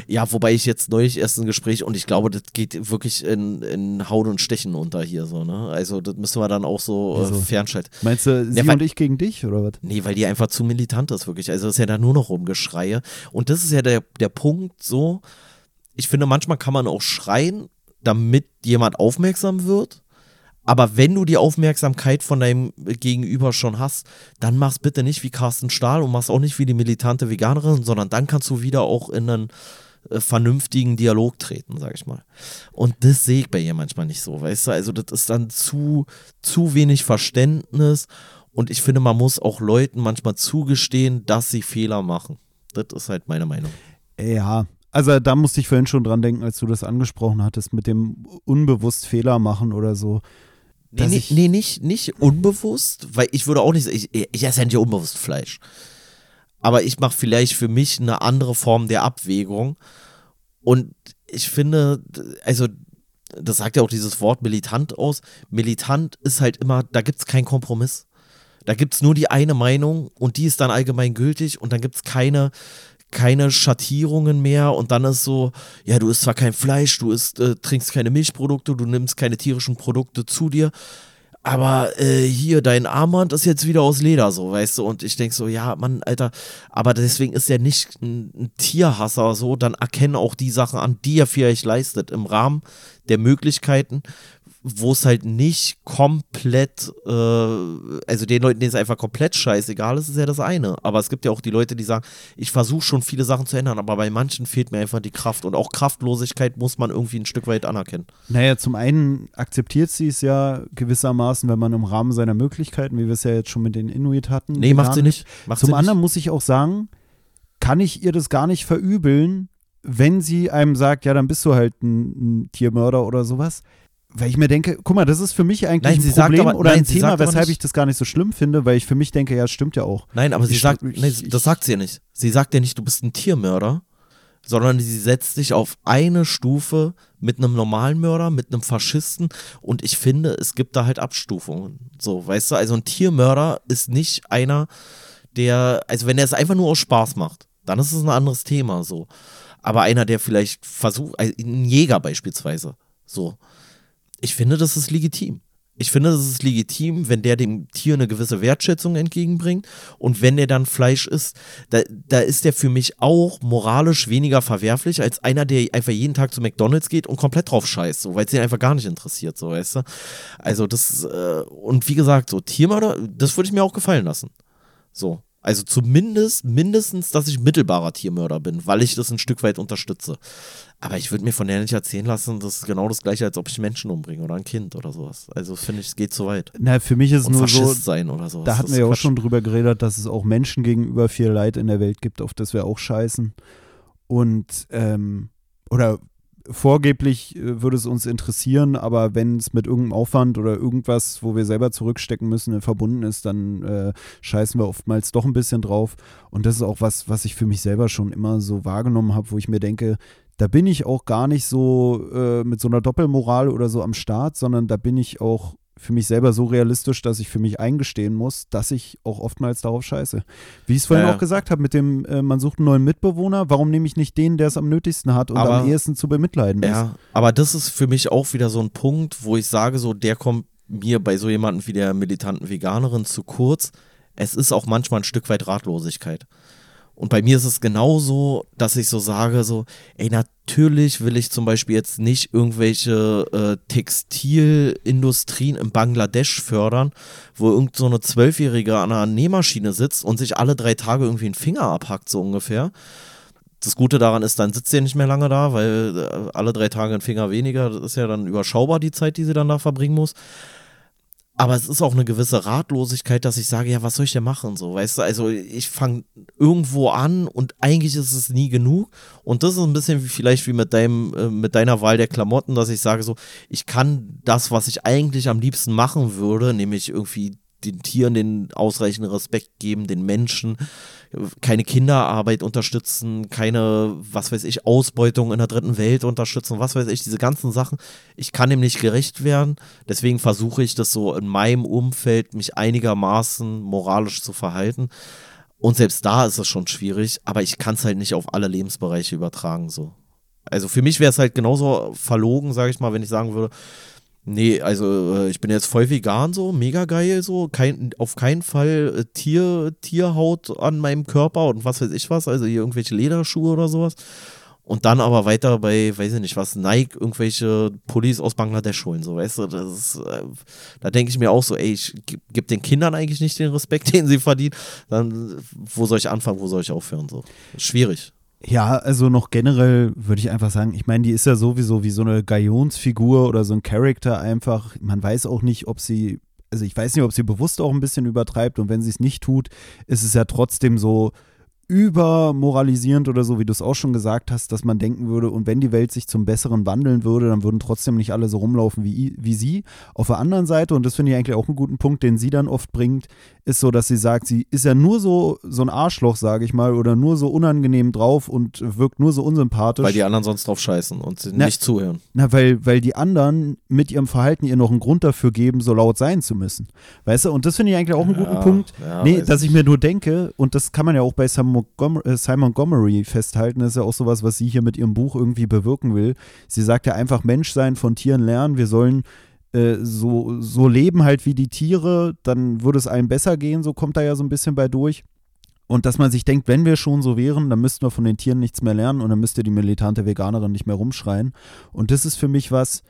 Ja, wobei ich jetzt neulich erst ein Gespräch und ich glaube, das geht wirklich in, in Hauen und Stechen unter hier so, ne? Also das müssen wir dann auch so äh, fernschalten. Meinst du, sie ja, und ich gegen dich oder was? Nee, weil die einfach zu militant ist, wirklich. Also das ist ja da nur noch rumgeschreie. Und das ist ja der, der Punkt so, ich finde, manchmal kann man auch schreien, damit jemand aufmerksam wird. Aber wenn du die Aufmerksamkeit von deinem Gegenüber schon hast, dann mach's bitte nicht wie Carsten Stahl und mach's auch nicht wie die militante Veganerin, sondern dann kannst du wieder auch in einen äh, vernünftigen Dialog treten, sag ich mal. Und das sehe ich bei ihr manchmal nicht so, weißt du? Also das ist dann zu, zu wenig Verständnis und ich finde, man muss auch Leuten manchmal zugestehen, dass sie Fehler machen. Das ist halt meine Meinung. Ja, also da musste ich vorhin schon dran denken, als du das angesprochen hattest, mit dem unbewusst Fehler machen oder so. Nee, nee, nee, nicht, nicht unbewusst, weil ich würde auch nicht sagen, ich, ich esse ja nicht unbewusst Fleisch. Aber ich mache vielleicht für mich eine andere Form der Abwägung. Und ich finde, also das sagt ja auch dieses Wort militant aus. Militant ist halt immer, da gibt es keinen Kompromiss. Da gibt es nur die eine Meinung und die ist dann allgemein gültig und dann gibt es keine, keine Schattierungen mehr und dann ist so, ja, du isst zwar kein Fleisch, du isst, äh, trinkst keine Milchprodukte, du nimmst keine tierischen Produkte zu dir, aber äh, hier, dein Armband ist jetzt wieder aus Leder, so, weißt du, und ich denke so, ja, Mann, Alter, aber deswegen ist er nicht ein, ein Tierhasser, so, dann erkennen auch die Sachen an, die er vielleicht leistet, im Rahmen der Möglichkeiten, wo es halt nicht komplett, äh, also den Leuten, denen es einfach komplett scheißegal ist, ist ja das eine. Aber es gibt ja auch die Leute, die sagen, ich versuche schon viele Sachen zu ändern, aber bei manchen fehlt mir einfach die Kraft. Und auch Kraftlosigkeit muss man irgendwie ein Stück weit anerkennen. Naja, zum einen akzeptiert sie es ja gewissermaßen, wenn man im Rahmen seiner Möglichkeiten, wie wir es ja jetzt schon mit den Inuit hatten. Nee, macht sie nicht. Macht zum sie anderen nicht. muss ich auch sagen, kann ich ihr das gar nicht verübeln, wenn sie einem sagt, ja, dann bist du halt ein, ein Tiermörder oder sowas. Weil ich mir denke, guck mal, das ist für mich eigentlich Nein, ein Problem aber- oder nein, ein Thema, weshalb ich das gar nicht so schlimm finde, weil ich für mich denke, ja, es stimmt ja auch. Nein, aber sie Ich- sagt, ich- nee, ich- das sagt sie ja nicht. Sie sagt ja nicht, du bist ein Tiermörder, sondern sie setzt sich auf eine Stufe mit einem normalen Mörder, mit einem Faschisten und ich finde, es gibt da halt Abstufungen. So, weißt du, also ein Tiermörder ist nicht einer, der, also wenn er es einfach nur aus Spaß macht, dann ist es ein anderes Thema, so. Aber einer, der vielleicht versucht, also ein Jäger beispielsweise, so. Ich finde, das ist legitim. Ich finde, das ist legitim, wenn der dem Tier eine gewisse Wertschätzung entgegenbringt und wenn der dann Fleisch isst, da, da ist der für mich auch moralisch weniger verwerflich als einer, der einfach jeden Tag zu McDonalds geht und komplett drauf scheißt, so, weil es den einfach gar nicht interessiert, so, weißt du? Also das, äh, und wie gesagt, so Tiermörder, das würde ich mir auch gefallen lassen. So. Also zumindest, mindestens, dass ich mittelbarer Tiermörder bin, weil ich das ein Stück weit unterstütze. Aber ich würde mir von der nicht erzählen lassen, das ist genau das gleiche, als ob ich Menschen umbringe oder ein Kind oder sowas. Also finde ich, es geht zu weit. Na, für mich ist es Und nur Faschist so, sein oder sowas. da hatten wir ja auch schon drüber geredet, dass es auch Menschen gegenüber viel Leid in der Welt gibt, auf das wir auch scheißen. Und, ähm, oder vorgeblich äh, würde es uns interessieren, aber wenn es mit irgendeinem Aufwand oder irgendwas, wo wir selber zurückstecken müssen, äh, verbunden ist, dann äh, scheißen wir oftmals doch ein bisschen drauf. Und das ist auch was, was ich für mich selber schon immer so wahrgenommen habe, wo ich mir denke, da bin ich auch gar nicht so äh, mit so einer Doppelmoral oder so am Start, sondern da bin ich auch für mich selber so realistisch, dass ich für mich eingestehen muss, dass ich auch oftmals darauf scheiße. Wie ich es vorhin Ja, ja. auch gesagt habe, mit dem, äh, man sucht einen neuen Mitbewohner, warum nehme ich nicht den, der es am nötigsten hat und Aber- am ehesten zu bemitleiden ist? Ja, aber das ist für mich auch wieder so ein Punkt, wo ich sage, so, der kommt mir bei so jemandem wie der militanten Veganerin zu kurz. Es ist auch manchmal ein Stück weit Ratlosigkeit. Und bei mir ist es genauso, dass ich so sage, so, ey, natürlich will ich zum Beispiel jetzt nicht irgendwelche äh, Textilindustrien in Bangladesch fördern, wo irgend so eine Zwölfjährige an einer Nähmaschine sitzt und sich alle drei Tage irgendwie einen Finger abhackt, so ungefähr. Das Gute daran ist, dann sitzt sie nicht mehr lange da, weil äh, alle drei Tage ein Finger weniger, das ist ja dann überschaubar, die Zeit, die sie dann da verbringen muss. Aber es ist auch eine gewisse Ratlosigkeit, dass ich sage, ja, was soll ich denn machen? So, weißt du, also ich fange irgendwo an und eigentlich ist es nie genug. Und das ist ein bisschen wie vielleicht wie mit deinem, äh, mit deiner Wahl der Klamotten, dass ich sage so, ich kann das, was ich eigentlich am liebsten machen würde, nämlich irgendwie den Tieren den ausreichenden Respekt geben, den Menschen, keine Kinderarbeit unterstützen, keine, was weiß ich, Ausbeutung in der dritten Welt unterstützen, was weiß ich, diese ganzen Sachen. Ich kann dem nicht gerecht werden. Deswegen versuche ich das so in meinem Umfeld, mich einigermaßen moralisch zu verhalten. Und selbst da ist es schon schwierig, aber ich kann es halt nicht auf alle Lebensbereiche übertragen. So. Also für mich wäre es halt genauso verlogen, sage ich mal, wenn ich sagen würde, Nee, also äh, ich bin jetzt voll vegan so, mega geil so, kein, auf keinen Fall äh, Tier, Tierhaut an meinem Körper und was weiß ich was, also hier irgendwelche Lederschuhe oder sowas. und dann aber weiter bei, weiß ich nicht was, Nike irgendwelche Pullis aus Bangladesch holen, so, weißt du, das ist, äh, da denke ich mir auch so, ey, ich gebe den Kindern eigentlich nicht den Respekt, den sie verdienen, dann, wo soll ich anfangen, wo soll ich aufhören, so. Schwierig. Ja, also noch generell würde ich einfach sagen, ich meine, die ist ja sowieso wie so eine Galionsfigur oder so ein Charakter einfach. Man weiß auch nicht, ob sie, also ich weiß nicht, ob sie bewusst auch ein bisschen übertreibt und wenn sie es nicht tut, ist es ja trotzdem so, übermoralisierend oder so, wie du es auch schon gesagt hast, dass man denken würde, und wenn die Welt sich zum Besseren wandeln würde, dann würden trotzdem nicht alle so rumlaufen wie, wie sie. Auf der anderen Seite, und das finde ich eigentlich auch einen guten Punkt, den sie dann oft bringt, ist so, dass sie sagt, sie ist ja nur so, so ein Arschloch, sage ich mal, oder nur so unangenehm drauf und wirkt nur so unsympathisch. Weil die anderen sonst drauf scheißen und sie na, nicht zuhören. Na, weil, weil die anderen mit ihrem Verhalten ihr noch einen Grund dafür geben, so laut sein zu müssen. Weißt du, und das finde ich eigentlich auch einen ja, guten Punkt. Ja, nee, dass ich mir nur denke, und das kann man ja auch bei Sam äh, Simon Montgomery festhalten. Ist ja auch sowas, was sie hier mit ihrem Buch irgendwie bewirken will. Sie sagt ja einfach, Mensch sein, von Tieren lernen. Wir sollen äh, so, so leben halt wie die Tiere, dann würde es allen besser gehen. So kommt da ja so ein bisschen bei durch. Und dass man sich denkt, wenn wir schon so wären, dann müssten wir von den Tieren nichts mehr lernen und dann müsste die militante Veganerin nicht mehr rumschreien. Und das ist für mich was,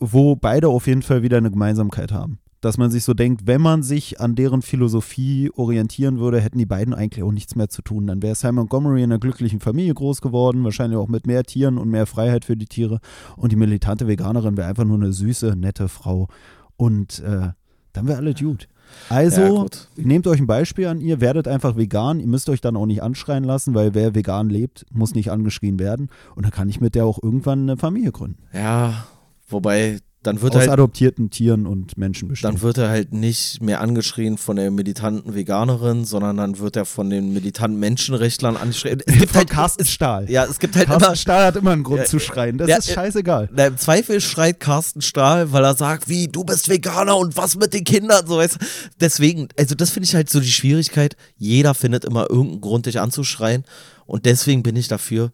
wo beide auf jeden Fall wieder eine Gemeinsamkeit haben dass man sich so denkt, wenn man sich an deren Philosophie orientieren würde, hätten die beiden eigentlich auch nichts mehr zu tun. Dann wäre Simon Montgomery in einer glücklichen Familie groß geworden, wahrscheinlich auch mit mehr Tieren und mehr Freiheit für die Tiere. Und die militante Veganerin wäre einfach nur eine süße, nette Frau. Und äh, dann wäre alles gut. Also, ja, nehmt euch ein Beispiel an ihr, werdet einfach vegan. Ihr müsst euch dann auch nicht anschreien lassen, weil wer vegan lebt, muss nicht angeschrien werden. Und dann kann ich mit der auch irgendwann eine Familie gründen. Ja, wobei dann wird Aus halt, adoptierten Tieren und Menschen bestimmt. Dann wird er halt nicht mehr angeschrien von der militanten Veganerin, sondern dann wird er von den militanten Menschenrechtlern angeschrien. Es gibt halt Carsten Stahl. Ja, es gibt halt Carsten immer. Stahl hat immer einen Grund ja, zu schreien. Das ja, ist scheißegal. Ja, Im Zweifel schreit Carsten Stahl, weil er sagt, wie, du bist Veganer und was mit den Kindern, so weißt Deswegen, also das finde ich halt so die Schwierigkeit. Jeder findet immer irgendeinen Grund, dich anzuschreien. Und deswegen bin ich dafür,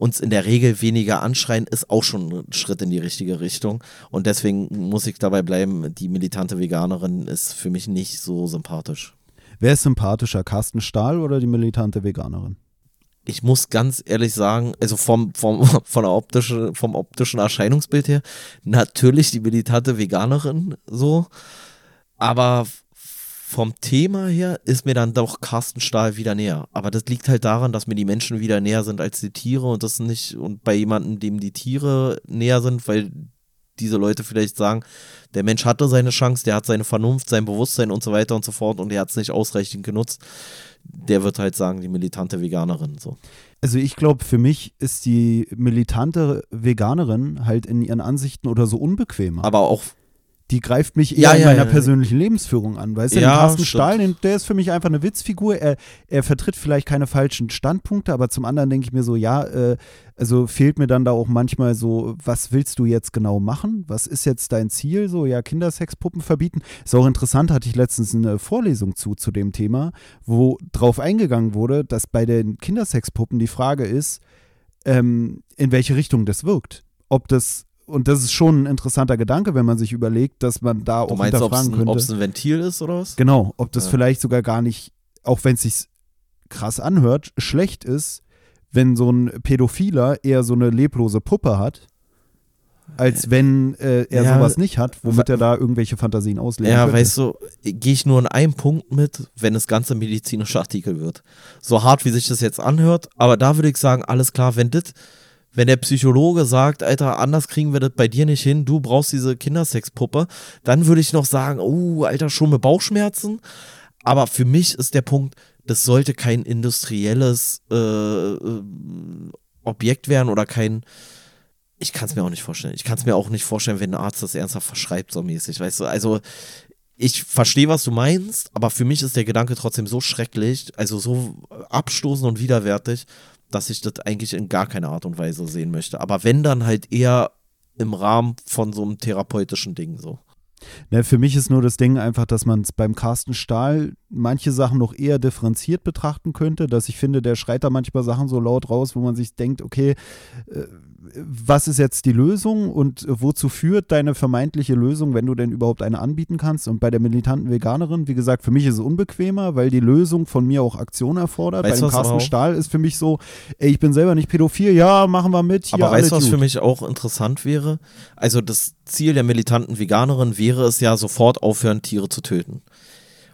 uns in der Regel weniger anschreien, ist auch schon ein Schritt in die richtige Richtung. Und deswegen muss ich dabei bleiben, die militante Veganerin ist für mich nicht so sympathisch. Wer ist sympathischer, Carsten Stahl oder die militante Veganerin? Ich muss ganz ehrlich sagen, also vom, vom, von der optischen, vom optischen Erscheinungsbild her, natürlich die militante Veganerin so. Aber vom Thema her ist mir dann doch Carsten Stahl wieder näher. Aber das liegt halt daran, dass mir die Menschen wieder näher sind als die Tiere und das nicht, und bei jemandem, dem die Tiere näher sind, weil diese Leute vielleicht sagen, der Mensch hatte seine Chance, der hat seine Vernunft, sein Bewusstsein und so weiter und so fort und der hat es nicht ausreichend genutzt. Der wird halt sagen, die militante Veganerin so. Also ich glaube, für mich ist die militante Veganerin halt in ihren Ansichten oder so unbequemer. Aber auch die greift mich eher ja, in meiner ja, persönlichen Lebensführung an. Weißt du, ja, Carsten Stahl, der ist für mich einfach eine Witzfigur. Er, er vertritt vielleicht keine falschen Standpunkte, aber zum anderen denke ich mir so, ja, äh, also fehlt mir dann da auch manchmal so, was willst du jetzt genau machen? Was ist jetzt dein Ziel? So, ja, Kindersexpuppen verbieten. Ist auch interessant, hatte ich letztens eine Vorlesung zu, zu dem Thema, wo drauf eingegangen wurde, dass bei den Kindersexpuppen die Frage ist, ähm, in welche Richtung das wirkt. Ob das und das ist schon ein interessanter Gedanke, wenn man sich überlegt, dass man da du auch meinst, hinterfragen könnte. Ob es ein Ventil ist oder was? Genau, ob das ja. vielleicht sogar gar nicht, auch wenn es sich krass anhört, schlecht ist, wenn so ein Pädophiler eher so eine leblose Puppe hat, als wenn äh, er ja, sowas nicht hat, womit er da irgendwelche Fantasien auslegt. Ja, könnte. weißt du, gehe ich nur in einem Punkt mit, wenn das ganze medizinische Artikel wird. So hart, wie sich das jetzt anhört, aber da würde ich sagen, alles klar, wenn das wenn der Psychologe sagt, Alter, anders kriegen wir das bei dir nicht hin, du brauchst diese Kindersexpuppe, dann würde ich noch sagen, oh, Alter, schon mit Bauchschmerzen. Aber für mich ist der Punkt, das sollte kein industrielles äh, äh Objekt werden oder kein. Ich kann es mir auch nicht vorstellen. Ich kann es mir auch nicht vorstellen, wenn ein Arzt das ernsthaft verschreibt, so mäßig. Weißt du, also ich verstehe, was du meinst, aber für mich ist der Gedanke trotzdem so schrecklich, also so abstoßend und widerwärtig, dass ich das eigentlich in gar keiner Art und Weise sehen möchte. Aber wenn dann halt eher im Rahmen von so einem therapeutischen Ding so. Ne, für mich ist nur das Ding einfach, dass man es beim Carsten Stahl manche Sachen noch eher differenziert betrachten könnte, dass ich finde, der schreit da manchmal Sachen so laut raus, wo man sich denkt, okay, äh, was ist jetzt die Lösung und wozu führt deine vermeintliche Lösung, wenn du denn überhaupt eine anbieten kannst? Und bei der militanten Veganerin, wie gesagt, für mich ist es unbequemer, weil die Lösung von mir auch Aktion erfordert. Weißt bei dem Carsten Stahl ist für mich so, ey, ich bin selber nicht pädophil, ja, machen wir mit. Aber weißt du, was für mich auch interessant wäre? Also das Ziel der militanten Veganerin wäre es ja, sofort aufhören, Tiere zu töten.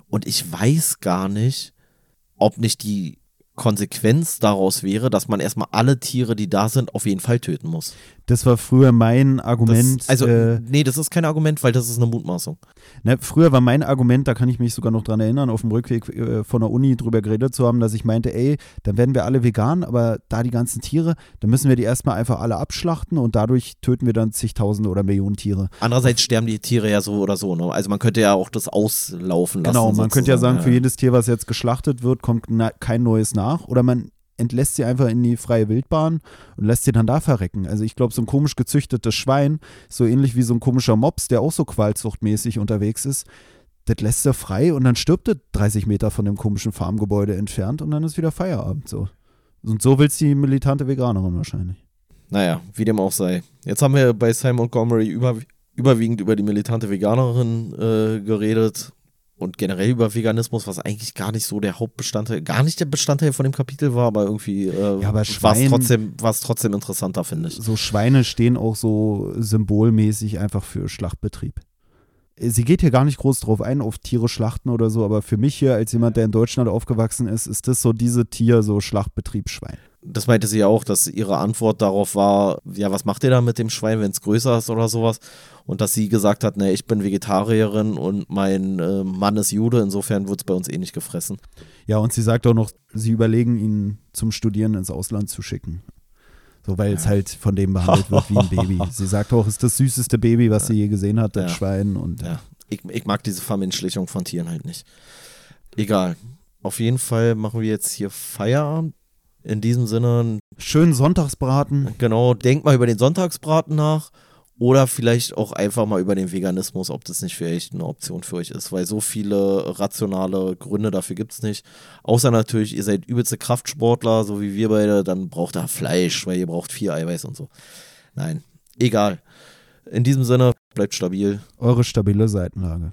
Und ich weiß gar nicht, ob nicht die Konsequenz daraus wäre, dass man erstmal alle Tiere, die da sind, auf jeden Fall töten muss. Das war früher mein Argument. Das, also, äh, nee, das ist kein Argument, weil das ist eine Mutmaßung. Ne, früher war mein Argument, da kann ich mich sogar noch dran erinnern, auf dem Rückweg äh, von der Uni drüber geredet zu haben, dass ich meinte, ey, dann werden wir alle vegan, aber da die ganzen Tiere, dann müssen wir die erstmal einfach alle abschlachten und dadurch töten wir dann zigtausende oder Millionen Tiere. Andererseits sterben die Tiere ja so oder so. Ne? Also man könnte ja auch das auslaufen lassen. Genau, man sozusagen. könnte ja sagen, ja. für jedes Tier, was jetzt geschlachtet wird, kommt kein neues nach. Oder man entlässt sie einfach in die freie Wildbahn und lässt sie dann da verrecken. Also ich glaube, so ein komisch gezüchtetes Schwein, so ähnlich wie so ein komischer Mops, der auch so qualzuchtmäßig unterwegs ist, das lässt er frei und dann stirbt er 30 Meter von dem komischen Farmgebäude entfernt und dann ist wieder Feierabend so. Und so will es die militante Veganerin wahrscheinlich. Naja, wie dem auch sei. Jetzt haben wir bei Simon Montgomery über, überwiegend über die militante Veganerin äh, geredet und generell über Veganismus, was eigentlich gar nicht so der Hauptbestandteil, gar nicht der Bestandteil von dem Kapitel war, aber irgendwie äh, ja, war es trotzdem, trotzdem interessanter, finde ich. So Schweine stehen auch so symbolmäßig einfach für Schlachtbetrieb. Sie geht hier gar nicht groß drauf ein, auf Tiere schlachten oder so, aber für mich hier als jemand, der in Deutschland aufgewachsen ist, ist das so diese Tier, so Schlachtbetrieb Schwein das meinte sie ja auch, dass ihre Antwort darauf war, ja, was macht ihr da mit dem Schwein, wenn es größer ist oder sowas? Und dass sie gesagt hat, ne, ich bin Vegetarierin und mein äh, Mann ist Jude, insofern wird es bei uns eh nicht gefressen. Ja, und sie sagt auch noch, sie überlegen, ihn zum Studieren ins Ausland zu schicken. So, weil ja. es halt von dem behandelt wird wie ein Baby. Sie sagt auch, es ist das süßeste Baby, was ja. sie je gesehen hat, das ja. Schwein. Und, ja. Ich, ich mag diese Vermenschlichung von Tieren halt nicht. Egal. Auf jeden Fall machen wir jetzt hier Feierabend. In diesem Sinne. Schönen Sonntagsbraten. Genau, denkt mal über den Sonntagsbraten nach. Oder vielleicht auch einfach mal über den Veganismus, ob das nicht vielleicht eine Option für euch ist, weil so viele rationale Gründe dafür gibt es nicht. Außer natürlich, ihr seid übelste Kraftsportler, so wie wir beide, dann braucht ihr Fleisch, weil ihr braucht viel Eiweiß und so. Nein, egal. In diesem Sinne, bleibt stabil. Eure stabile Seitenlage.